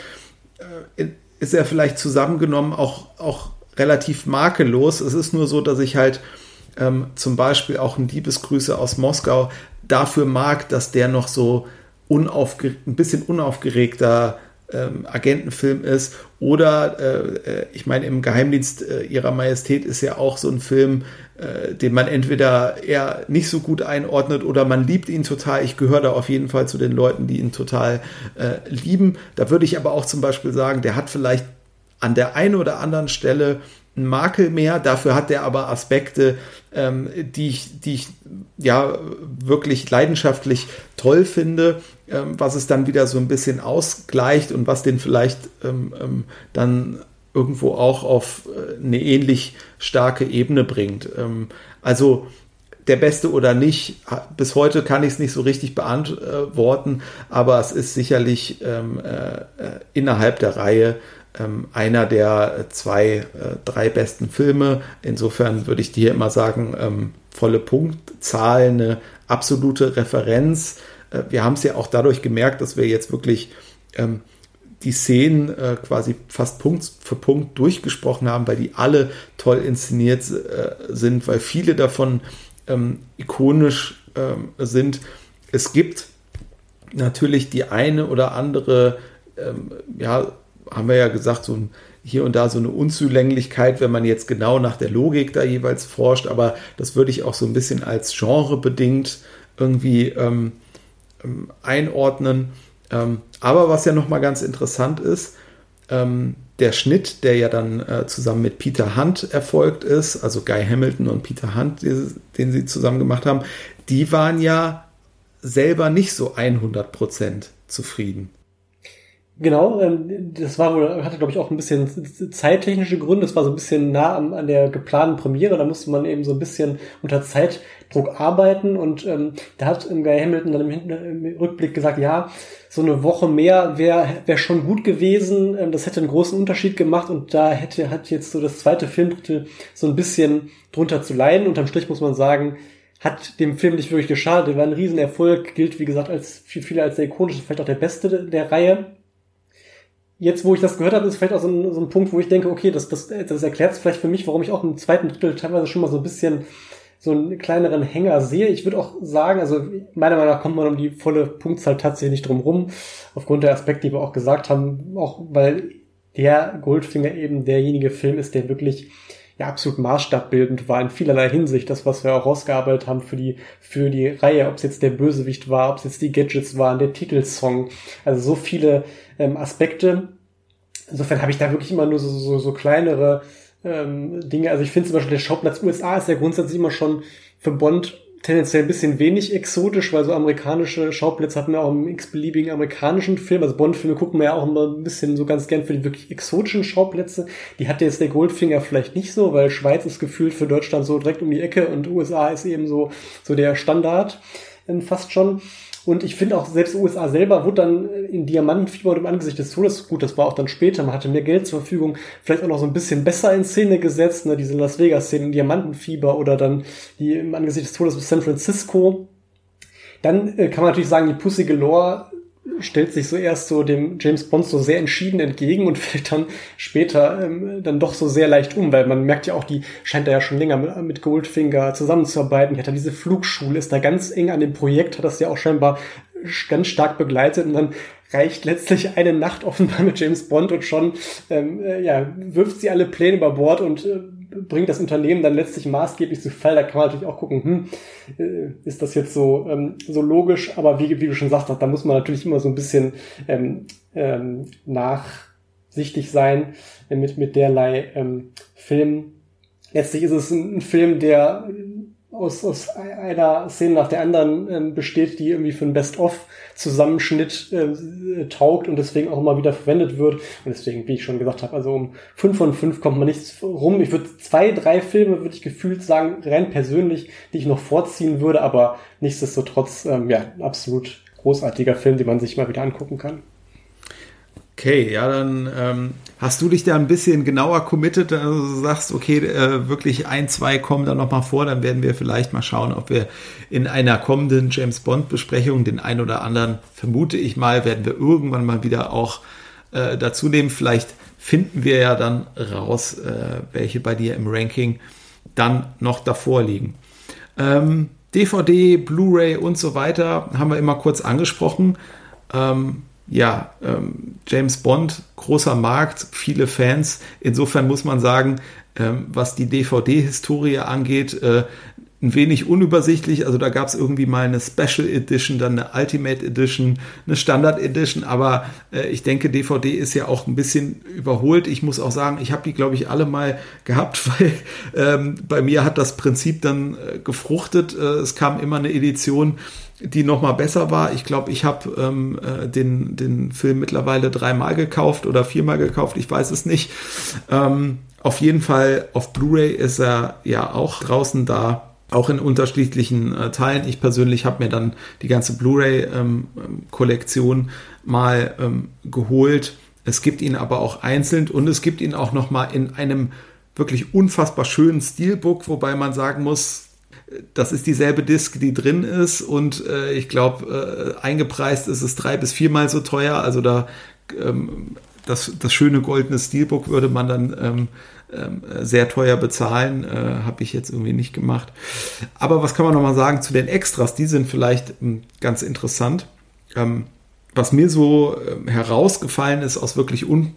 Speaker 4: äh, ist er vielleicht zusammengenommen auch, auch relativ makellos. Es ist nur so, dass ich halt ähm, zum Beispiel auch ein Liebesgrüße aus Moskau dafür mag, dass der noch so ein bisschen unaufgeregter ähm, Agentenfilm ist. Oder äh, äh, ich meine, im Geheimdienst äh, ihrer Majestät ist ja auch so ein Film, äh, den man entweder eher nicht so gut einordnet oder man liebt ihn total. Ich gehöre da auf jeden Fall zu den Leuten, die ihn total äh, lieben. Da würde ich aber auch zum Beispiel sagen, der hat vielleicht an der einen oder anderen Stelle ein Makel mehr. Dafür hat er aber Aspekte, ähm, die, ich, die ich ja wirklich leidenschaftlich toll finde, ähm, was es dann wieder so ein bisschen ausgleicht und was den vielleicht ähm, ähm dann irgendwo auch auf äh, eine ähnlich starke Ebene bringt. Ähm, also der Beste oder nicht, bis heute kann ich es nicht so richtig beantworten, aber es ist sicherlich ähm, äh, äh innerhalb der Reihe ähm, einer der zwei, drei besten Filme. Insofern würde ich dir immer sagen, volle Punktzahl, eine absolute Referenz. Wir haben es ja auch dadurch gemerkt, dass wir jetzt wirklich die Szenen äh, quasi fast Punkt für Punkt durchgesprochen haben, weil die alle toll inszeniert äh, sind, weil viele davon ähm, ikonisch ähm, sind. Es gibt natürlich die eine oder andere ähm, ja, haben wir ja gesagt, so ein, hier und da so eine Unzulänglichkeit, wenn man jetzt genau nach der Logik da jeweils forscht, aber das würde ich auch so ein bisschen als Genre bedingt irgendwie ähm, ähm, einordnen. Ähm, aber was ja nochmal ganz interessant ist, ähm, der Schnitt, der ja dann äh, zusammen mit Peter Hunt erfolgt ist, also Guy Hamilton und Peter Hunt, die, den sie zusammen gemacht haben, die waren ja selber nicht so 100% zufrieden.
Speaker 5: Genau, ähm, das war wohl, hatte glaube ich auch ein bisschen zeittechnische Gründe. Das war so ein bisschen nah an, an der geplanten Premiere. Da musste man eben so ein bisschen unter Zeitdruck arbeiten und ähm, da hat Guy Hamilton dann im, im, Rückblick gesagt, ja, so eine Woche mehr wäre wär schon gut gewesen. Ähm, das hätte einen großen Unterschied gemacht und da hätte hat jetzt so das zweite Filmdrittel so ein bisschen drunter zu leiden. Unterm Strich muss man sagen, hat dem Film nicht wirklich geschadet. Der war ein Riesenerfolg, gilt wie gesagt als für viele als der ikonischste, vielleicht auch der beste der Reihe jetzt, wo ich das gehört habe, ist vielleicht auch so ein, so ein Punkt, wo ich denke, okay, das, das, das erklärt es vielleicht für mich, warum ich auch im zweiten Drittel teilweise schon mal so ein bisschen so einen kleineren Hänger sehe. Ich würde auch sagen, also meiner Meinung nach kommt man um die volle Punktzahl tatsächlich nicht drum rum, aufgrund der Aspekte, die wir auch gesagt haben, auch weil der Goldfinger eben derjenige Film ist, der wirklich ja absolut maßstabbildend war in vielerlei Hinsicht. Das, was wir auch rausgearbeitet haben für die, für die Reihe, ob es jetzt der Bösewicht war, ob es jetzt die Gadgets waren, der Titelsong. Also so viele ähm, Aspekte. Insofern habe ich da wirklich immer nur so, so, so kleinere ähm, Dinge. Also ich finde zum Beispiel der Schauplatz USA ist ja grundsätzlich immer schon für Bond tendenziell ein bisschen wenig exotisch, weil so amerikanische Schauplätze hatten wir auch im x-beliebigen amerikanischen Film. Also Bond-Filme gucken wir ja auch immer ein bisschen so ganz gern für die wirklich exotischen Schauplätze. Die hatte jetzt der Goldfinger vielleicht nicht so, weil Schweiz ist gefühlt für Deutschland so direkt um die Ecke und USA ist eben so, so der Standard ähm, fast schon. Und ich finde auch, selbst USA selber wurde dann in Diamantenfieber und im Angesicht des Todes, gut, das war auch dann später, man hatte mehr Geld zur Verfügung, vielleicht auch noch so ein bisschen besser in Szene gesetzt, ne, diese Las Vegas-Szene, Diamantenfieber oder dann die im Angesicht des Todes in San Francisco. Dann äh, kann man natürlich sagen, die Pussy Galore stellt sich so erst so dem James Bond so sehr entschieden entgegen und fällt dann später ähm, dann doch so sehr leicht um, weil man merkt ja auch, die scheint da ja schon länger mit, mit Goldfinger zusammenzuarbeiten. Die hat da diese Flugschule, ist da ganz eng an dem Projekt, hat das ja auch scheinbar ganz stark begleitet und dann reicht letztlich eine Nacht offenbar mit James Bond und schon ähm, äh, ja, wirft sie alle Pläne über Bord und äh, bringt das Unternehmen dann letztlich maßgeblich zu Fall. Da kann man natürlich auch gucken, hm, äh, ist das jetzt so, ähm, so logisch, aber wie, wie du schon sagst, da muss man natürlich immer so ein bisschen ähm, ähm, nachsichtig sein mit, mit derlei ähm, Film. Letztlich ist es ein, ein Film, der aus, aus einer Szene nach der anderen ähm, besteht, die irgendwie für einen Best-of-Zusammenschnitt äh, taugt und deswegen auch immer wieder verwendet wird. Und deswegen, wie ich schon gesagt habe, also um fünf von fünf kommt man nichts rum. Ich würde zwei, drei Filme, würde ich gefühlt sagen, rein persönlich, die ich noch vorziehen würde, aber nichtsdestotrotz, ähm, ja, absolut großartiger Film, den man sich mal wieder angucken kann.
Speaker 4: Okay, ja, dann ähm, hast du dich da ein bisschen genauer committed, also sagst, okay, äh, wirklich ein, zwei kommen da nochmal vor, dann werden wir vielleicht mal schauen, ob wir in einer kommenden James Bond Besprechung den ein oder anderen, vermute ich mal, werden wir irgendwann mal wieder auch äh, dazu nehmen. Vielleicht finden wir ja dann raus, äh, welche bei dir im Ranking dann noch davor liegen. Ähm, DVD, Blu-ray und so weiter haben wir immer kurz angesprochen. Ähm, ja, ähm, James Bond, großer Markt, viele Fans. Insofern muss man sagen, ähm, was die DVD-Historie angeht, äh, ein wenig unübersichtlich. Also da gab es irgendwie mal eine Special Edition, dann eine Ultimate Edition, eine Standard Edition. Aber äh, ich denke, DVD ist ja auch ein bisschen überholt. Ich muss auch sagen, ich habe die, glaube ich, alle mal gehabt, weil ähm, bei mir hat das Prinzip dann äh, gefruchtet. Äh, es kam immer eine Edition, die noch mal besser war. Ich glaube, ich habe ähm, äh, den, den Film mittlerweile dreimal gekauft oder viermal gekauft. Ich weiß es nicht. Ähm, auf jeden Fall auf Blu-ray ist er ja auch draußen da auch in unterschiedlichen äh, Teilen. Ich persönlich habe mir dann die ganze Blu-ray-Kollektion ähm, mal ähm, geholt. Es gibt ihn aber auch einzeln und es gibt ihn auch noch mal in einem wirklich unfassbar schönen Steelbook, wobei man sagen muss, das ist dieselbe Disc, die drin ist und äh, ich glaube, äh, eingepreist ist es drei bis viermal so teuer. Also da ähm, das, das schöne goldene Steelbook würde man dann ähm, sehr teuer bezahlen. Äh, Habe ich jetzt irgendwie nicht gemacht. Aber was kann man nochmal sagen zu den Extras? Die sind vielleicht ähm, ganz interessant. Ähm, was mir so ähm, herausgefallen ist aus wirklich un,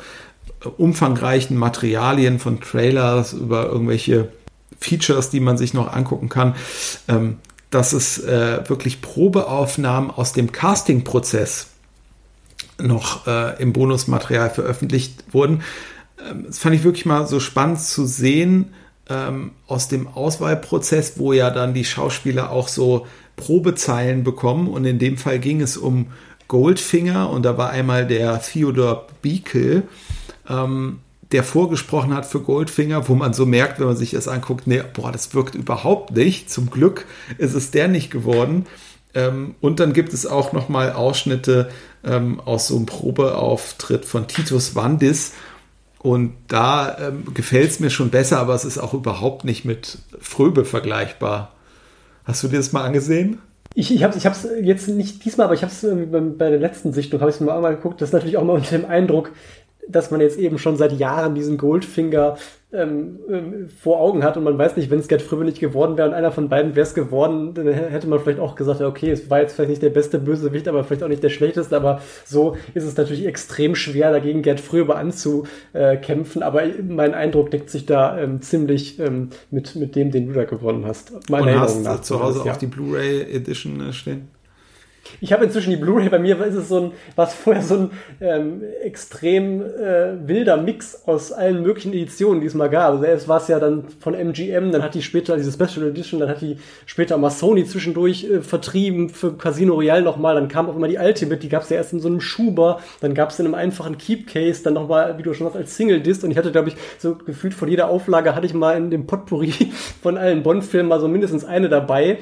Speaker 4: äh, umfangreichen Materialien von Trailers über irgendwelche Features, die man sich noch angucken kann, ähm, dass es äh, wirklich Probeaufnahmen aus dem Casting-Prozess noch äh, im Bonusmaterial veröffentlicht wurden. Ähm, das fand ich wirklich mal so spannend zu sehen ähm, aus dem Auswahlprozess, wo ja dann die Schauspieler auch so Probezeilen bekommen. Und in dem Fall ging es um Goldfinger und da war einmal der Theodore Beacle, ähm, der vorgesprochen hat für Goldfinger, wo man so merkt, wenn man sich das anguckt, nee, boah, das wirkt überhaupt nicht. Zum Glück ist es der nicht geworden. Ähm, und dann gibt es auch noch mal Ausschnitte ähm, aus so einem Probeauftritt von Titus Vandis, und da ähm, gefällt es mir schon besser, aber es ist auch überhaupt nicht mit Fröbe vergleichbar. Hast du dir das mal angesehen?
Speaker 5: Ich, ich habe es jetzt nicht diesmal, aber ich habe es äh, bei der letzten Sichtung, habe ich mir mal geguckt. Das ist natürlich auch mal unter dem Eindruck, dass man jetzt eben schon seit Jahren diesen Goldfinger ähm, ähm, vor Augen hat und man weiß nicht, wenn es Gerd Fröbe nicht geworden wäre und einer von beiden wäre es geworden, dann hätte man vielleicht auch gesagt, okay, es war jetzt vielleicht nicht der beste Bösewicht, aber vielleicht auch nicht der schlechteste, aber so ist es natürlich extrem schwer, dagegen Gerd Fröbe anzukämpfen, aber mein Eindruck deckt sich da ähm, ziemlich ähm, mit, mit dem, den du da gewonnen hast.
Speaker 4: Meine und Erinnerung hast nach. zu Hause ja. auch die Blu-ray Edition äh, stehen?
Speaker 5: Ich habe inzwischen die Blu-ray, bei mir ist es so ein, was vorher so ein ähm, extrem äh, wilder Mix aus allen möglichen Editionen, die es mal gab. Also erst war es ja dann von MGM, dann hat die später diese Special Edition, dann hat die später mal Sony zwischendurch äh, vertrieben für Casino Royale nochmal, dann kam auch immer die Ultimate, die gab es ja erst in so einem Schuber, dann gab es in einem einfachen Keep Case, dann nochmal, wie du schon sagst, als Single Disc und ich hatte, glaube ich, so gefühlt von jeder Auflage hatte ich mal in dem Potpourri von allen Bond-Filmen mal so mindestens eine dabei.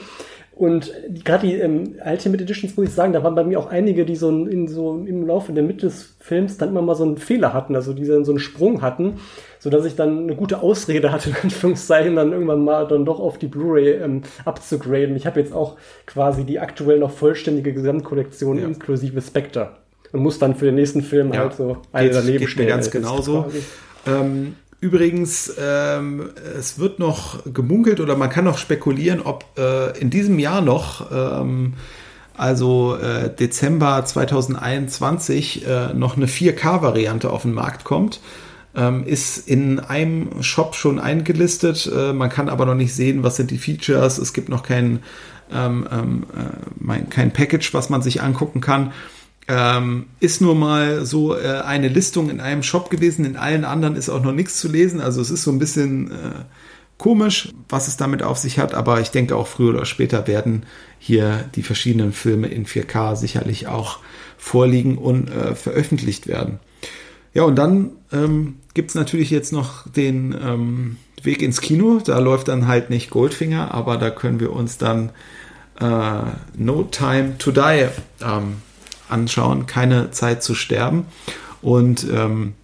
Speaker 5: Und gerade die ähm, Ultimate Editions, muss ich sagen, da waren bei mir auch einige, die so, in, so im Laufe der Mitte des Films dann immer mal so einen Fehler hatten, also die dann so einen Sprung hatten, so dass ich dann eine gute Ausrede hatte, in Anführungszeichen, dann irgendwann mal dann doch auf die Blu-ray ähm, abzugraden. Ich habe jetzt auch quasi die aktuell noch vollständige Gesamtkollektion ja. inklusive Spectre und muss dann für den nächsten Film ja. halt so
Speaker 4: eine daneben stellen. Ganz genauso. Ähm, Übrigens, ähm, es wird noch gemunkelt oder man kann noch spekulieren, ob äh, in diesem Jahr noch, ähm, also äh, Dezember 2021, äh, noch eine 4K-Variante auf den Markt kommt. Ähm, ist in einem Shop schon eingelistet. Äh, man kann aber noch nicht sehen, was sind die Features. Es gibt noch kein, ähm, ähm, äh, kein Package, was man sich angucken kann. Ähm, ist nur mal so äh, eine Listung in einem Shop gewesen, in allen anderen ist auch noch nichts zu lesen. Also es ist so ein bisschen äh, komisch, was es damit auf sich hat, aber ich denke auch früher oder später werden hier die verschiedenen Filme in 4K sicherlich auch vorliegen und äh, veröffentlicht werden. Ja, und dann ähm, gibt es natürlich jetzt noch den ähm, Weg ins Kino. Da läuft dann halt nicht Goldfinger, aber da können wir uns dann äh, No Time to Die ähm, anschauen, keine Zeit zu sterben. Und ähm,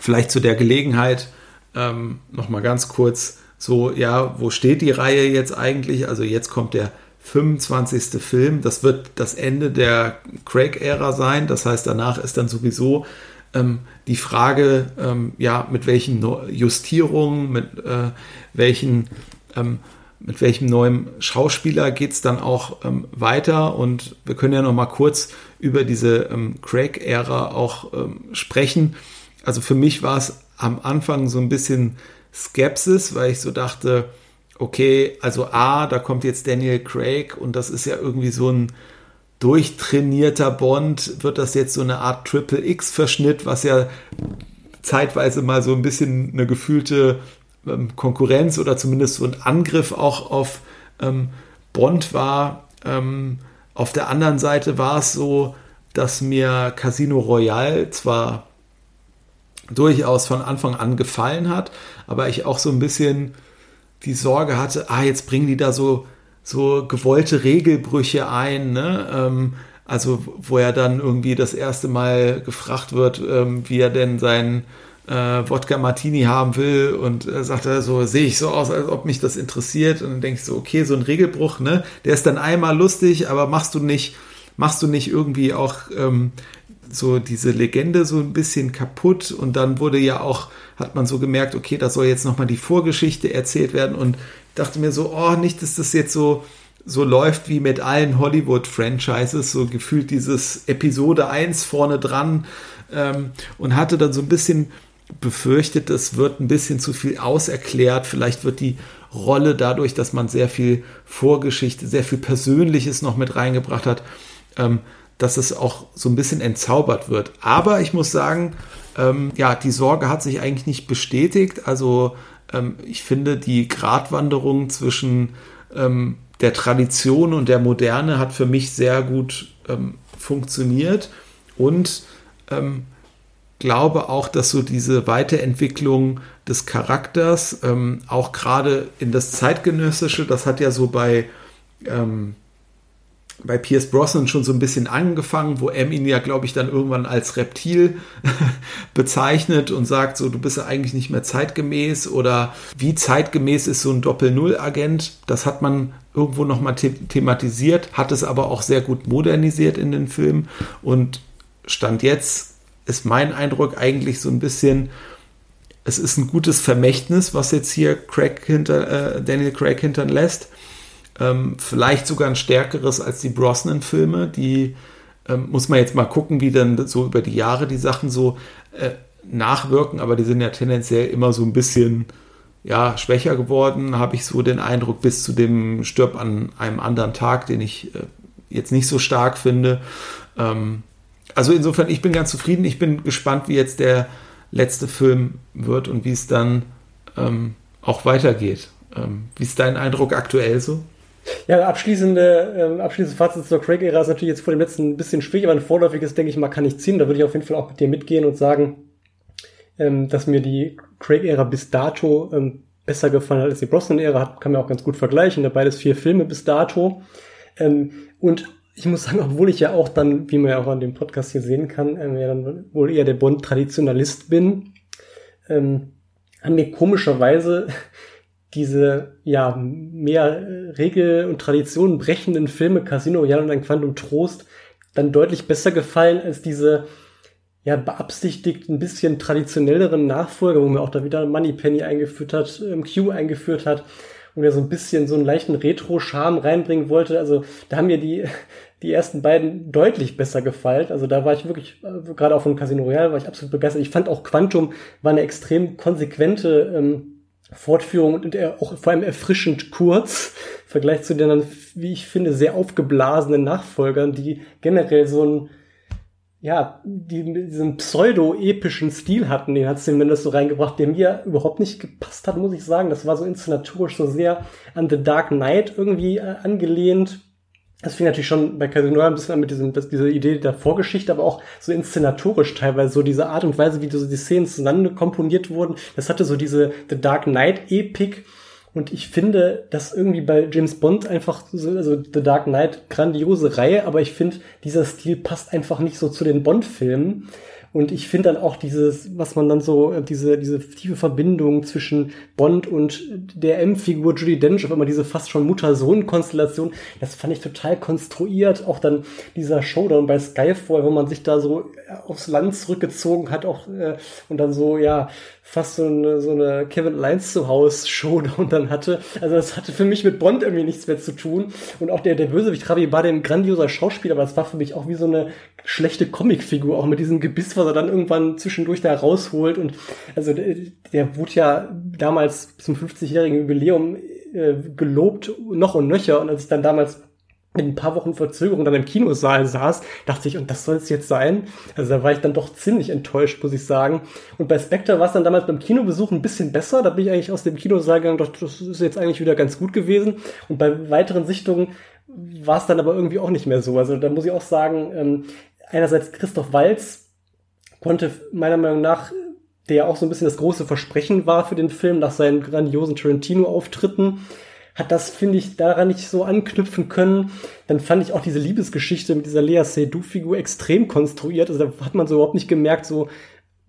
Speaker 4: vielleicht zu der Gelegenheit ähm, noch mal ganz kurz so, ja, wo steht die Reihe jetzt eigentlich? Also jetzt kommt der 25. Film. Das wird das Ende der Craig-Ära sein. Das heißt, danach ist dann sowieso ähm, die Frage, ähm, ja, mit welchen Justierungen, mit äh, welchen ähm, mit welchem neuen Schauspieler geht es dann auch ähm, weiter. Und wir können ja noch mal kurz über diese ähm, Craig-Ära auch ähm, sprechen. Also für mich war es am Anfang so ein bisschen Skepsis, weil ich so dachte, okay, also A, da kommt jetzt Daniel Craig und das ist ja irgendwie so ein durchtrainierter Bond. Wird das jetzt so eine Art Triple X-Verschnitt, was ja zeitweise mal so ein bisschen eine gefühlte ähm, Konkurrenz oder zumindest so ein Angriff auch auf ähm, Bond war. Ähm, auf der anderen Seite war es so, dass mir Casino Royale zwar durchaus von Anfang an gefallen hat, aber ich auch so ein bisschen die Sorge hatte, ah, jetzt bringen die da so, so gewollte Regelbrüche ein, ne? Ähm, also wo er dann irgendwie das erste Mal gefragt wird, ähm, wie er denn seinen äh, Wodka Martini haben will und äh, sagt er so, sehe ich so aus, als ob mich das interessiert. Und dann denke ich so, okay, so ein Regelbruch, ne, der ist dann einmal lustig, aber machst du nicht, machst du nicht irgendwie auch ähm, so diese Legende so ein bisschen kaputt? Und dann wurde ja auch, hat man so gemerkt, okay, da soll jetzt nochmal die Vorgeschichte erzählt werden. Und dachte mir so, oh, nicht, dass das jetzt so, so läuft wie mit allen Hollywood-Franchises, so gefühlt dieses Episode 1 vorne dran ähm, und hatte dann so ein bisschen befürchtet, es wird ein bisschen zu viel auserklärt. Vielleicht wird die Rolle dadurch, dass man sehr viel Vorgeschichte, sehr viel Persönliches noch mit reingebracht hat, ähm, dass es auch so ein bisschen entzaubert wird. Aber ich muss sagen, ähm, ja, die Sorge hat sich eigentlich nicht bestätigt. Also ähm, ich finde, die Gratwanderung zwischen ähm, der Tradition und der Moderne hat für mich sehr gut ähm, funktioniert und ähm, glaube auch, dass so diese Weiterentwicklung des Charakters, ähm, auch gerade in das Zeitgenössische, das hat ja so bei, ähm, bei Pierce Brosnan schon so ein bisschen angefangen, wo M ihn ja, glaube ich, dann irgendwann als Reptil bezeichnet und sagt, so, du bist ja eigentlich nicht mehr zeitgemäß oder wie zeitgemäß ist so ein Doppel-Null-Agent, das hat man irgendwo nochmal the thematisiert, hat es aber auch sehr gut modernisiert in den Filmen und Stand jetzt ist mein Eindruck eigentlich so ein bisschen, es ist ein gutes Vermächtnis, was jetzt hier Craig hinter, äh, Daniel Craig hinterlässt. Ähm, vielleicht sogar ein stärkeres als die Brosnan-Filme. Die ähm, muss man jetzt mal gucken, wie dann so über die Jahre die Sachen so äh, nachwirken, aber die sind ja tendenziell immer so ein bisschen ja, schwächer geworden, habe ich so den Eindruck, bis zu dem Stirb an einem anderen Tag, den ich äh, jetzt nicht so stark finde. Ähm, also insofern, ich bin ganz zufrieden. Ich bin gespannt, wie jetzt der letzte Film wird und wie es dann ähm, auch weitergeht. Ähm, wie ist dein Eindruck aktuell so?
Speaker 5: Ja, abschließende, ähm, abschließende Fazit zur Craig-Ära ist natürlich jetzt vor dem letzten ein bisschen schwierig, aber ein vorläufiges, denke ich mal, kann ich ziehen. Da würde ich auf jeden Fall auch mit dir mitgehen und sagen, ähm, dass mir die Craig-Ära bis dato ähm, besser gefallen hat als die Brosnan-Ära. Kann man auch ganz gut vergleichen. Da beides vier Filme bis dato. Ähm, und ich muss sagen, obwohl ich ja auch dann, wie man ja auch an dem Podcast hier sehen kann, ähm, ja dann wohl eher der Bond-Traditionalist bin, ähm, haben mir komischerweise diese ja mehr Regel- und Traditionen brechenden Filme Casino Royale und ein Quantum Trost dann deutlich besser gefallen als diese ja beabsichtigt ein bisschen traditionelleren Nachfolger, wo man auch da wieder Moneypenny eingeführt hat, ähm, Q eingeführt hat und er so ein bisschen so einen leichten Retro-Charme reinbringen wollte. Also da haben mir die, die ersten beiden deutlich besser gefallen. Also da war ich wirklich, äh, gerade auch von Casino Royale, war ich absolut begeistert. Ich fand auch Quantum war eine extrem konsequente ähm, Fortführung und auch vor allem erfrischend kurz im Vergleich zu den wie ich finde, sehr aufgeblasenen Nachfolgern, die generell so ein ja, die diesen pseudo-epischen Stil hatten, den hat es zumindest so reingebracht, der mir überhaupt nicht gepasst hat, muss ich sagen. Das war so inszenatorisch so sehr an The Dark Knight irgendwie äh, angelehnt. Das fing natürlich schon bei Casino ein bisschen an mit diesem, dieser Idee der Vorgeschichte, aber auch so inszenatorisch teilweise, so diese Art und Weise, wie so die Szenen zueinander komponiert wurden. Das hatte so diese The Dark Knight Epik, und ich finde, dass irgendwie bei James Bond einfach, so, also The Dark Knight, grandiose Reihe, aber ich finde, dieser Stil passt einfach nicht so zu den Bond-Filmen. Und ich finde dann auch dieses, was man dann so, äh, diese, diese tiefe Verbindung zwischen Bond und der M-Figur Judy Dench, auf einmal diese fast schon Mutter-Sohn-Konstellation, das fand ich total konstruiert. Auch dann dieser Showdown bei Skyfall, wo man sich da so aufs Land zurückgezogen hat, auch äh, und dann so, ja, fast so eine, so eine Kevin Lines zu Haus Showdown dann hatte. Also das hatte für mich mit Bond irgendwie nichts mehr zu tun. Und auch der, der Bösewicht Javi war ein grandioser Schauspieler, aber das war für mich auch wie so eine schlechte Comicfigur, auch mit diesem Gebiss, was er dann irgendwann zwischendurch da rausholt. Und also der, der wurde ja damals zum 50-jährigen Jubiläum äh, gelobt, noch und nöcher. Und als ich dann damals mit ein paar Wochen Verzögerung dann im Kinosaal saß, dachte ich, und das soll es jetzt sein? Also da war ich dann doch ziemlich enttäuscht, muss ich sagen. Und bei Spectre war es dann damals beim Kinobesuch ein bisschen besser. Da bin ich eigentlich aus dem Kinosaal gegangen, dachte, das ist jetzt eigentlich wieder ganz gut gewesen. Und bei weiteren Sichtungen war es dann aber irgendwie auch nicht mehr so. Also da muss ich auch sagen, ähm, einerseits Christoph Walz konnte meiner Meinung nach der ja auch so ein bisschen das große Versprechen war für den Film nach seinen grandiosen Tarantino-Auftritten, hat das, finde ich, daran nicht so anknüpfen können. Dann fand ich auch diese Liebesgeschichte mit dieser Lea Seydoux-Figur extrem konstruiert. Also da hat man so überhaupt nicht gemerkt, so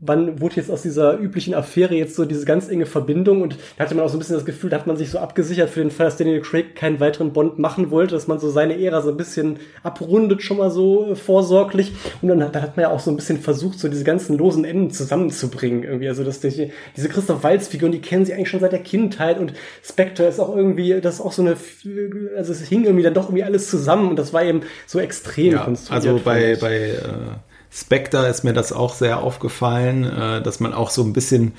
Speaker 5: wann wurde jetzt aus dieser üblichen Affäre jetzt so diese ganz enge Verbindung? Und da hatte man auch so ein bisschen das Gefühl, da hat man sich so abgesichert für den Fall, dass Daniel Craig keinen weiteren Bond machen wollte, dass man so seine Ära so ein bisschen abrundet schon mal so äh, vorsorglich. Und dann, dann hat man ja auch so ein bisschen versucht, so diese ganzen losen Enden zusammenzubringen irgendwie, also dass die, diese Christoph Waltz Figur, die kennen sie eigentlich schon seit der Kindheit. Und Spectre ist auch irgendwie, das ist auch so eine, also es hing irgendwie dann doch irgendwie alles zusammen. Und das war eben so extrem
Speaker 4: ja, konstruiert. Also bei, bei äh Spectre ist mir das auch sehr aufgefallen, äh, dass man auch so ein bisschen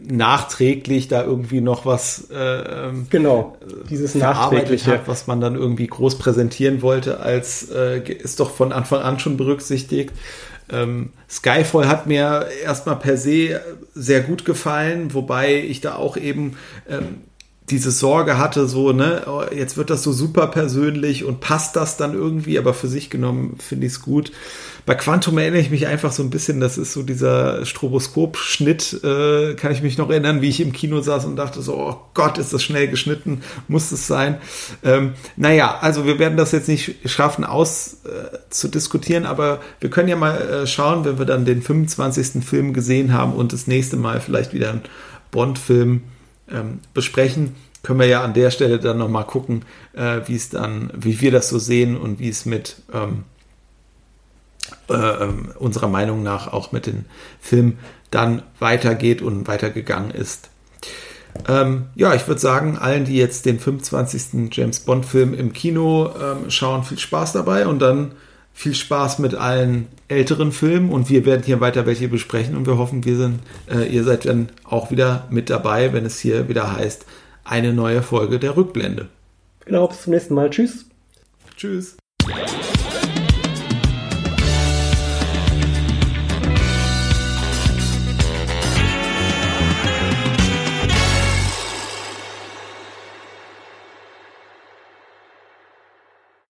Speaker 4: nachträglich da irgendwie noch was
Speaker 5: äh, genau dieses nachträgliche
Speaker 4: hat, was man dann irgendwie groß präsentieren wollte, als äh, ist doch von Anfang an schon berücksichtigt. Ähm, Skyfall hat mir erstmal per se sehr gut gefallen, wobei ich da auch eben ähm, diese Sorge hatte, so, ne, oh, jetzt wird das so super persönlich und passt das dann irgendwie, aber für sich genommen finde ich es gut. Bei Quantum erinnere ich mich einfach so ein bisschen, das ist so dieser Stroboskop-Schnitt, äh, kann ich mich noch erinnern, wie ich im Kino saß und dachte so, oh Gott, ist das schnell geschnitten, muss es sein. Ähm, naja, also wir werden das jetzt nicht schaffen, aus äh, aber wir können ja mal äh, schauen, wenn wir dann den 25. Film gesehen haben und das nächste Mal vielleicht wieder einen Bond-Film ähm, besprechen, können wir ja an der Stelle dann nochmal gucken, äh, wie es dann, wie wir das so sehen und wie es mit ähm, äh, ähm, unserer Meinung nach auch mit dem Film dann weitergeht und weitergegangen ist. Ähm, ja, ich würde sagen, allen, die jetzt den 25. James Bond-Film im Kino ähm, schauen, viel Spaß dabei und dann viel Spaß mit allen älteren Filmen und wir werden hier weiter welche besprechen und wir hoffen, wir sind, äh, ihr seid dann auch wieder mit dabei, wenn es hier wieder heißt, eine neue Folge der Rückblende.
Speaker 5: Genau, bis zum nächsten Mal. Tschüss.
Speaker 4: Tschüss.